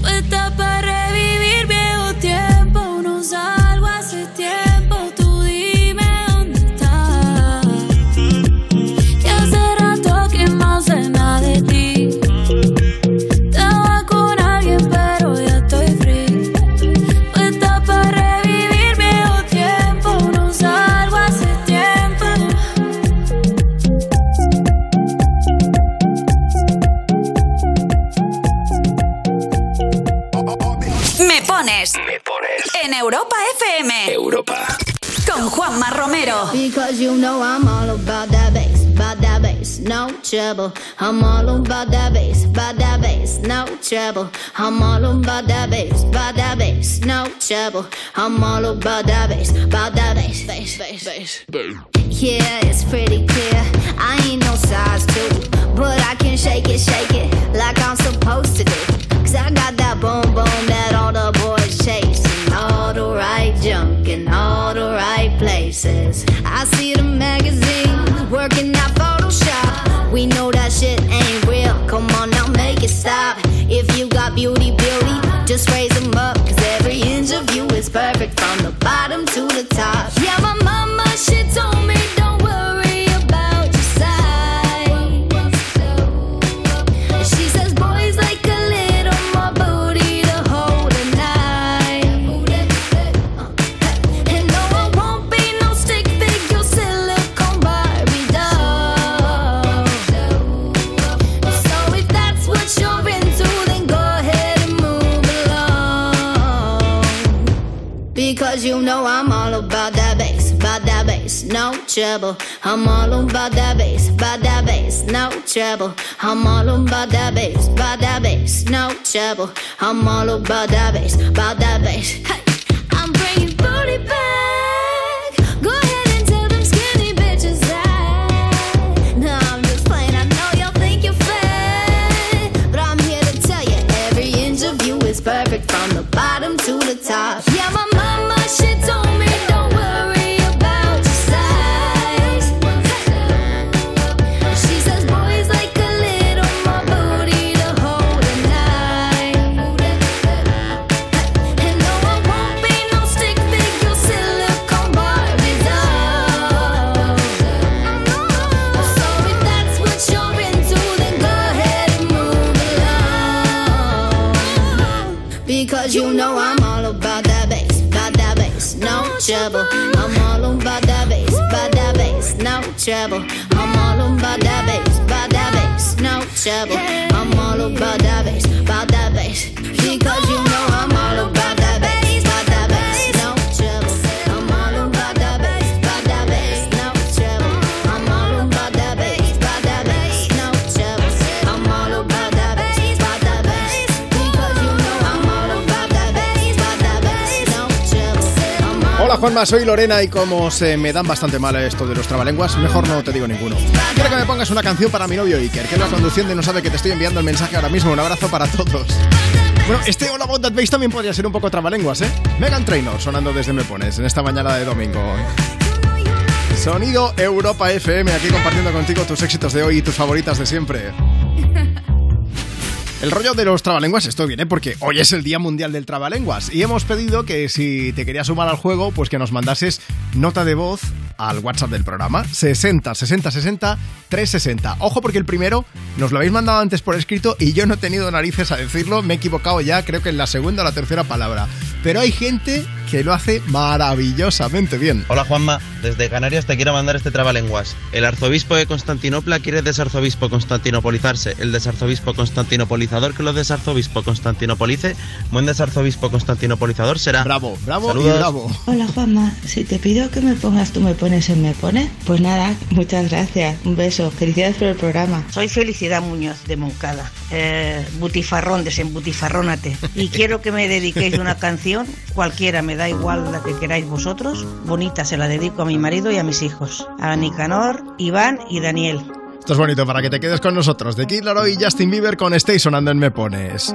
Puesta para revivir viejo trouble. I'm all about that bass, about that bass, no trouble. I'm all about that bass, about that bass, no trouble. I'm all about that bass, about that bass, bass, bass, bass. Yeah, it's pretty clear. I ain't no size two, but I can shake it, shake it like I'm supposed to do. Cause I got that boom boom that all the boys chase. All the right junk in all the right places. I see the stop. If you got beauty, beauty, just raise them up. Cause every inch of you is perfect from the bottom to the top. Yeah, my mama, trouble. I'm all about that bass, about that bass, no trouble. I'm all about that bass, about that bass, no trouble. I'm all about that bass, about that bass. Hey, I'm bringing booty back. Go ahead and tell them skinny bitches that. I'm just playing. I know y'all think you're fat, but I'm here to tell you every inch of you is perfect from the bottom to the top. Yeah, my Juanma, soy Lorena y como se me dan bastante mal esto de los trabalenguas, mejor no te digo ninguno. Quiero que me pongas una canción para mi novio Iker, que va conduciendo y no sabe que te estoy enviando el mensaje ahora mismo. Un abrazo para todos. Bueno, este All About That Bass también podría ser un poco trabalenguas, ¿eh? Megan Trainor sonando desde Me Pones en esta mañana de domingo. Sonido Europa FM, aquí compartiendo contigo tus éxitos de hoy y tus favoritas de siempre. El rollo de los trabalenguas, esto viene porque hoy es el Día Mundial del Trabalenguas y hemos pedido que si te querías sumar al juego, pues que nos mandases nota de voz al WhatsApp del programa 60 60 60 360. Ojo porque el primero nos lo habéis mandado antes por escrito y yo no he tenido narices a decirlo, me he equivocado ya, creo que en la segunda o la tercera palabra. Pero hay gente que lo hace maravillosamente bien. Hola Juanma, desde Canarias te quiero mandar este trabalenguas. El arzobispo de Constantinopla quiere desarzobispo constantinopolizarse. El desarzobispo constantinopolizador que lo desarzobispo constantinopolice. Buen desarzobispo constantinopolizador será. Bravo, bravo Saludos. y bravo. Hola Juanma, si te pido que me pongas tú me pones en me pone, pues nada, muchas gracias, un beso, felicidades por el programa. Soy Felicidad Muñoz de Moncada, eh, butifarrón, desembutifarrónate. Y quiero que me dediquéis una canción, cualquiera, me da igual la que queráis vosotros. Bonita, se la dedico a mi marido y a mis hijos, a Nicanor, Iván y Daniel. Esto es bonito para que te quedes con nosotros. De Kid Laroi y Justin Bieber con Stay sonando en Me Pones.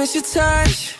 miss your touch.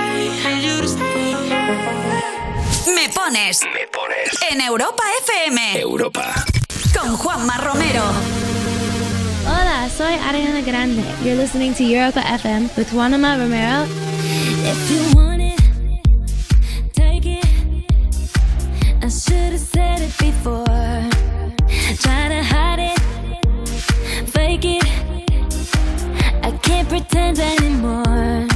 pones. Me pones. En Europa FM. Europa. Con Juanma Romero. Hola, soy Ariana Grande. You're listening to Europa FM with Juanma Romero. If you want it, take it. I should have said it before. Try to hide it, fake it. I can't pretend anymore.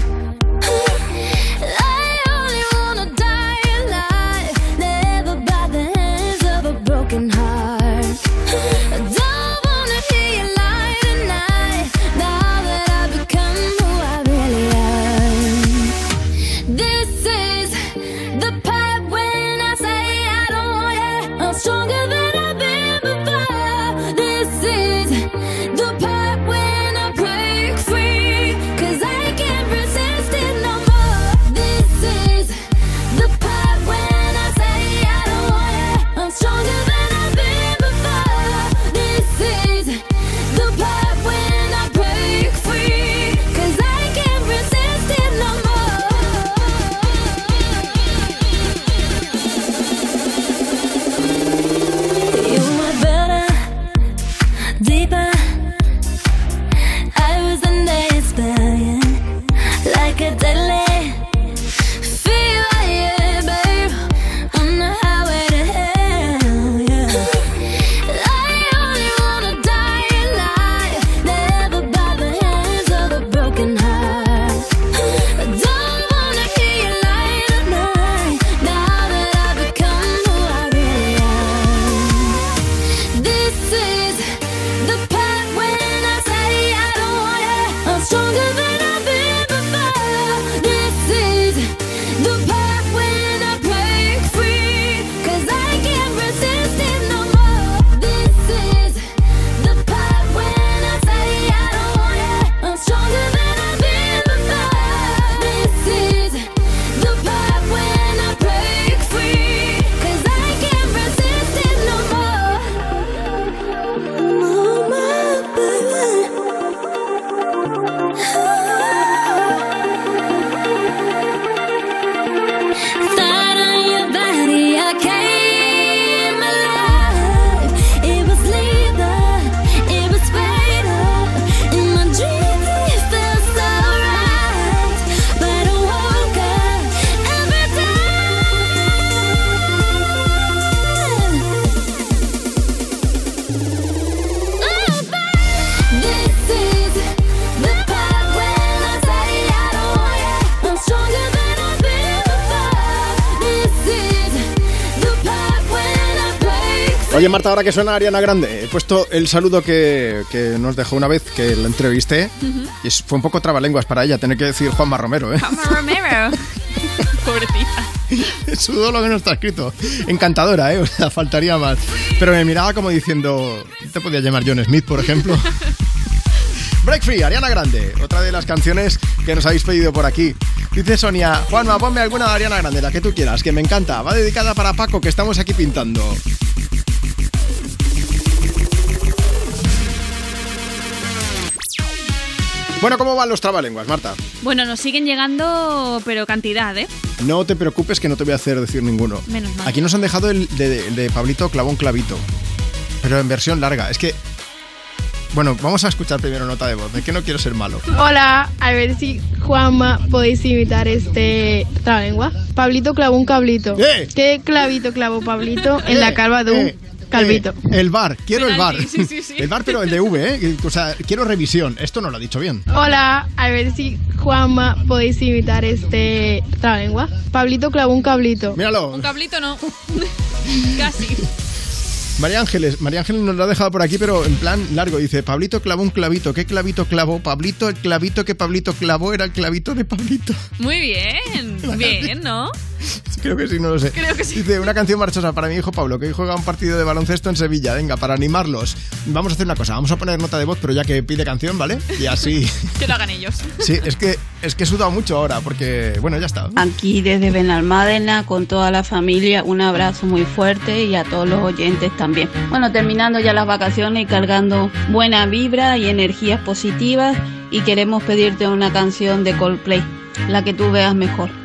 Marta, ahora que suena Ariana Grande, he puesto el saludo que, que nos dejó una vez que la entrevisté. Ujú. Y es- fue un poco trabalenguas para ella tener que decir Juanma Romero, ¿eh? Juanma Romero. Pobrecita. Sudó lo que no está escrito. Encantadora, ¿eh? O sea, faltaría más. Pero me miraba como diciendo, ¿te podía llamar John Smith, por ejemplo? Break Free, Ariana Grande, otra de las canciones que nos habéis pedido por aquí. Dice Sonia, Juanma, ponme alguna de Ariana Grande, la que tú quieras, que me encanta. Va dedicada para Paco, que estamos aquí pintando. Bueno, ¿cómo van los trabalenguas, Marta? Bueno, nos siguen llegando, pero cantidad, ¿eh? No te preocupes que no te voy a hacer decir ninguno. Menos mal. Aquí nos han dejado el de, de- de Pablito Clavón Clavito, pero en versión larga. Es que... Bueno, vamos a escuchar primero nota de voz, de que no quiero ser malo. Hola, a ver si Juanma podéis imitar este trabalengua. Pablito clavó un cablito. ¿Qué clavito clavó Pablito en la calva de un Eh, calvito? eh, el bar, quiero el bar. Sí, sí, sí. El bar, pero el de V, ¿eh? O sea, quiero revisión. Esto no lo ha dicho bien. Hola, a ver si Juanma podéis imitar este trabalengua. Pablito clavó un cablito. Míralo. Un cablito no. Casi. María Ángeles, María Ángeles nos lo ha dejado por aquí, pero en plan largo. Dice, Pablito clavó un clavito. ¿Qué clavito clavó? Pablito, el clavito que Pablito clavó era el clavito de Pablito. Muy bien. Bien, ¿no? Creo que sí, no lo sé. Creo que sí. Dice, una canción marchosa para mi hijo Pablo, que hoy juega un partido de baloncesto en Sevilla. Venga, para animarlos. Vamos a hacer una cosa, vamos a poner nota de voz, pero ya que pide canción, ¿vale? Y así... Que lo hagan ellos. Sí, es que, es que he sudado mucho ahora, porque, bueno, ya está. Aquí desde Benalmádena con toda la familia, un abrazo muy fuerte y a todos los oyentes también. Bueno, terminando ya las vacaciones y cargando buena vibra y energías positivas y queremos pedirte una canción de Coldplay, la que tú veas mejor.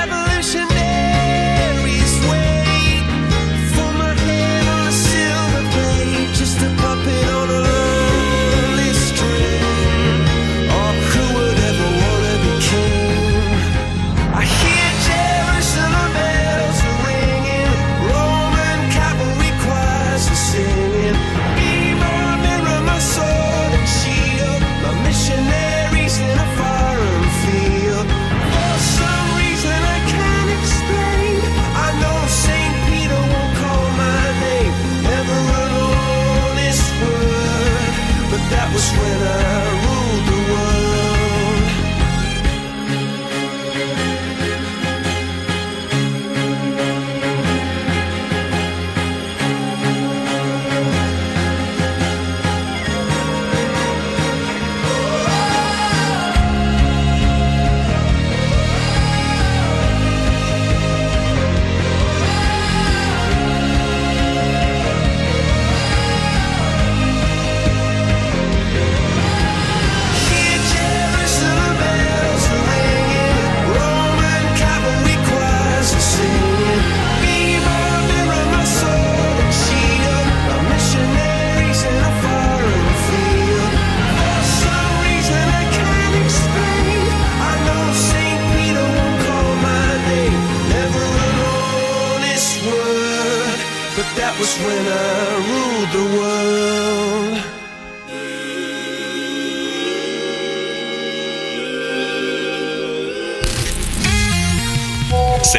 Was when I ruled the world.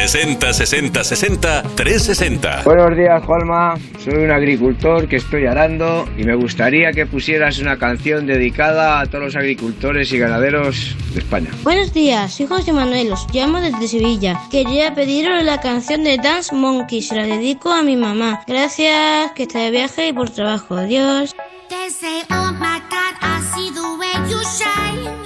60 60 60 360. Buenos días, Juanma. Soy un agricultor que estoy arando y me gustaría que pusieras una canción dedicada a todos los agricultores y ganaderos de España. Buenos días, soy José Manuel, os llamo desde Sevilla. Quería pediros la canción de Dance Monkey, se la dedico a mi mamá. Gracias, que está de viaje y por trabajo. Adiós. They say, oh my God, I see the way you shine.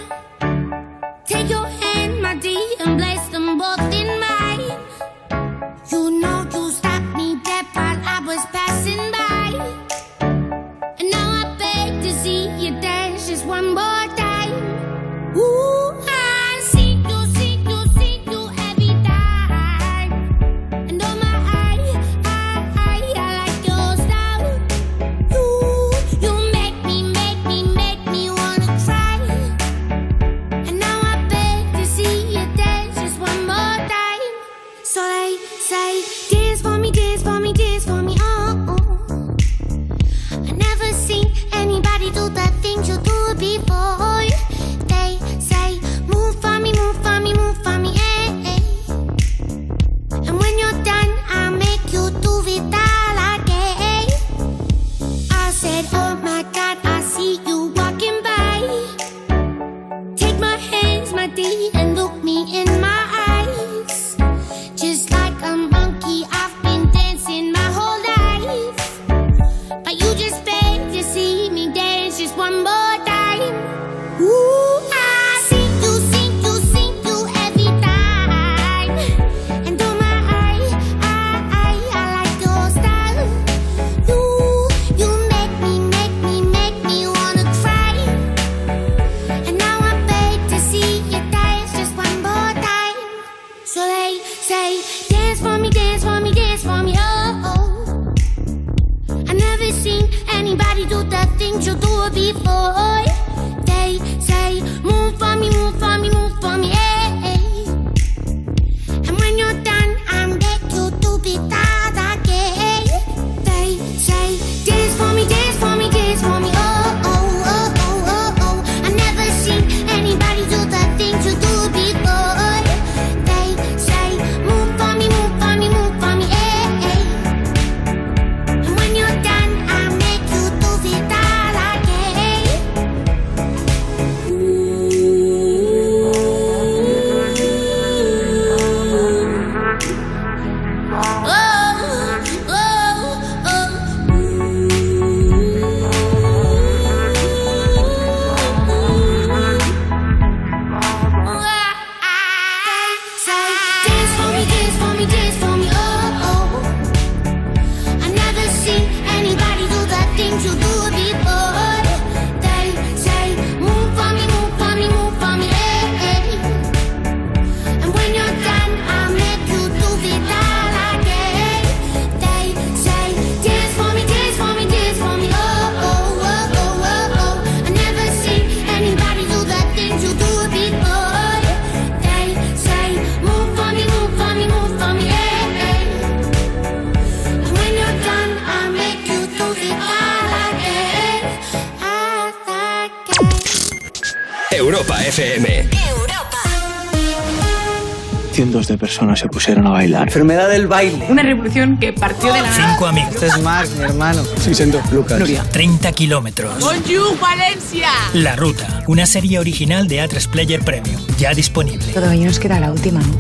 Pusieron a bailar. Enfermedad del baile. Una revolución que partió de la Cinco amigos. Este es Marc, mi hermano. Sí, siento. Lucas. Nuria. 30 kilómetros. Bonjour, Valencia. La Ruta, una serie original de A3 Player Premium, ya disponible. Todavía nos queda la última, ¿no?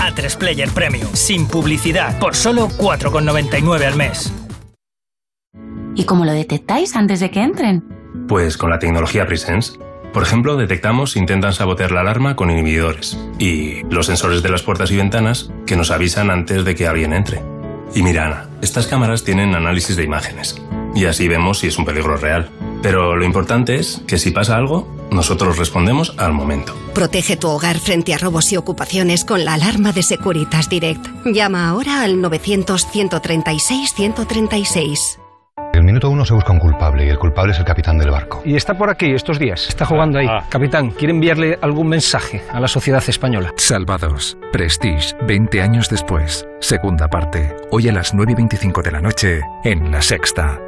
A3 Player Premium, sin publicidad, por solo 4,99 al mes. ¿Y cómo lo detectáis antes de que entren? Pues con la tecnología Presence. Por ejemplo, detectamos si intentan sabotear la alarma con inhibidores y los sensores de las puertas y ventanas que nos avisan antes de que alguien entre. Y mira, Ana, estas cámaras tienen análisis de imágenes y así vemos si es un peligro real. Pero lo importante es que si pasa algo, nosotros respondemos al momento. Protege tu hogar frente a robos y ocupaciones con la alarma de Securitas Direct. Llama ahora al 900-136-136. Minuto uno se busca un culpable y el culpable es el capitán del barco. Y está por aquí estos días, está jugando ahí. Capitán, ¿quiere enviarle algún mensaje a la sociedad española? Salvados. Prestige, 20 años después. Segunda parte. Hoy a las 9 y 25 de la noche en La Sexta.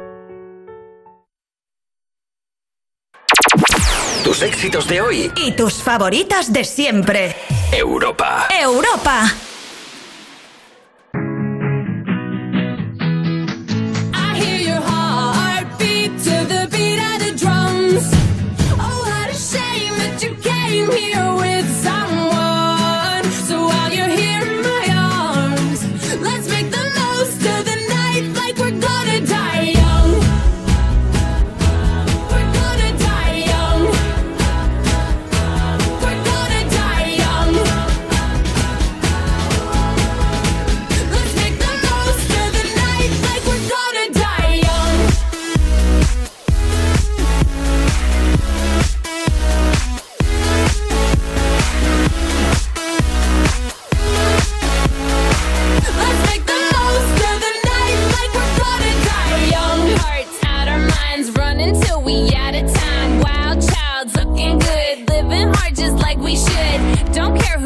Tus éxitos de hoy. Y tus favoritas de siempre. Europa. Europa.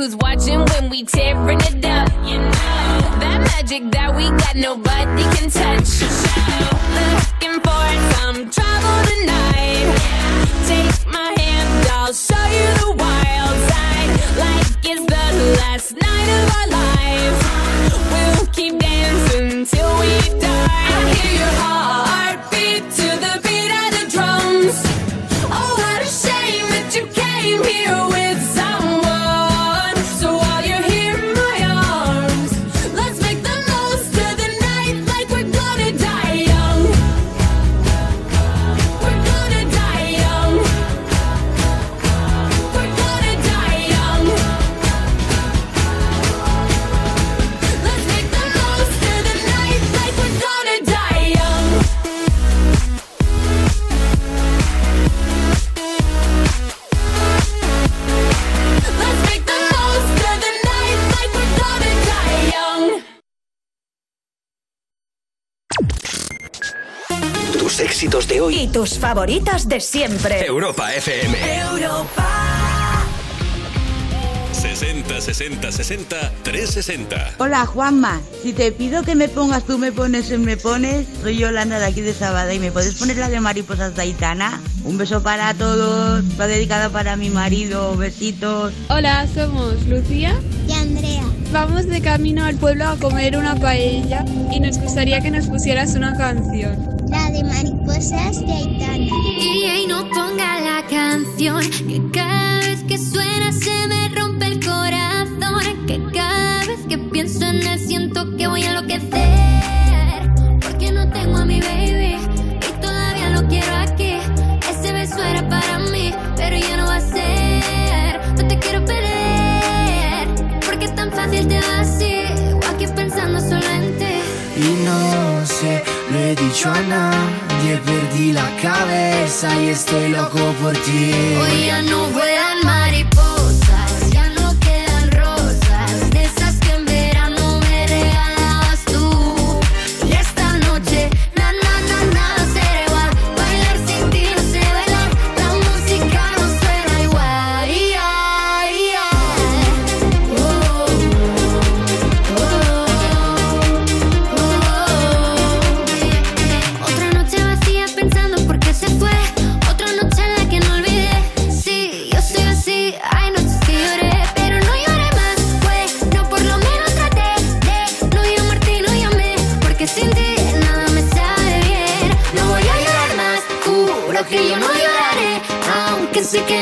Who's watching when we tearing it up. You know that magic that we got, nobody can touch. Looking hoy. Y tus favoritas de siempre. Europa FM. Europa. 60 60 60 360. Hola Juanma, si te pido que me pongas tú me pones en me pones, soy Yolanda de aquí de Sabada y me puedes poner la de mariposas de Aitana. Un beso para todos, va dedicada para mi marido, besitos. Hola, somos Lucía y Andrea. Vamos de camino al pueblo a comer una paella y nos gustaría que nos pusieras una canción. La de mariposas de Aitana. Y no ponga la canción que cada vez que suena se me rompe el corazón. Que cada vez que pienso en él siento que voy a enloquecer. Tan fácil te va así. O aquí pensando solo en ti. Y no sé, lo he dicho a nadie, perdí la cabeza y estoy loco por ti. Hoy ya no vuelan mariposas,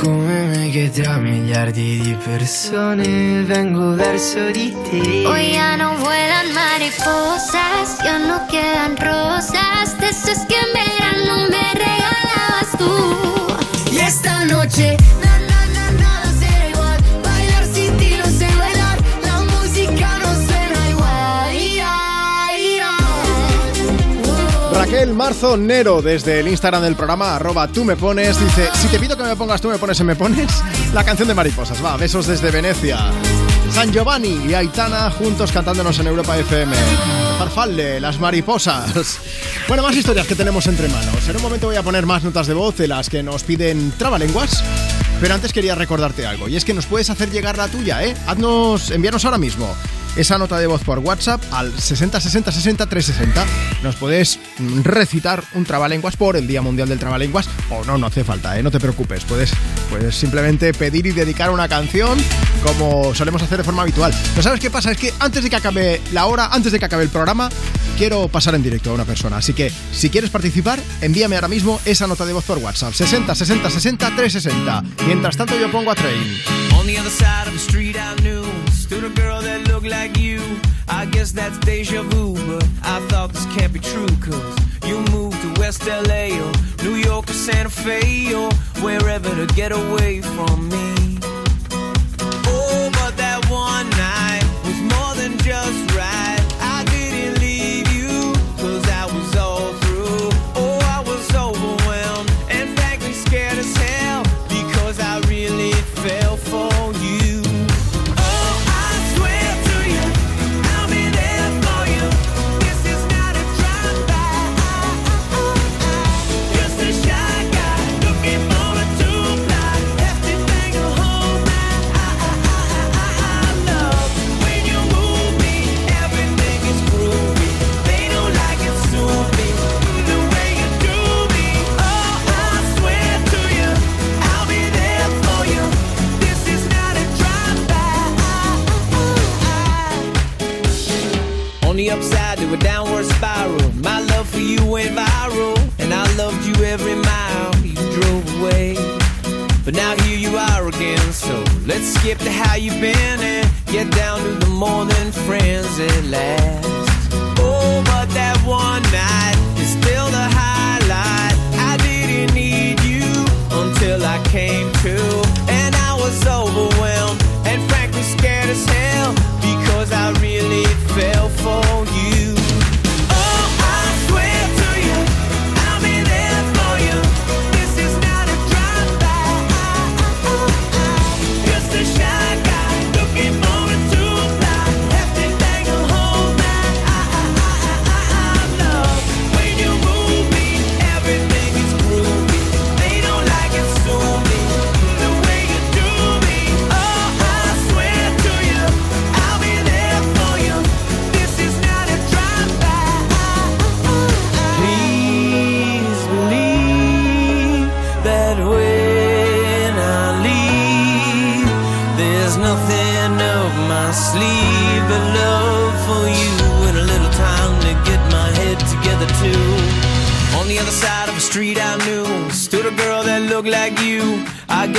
come me che tra miliardi di persone vengo verso di te. Hoy ya no vuelan mariposas, ya no quedan rosas, de esas que en verano Raquel Marzo Nero, desde el Instagram del programa, arroba tú me pones, dice, si te pido que me pongas tú me pones y me pones, la canción de mariposas, va, besos desde Venecia. San Giovanni y Aitana juntos cantándonos en Europa FM. Farfalle, las mariposas. Bueno, más historias que tenemos entre manos. En un momento voy a poner más notas de voz de las que nos piden trabalenguas. Pero antes quería recordarte algo, y es que nos puedes hacer llegar la tuya, ¿eh? Haznos, envíanos ahora mismo esa nota de voz por WhatsApp al 60 60 60 360. Nos mm, recitar un trabalenguas por el Día Mundial del Trabalenguas, o no, no hace falta, ¿eh? no te preocupes. Puedes, puedes simplemente pedir y dedicar una canción como solemos hacer de forma habitual. Pero ¿sabes qué pasa? Es que antes de que acabe la hora, antes de que acabe el programa, quiero pasar en directo a una persona. Así que si quieres participar, envíame ahora mismo esa nota de voz por WhatsApp. 60 60 60 360. Mientras tanto yo pongo a Train. On the other side of the street I Stood a girl that looked like you. I guess that's deja vu But I thought this can't be true Cause you moved to West LA Or New York or Santa Fe Or wherever to get away from me But now here you are again So let's skip to how you've been And get down to the more than friends at last Oh, but that one night is still the highlight. I didn't need you until I came to,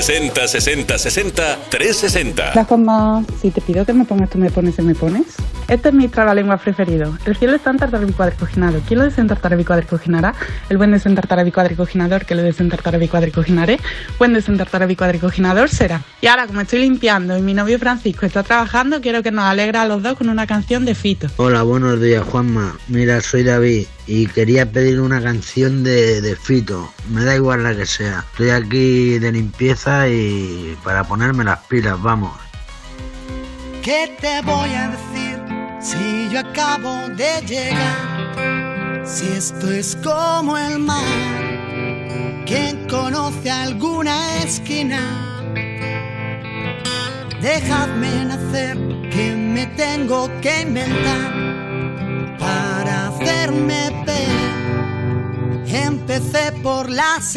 60 60 60 360. La forma, si te pido que me pongas, tú me pones y me pones. Este es mi trabalengua preferido. El cielo está en tartarabi cuadricoginado. ¿Quién lo desen tartarabi cuadricoginará? El buen desen tartarabi cuadricoginador, que lo desen tartarabi cuadricoginaré. Buen desen tartarabi cuadricoginador será. Y ahora, como estoy limpiando y mi novio Francisco está trabajando, quiero que nos alegra a los dos con una canción de Fito. Hola, buenos días, Juanma. Mira, soy David y quería pedir una canción de Fito. Me da igual la que sea. Estoy aquí de limpieza y para ponerme las pilas, vamos. ¿Qué te voy a decir si yo acabo de llegar? Si esto es como el mar, ¿quién conoce alguna esquina? Dejadme nacer, que me tengo que inventar para hacerme ver. Empecé por las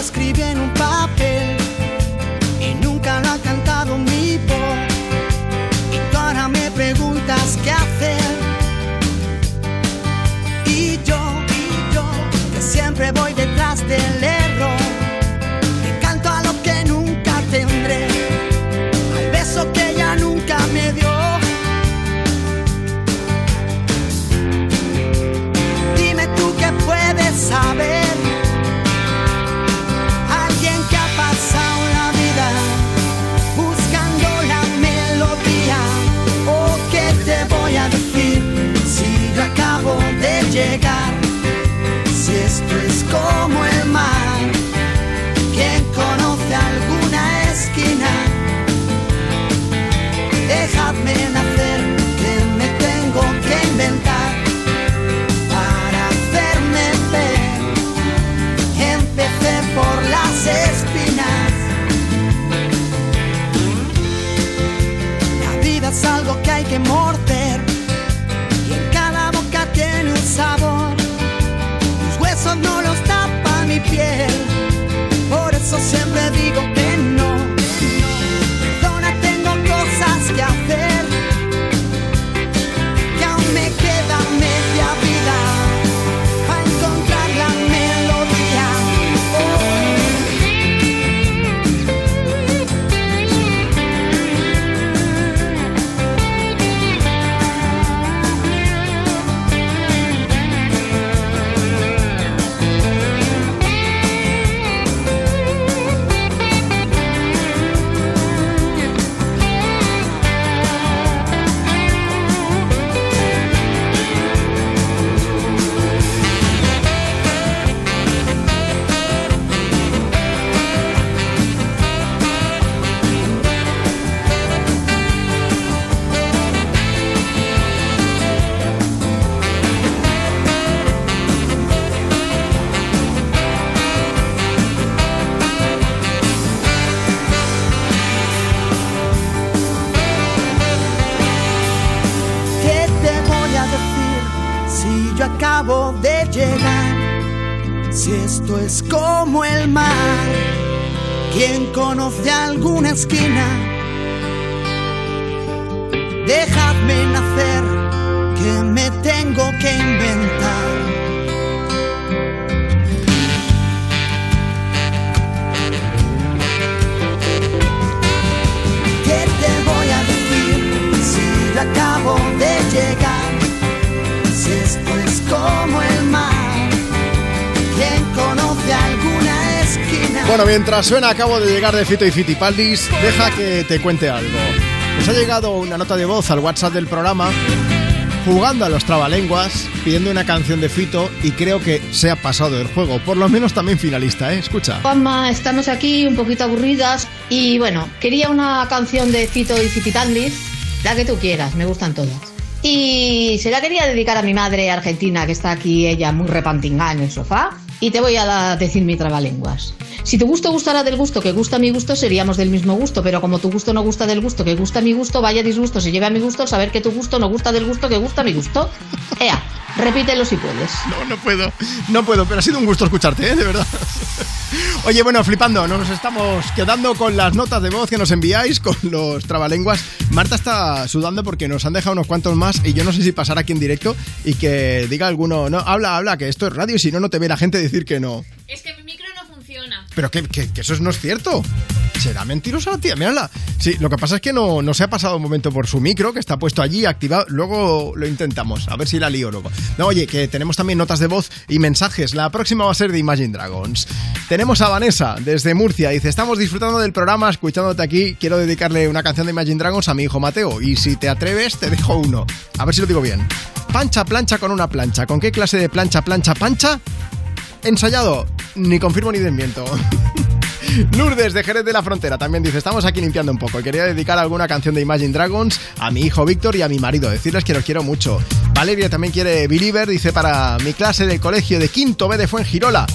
escribí en un papel siempre voy detrás del que hay Es como el mar, ¿quién conoce alguna esquina? Bueno, mientras suena acabo de llegar de Fito y Fitipaldis, deja que te cuente algo. Nos ha llegado una nota de voz al WhatsApp del programa jugando a los trabalenguas, pidiendo una canción de Fito y creo que se ha pasado el juego, por lo menos también finalista, ¿eh? Escucha. Juanma, estamos aquí un poquito aburridas y bueno, quería una canción de Fito y Fitipaldis, la que tú quieras, me gustan todas. Y se la quería dedicar a mi madre argentina, que está aquí ella muy repantingada en el sofá, y te voy a decir mi trabalenguas. Si tu gusto gustara del gusto que gusta mi gusto, seríamos del mismo gusto, pero como tu gusto no gusta del gusto que gusta mi gusto, vaya disgusto se lleve a mi gusto saber que tu gusto no gusta del gusto que gusta mi gusto. Ea, repítelo si puedes. No, no puedo, no puedo, pero ha sido un gusto escucharte, ¿eh? De verdad. Oye, bueno, flipando, nos estamos quedando con las notas de voz que nos enviáis, con los trabalenguas. Marta está sudando porque nos han dejado unos cuantos más y yo no sé si pasar aquí en directo y que diga alguno, no, habla, habla, que esto es radio y si no, no te ve la gente decir que no. Es que mi micro no funciona. Pero que, que- que eso no es cierto. ¿Será mentirosa la tía? Mírala. Sí, lo que pasa es que no, no se ha pasado un momento por su micro, que está puesto allí, activado. Luego lo intentamos, a ver si la lío luego. No, oye, que tenemos también notas de voz y mensajes. La próxima va a ser de Imagine Dragons. Tenemos a Vanessa, desde Murcia. Dice, estamos disfrutando del programa, escuchándote aquí. Quiero dedicarle una canción de Imagine Dragons a mi hijo Mateo. Y si te atreves, te dejo uno. A ver si lo digo bien. Pancha, plancha con una plancha. ¿Con qué clase de plancha, plancha, pancha? Ensayado. Ni confirmo ni desmiento. Lourdes de Jerez de la Frontera también dice, estamos aquí limpiando un poco quería dedicar alguna canción de Imagine Dragons a mi hijo Víctor y a mi marido, decirles que los quiero mucho. Valeria también quiere Believer, dice para mi clase del colegio de quinto B de Fuengirola.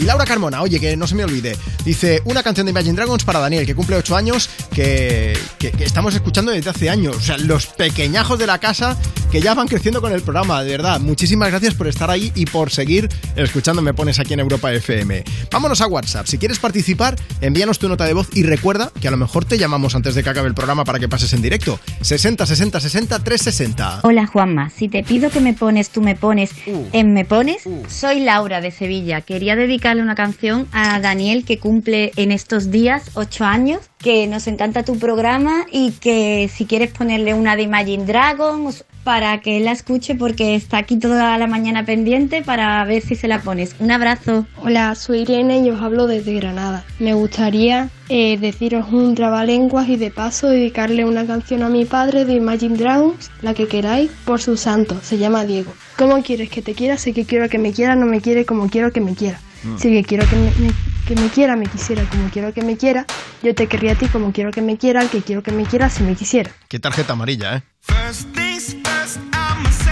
Y Laura Carmona, oye, que no se me olvide, dice una canción de Imagine Dragons para Daniel, que cumple 8 años, que, que- que estamos escuchando desde hace años. O sea, los pequeñajos de la casa que ya van creciendo con el programa, de verdad. Muchísimas gracias por estar ahí y por seguir escuchando Me Pones aquí en Europa FM. Vámonos a WhatsApp. Si quieres participar, envíanos tu nota de voz y recuerda que a lo mejor te llamamos antes de que acabe el programa para que pases en directo. 60 60 60 360. Hola Juanma, si te pido que me pones, tú me pones, Uh. en me pones, soy Laura de Sevilla. Quería dedicarle una canción a Daniel que cumple en estos días ocho años, que nos encanta tu programa y que si quieres ponerle una de Imagine Dragons para que él la escuche porque está aquí toda la mañana pendiente para ver si se la pones. Un abrazo. Hola, soy Irene y os hablo desde Granada. Me gustaría eh, deciros un trabalenguas y de paso dedicarle una canción a mi padre de Imagine Dragons, la que queráis, por su santo. Se llama Diego. ¿Cómo quieres que te quiera? Sé que quiero que me quiera, no me quiere como quiero que me quiera. Mm. Si que quiero que me, me- que me quiera, me quisiera como quiero que me quiera, yo te querría a ti como quiero que me quiera, al que quiero que me quiera si me quisiera. Qué tarjeta amarilla, ¿eh? First things first, I'ma say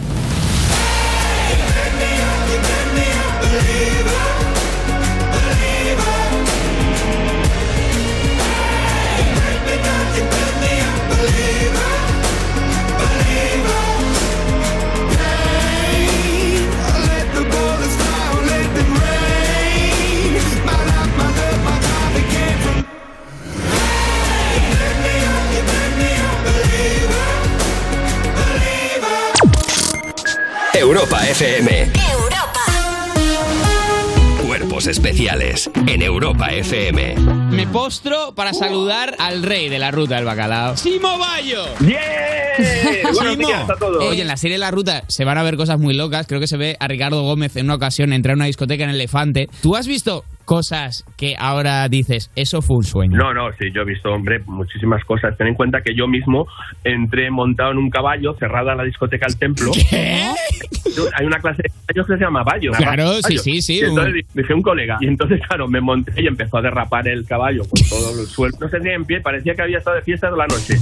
Europa FM. Cuerpos especiales en Europa FM. Me postro para saludar al rey de la ruta del bacalao. ¡Simo Bayo! Buenos días a todos. Oye, en la serie La Ruta se van a ver cosas muy locas. Creo que se ve a Ricardo Gómez en una ocasión entrar a una discoteca en Elefante. ¿Tú has visto cosas que ahora dices, eso fue un sueño? No, no, sí, yo he visto, hombre, muchísimas cosas. Ten en cuenta que yo mismo entré montado en un caballo cerrada la discoteca al templo. Yo- Hay una clase de caballos que se llama bayo. Claro, sí, sí, sí, Y entonces un- dije un colega. Y entonces, claro, me monté y empezó a derrapar el caballo con todo el suelo. No se tenía en pie, parecía que había estado de fiesta toda la noche.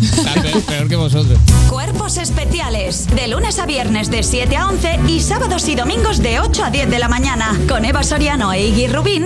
peor, que vosotros. Cuerpos especiales. De lunes a viernes de 7 a 11 y sábados y domingos de 8 a 10 de la mañana. Con Eva Soriano e Iggy Rubín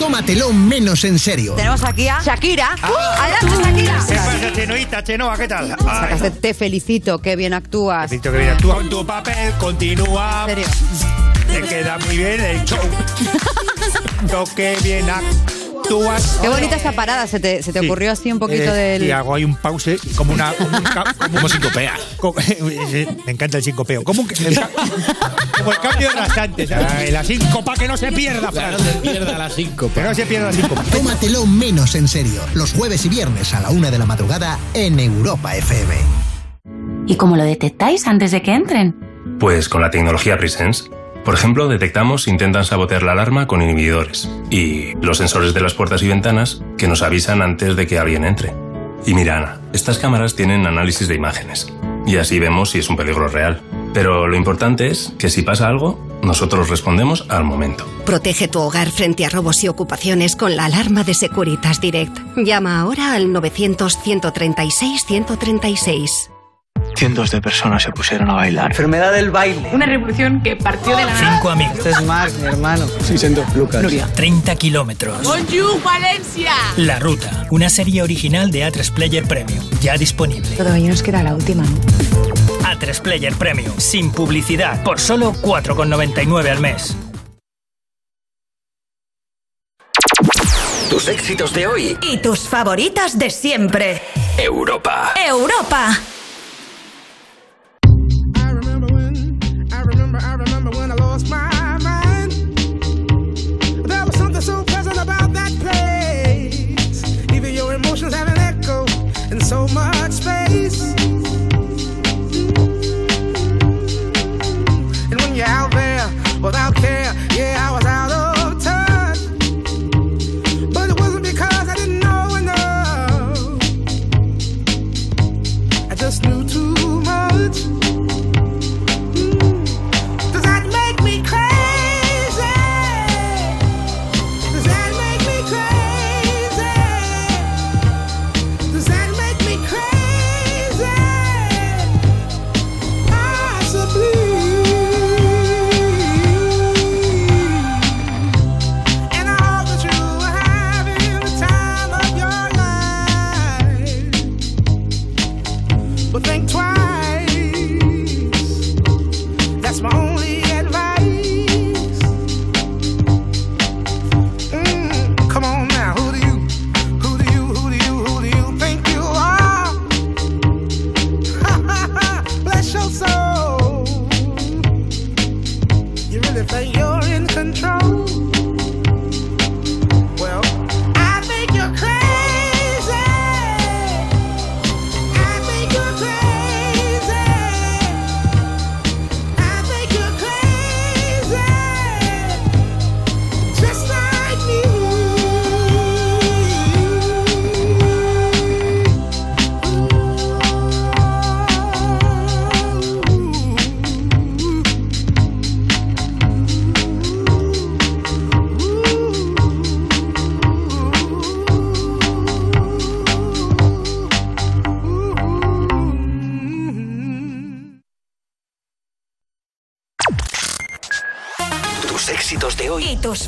Tómatelo menos en serio. Tenemos aquí a Shakira. Ah. ¡Adelante, Shakira! ¿Qué pasa, Chenoita, Chenoa? ¿Qué tal? Sacaste, te felicito, qué bien actúas. Felicito que bien actúa. Con tu papel continúa. ¿En serio? Te queda muy bien el show. Lo que bien actúas. Qué bonita esta parada, se te, se te Sí. ocurrió así un poquito Eh, del... Y hago ahí un pause, como una. Como, un como sincopea. me encanta el sincopeo. Como, un- como el cambio de rasante. La síncopa que no se pierda, Fran. pierda la síncopa. Que no se pierda la síncopa. Tómatelo menos en serio. Los jueves y viernes a la una de la madrugada en Europa FM. ¿Y cómo lo detectáis antes de que entren? Pues con la tecnología Presence. Por ejemplo, detectamos si intentan sabotear la alarma con inhibidores y los sensores de las puertas y ventanas que nos avisan antes de que alguien entre. Y mira, Ana, estas cámaras tienen análisis de imágenes y así vemos si es un peligro real. Pero lo importante es que si pasa algo, nosotros respondemos al momento. Protege tu hogar frente a robos y ocupaciones con la alarma de Securitas Direct. Llama ahora al 900-136-136. Cientos de personas se pusieron a bailar. Enfermedad del baile. Una revolución que partió de la. Cinco amigos. Este es Marc, mi hermano. Sí, siento. Lucas. Nuria. 30 kilómetros. Bonjour, Valencia. La Ruta, una serie original de A3 Player Premium, ya disponible. Todavía nos queda la última, ¿no? A3 Player Premium, sin publicidad, por solo 4,99 al mes. Tus éxitos de hoy. Y tus favoritas de siempre. Europa. Europa. So much space. And when you're out there without care,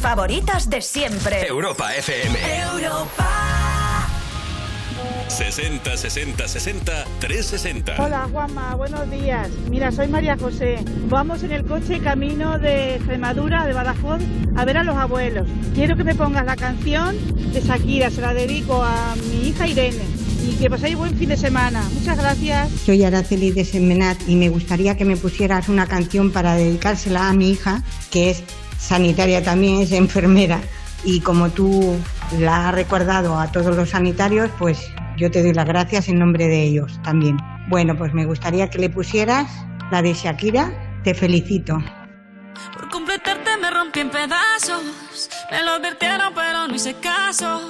favoritas de siempre. Europa FM. Europa. 60 60 60 360. Hola Juanma, buenos días. Mira, soy María José. Vamos en el coche camino de Extremadura, de Badajoz, a ver a los abuelos. Quiero que me pongas la canción de Shakira, se la dedico a mi hija Irene. y que paséis buen fin de semana. Muchas gracias. Soy Araceli de Semenat y me gustaría que me pusieras una canción para dedicársela a mi hija, que es sanitaria también, es enfermera. Y como tú la has recordado a todos los sanitarios, pues yo te doy las gracias en nombre de ellos también. Bueno, pues me gustaría que le pusieras la de Shakira, Te felicito. Por completarte me rompí en pedazos. Me lo advirtieron, pero no hice caso.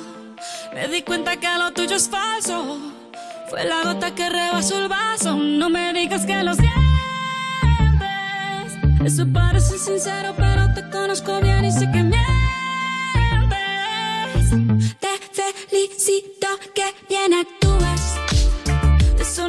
Me di cuenta que lo tuyo es falso. Fue la gota que rebasó el vaso. No me digas que lo sientes. Eso parece sincero, pero te conozco bien y sé que mientes. Te felicito que bien actúas. De eso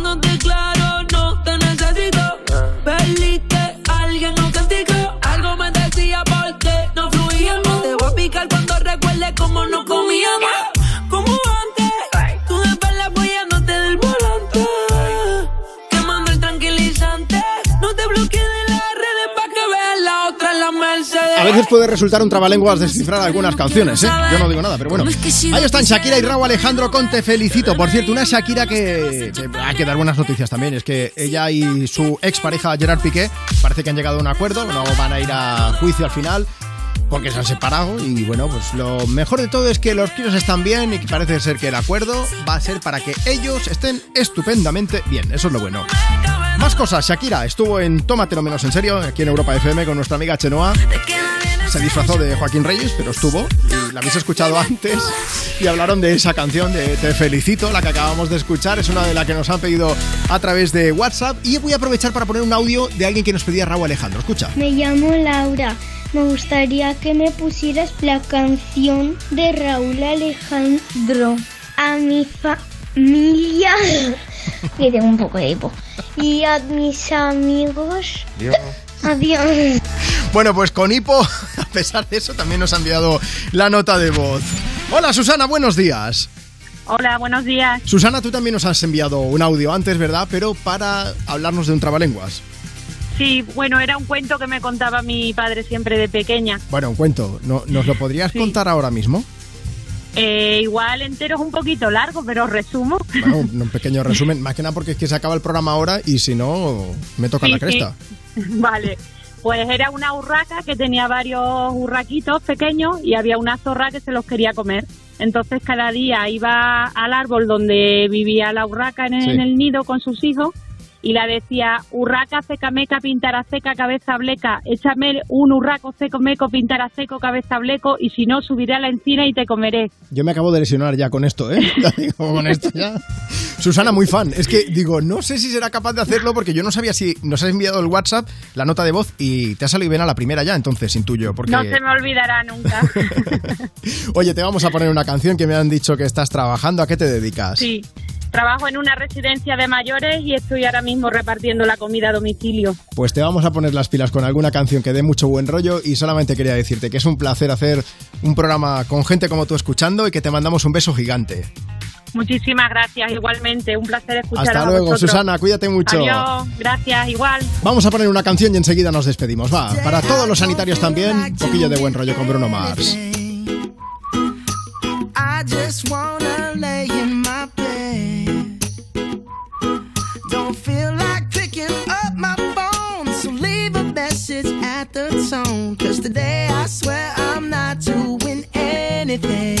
cómo no comíamos. Como antes, tú de espalda apoyándote del volante. Quemando el tranquilizante. No te bloquees de las redes pa' que veas la otra en la Mercedes. A veces puede resultar un trabalenguas descifrar algunas canciones, ¿eh? Yo no digo nada, pero bueno. Ahí están Shakira y Raúl Alejandro con Te Felicito. Por cierto, una Shakira que, que hay que dar buenas noticias también. Es que ella y su expareja Gerard Piqué parece que han llegado a un acuerdo. No van a ir a juicio al final porque se han separado. Y bueno, pues lo mejor de todo es que los críos están bien y que parece ser que el acuerdo va a ser para que ellos estén estupendamente bien. Eso es lo bueno. Más cosas, Shakira estuvo en Tómatelo menos en serio, aquí en Europa FM con nuestra amiga Chenoa. Se disfrazó de Joaquín Reyes, pero estuvo. Y la habéis escuchado antes. Y hablaron de esa canción de Te Felicito, la que acabamos de escuchar. Es una de las que nos han pedido a través de WhatsApp. Y voy a aprovechar para poner un audio de alguien que nos pedía Raúl Alejandro. Escucha. Me llamo Laura. Me gustaría que me pusieras la canción de Raúl Alejandro a mi familia, que tengo un poco de hipo, y a mis amigos. Adiós. Bueno, pues con hipo, a pesar de eso, también nos ha enviado la nota de voz. Hola Susana, buenos días. Hola, buenos días. Susana, tú también nos has enviado un audio antes, ¿verdad? Pero para hablarnos de un trabalenguas. Sí, bueno, era un cuento que me contaba mi padre siempre de pequeña. Bueno, un cuento. ¿No- ¿Nos lo podrías contar ahora mismo? Eh, igual entero es un poquito largo, pero resumo. Bueno, un un pequeño resumen. Más que nada porque es que se acaba el programa ahora y si no, me toca Sí, la cresta. sí. Vale. Pues era una urraca que tenía varios urraquitos pequeños y había una zorra que se los quería comer. Entonces cada día iba al árbol donde vivía la urraca en, el- Sí. en el nido con sus hijos y la decía, urraca seca meca, pintara seca, cabeza bleca, échame un urraco seco meco, pintara seco, cabeza bleco y si no subiré a la encina y te comeré. Yo me acabo de lesionar ya con esto, ¿eh? Con esto ya. Susana, muy fan. Es que digo, no sé si será capaz de hacerlo porque yo no sabía si nos has enviado el WhatsApp, la nota de voz y te ha salido bien a la primera ya, entonces, intuyo. Porque, No se me olvidará nunca. oye, te vamos a poner una canción que me han dicho que estás trabajando. ¿A qué te dedicas? Sí, trabajo en una residencia de mayores y estoy ahora mismo repartiendo la comida a domicilio. Pues te vamos a poner las pilas con alguna canción que dé mucho buen rollo y solamente quería decirte que es un placer hacer un programa con gente como tú escuchando y que te mandamos un beso gigante. Muchísimas gracias, igualmente. Un placer escucharos Hasta luego. Susana, cuídate mucho. Adiós, gracias, igual. Vamos a poner una canción y enseguida nos despedimos. Va, para todos los sanitarios también, un poquillo de buen rollo con Bruno Mars. I just wanna lay at the tone. Cause today I swear I'm not doing anything.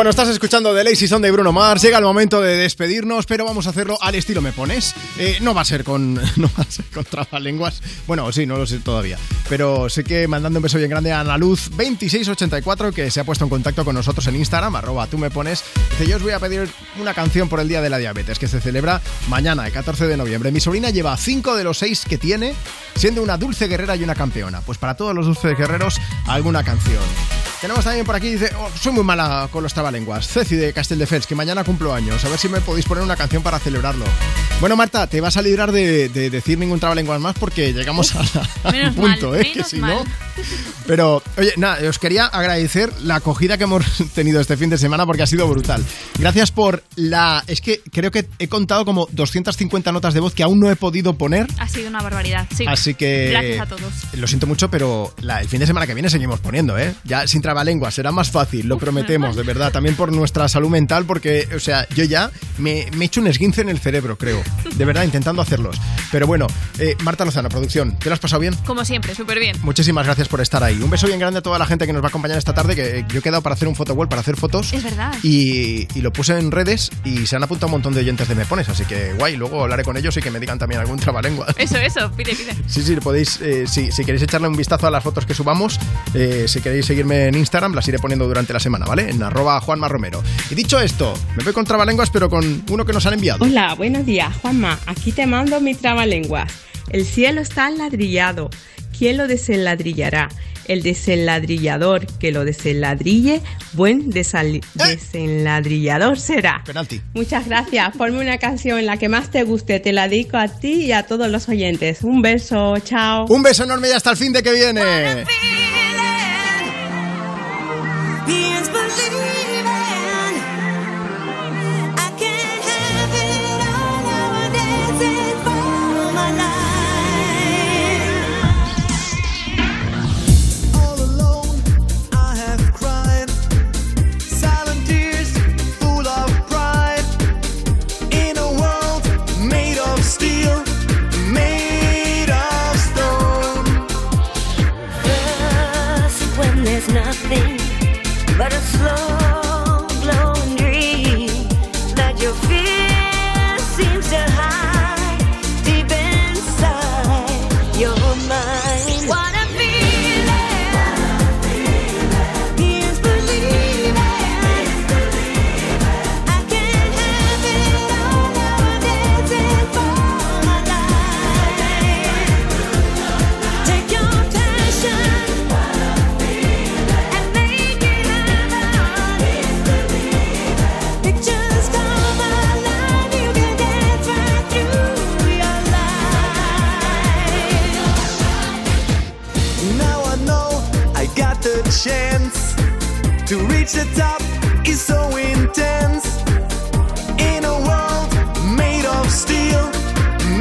Bueno, estás escuchando The Lazy Son de Bruno Mars. Llega el momento de despedirnos, pero vamos a hacerlo al estilo me pones. Eh, no va a ser con no va a ser con trabalenguas. Bueno, sí, no lo sé todavía. Pero sé que mandando un beso bien grande a Ana Luz 2684 que se ha puesto en contacto con nosotros en Instagram, arroba tú me pones. Dice, yo os voy a pedir una canción por el Día de la Diabetes que se celebra mañana, el 14 de noviembre. Mi sobrina lleva cinco de los seis que tiene, siendo una dulce guerrera y una campeona. Pues para todos los dulces guerreros, alguna canción. Tenemos también por aquí, dice, "Oh, soy muy mala con los trabalenguas. Ceci de Castelldefels, que mañana cumplo años. A ver si me podéis poner una canción para celebrarlo. Bueno, Marta, te vas a librar de, de decir ningún trabalenguas más porque llegamos a la- al punto, mal, ¿eh? Que si mal. no... Pero, oye, nada, os quería agradecer la acogida que hemos tenido este fin de semana porque ha sido brutal. Gracias por la... Es que creo que he contado como 250 notas de voz que aún no he podido poner. Ha sido una barbaridad, sí. Así que. Gracias a todos. Lo siento mucho, pero la- el fin de semana que viene seguimos poniendo, ¿eh? Ya sin trabalenguas, será más fácil, lo prometemos, de verdad. También por nuestra salud mental, porque, o sea, yo ya me, me he hecho un esguince en el cerebro, creo. De verdad, intentando hacerlos. Pero bueno, eh, Marta Lozano, producción, ¿te lo has pasado bien? Como siempre, súper bien. Muchísimas gracias por estar ahí. Un beso bien grande a toda la gente que nos va a acompañar esta tarde, que eh, yo he quedado para hacer un photowall, para hacer fotos. Es verdad. Y, y lo puse en redes y se han apuntado un montón de oyentes de Me Pones, así que guay, luego hablaré con ellos y que me digan también algún trabalenguas. Eso, eso, pide, pide. Sí, sí, podéis, eh, si, si queréis echarle un vistazo a las fotos que subamos, eh, si queréis seguirme en Instagram, las iré poniendo durante la semana, ¿vale? En arroba Juanma Romero. Y dicho esto, me voy con trabalenguas, pero con uno que nos han enviado. Hola, buenos días, Juanma. Aquí te mando mi trabalenguas. El cielo está enladrillado. ¿Quién lo desenladrillará? El desenladrillador que lo desenladrille, buen desali- desenladrillador será. Penalti. Muchas gracias. Ponme una canción la que más te guste. Te la dedico a ti y a todos los oyentes. Un beso, chao. Un beso enorme y hasta el fin de que viene. To reach the top is so intense. In a world made of steel,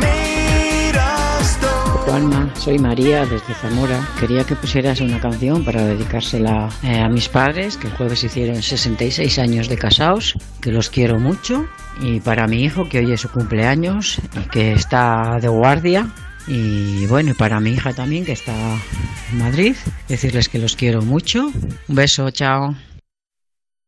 made of stone. Juanma, soy María desde Zamora. Quería que pusieras una canción para dedicársela eh, a mis padres, que el jueves hicieron 66 años de casados, que los quiero mucho, y para mi hijo, que hoy es su cumpleaños y que está de guardia. Y bueno, y para mi hija también, que está en Madrid, decirles que los quiero mucho. Un beso, chao.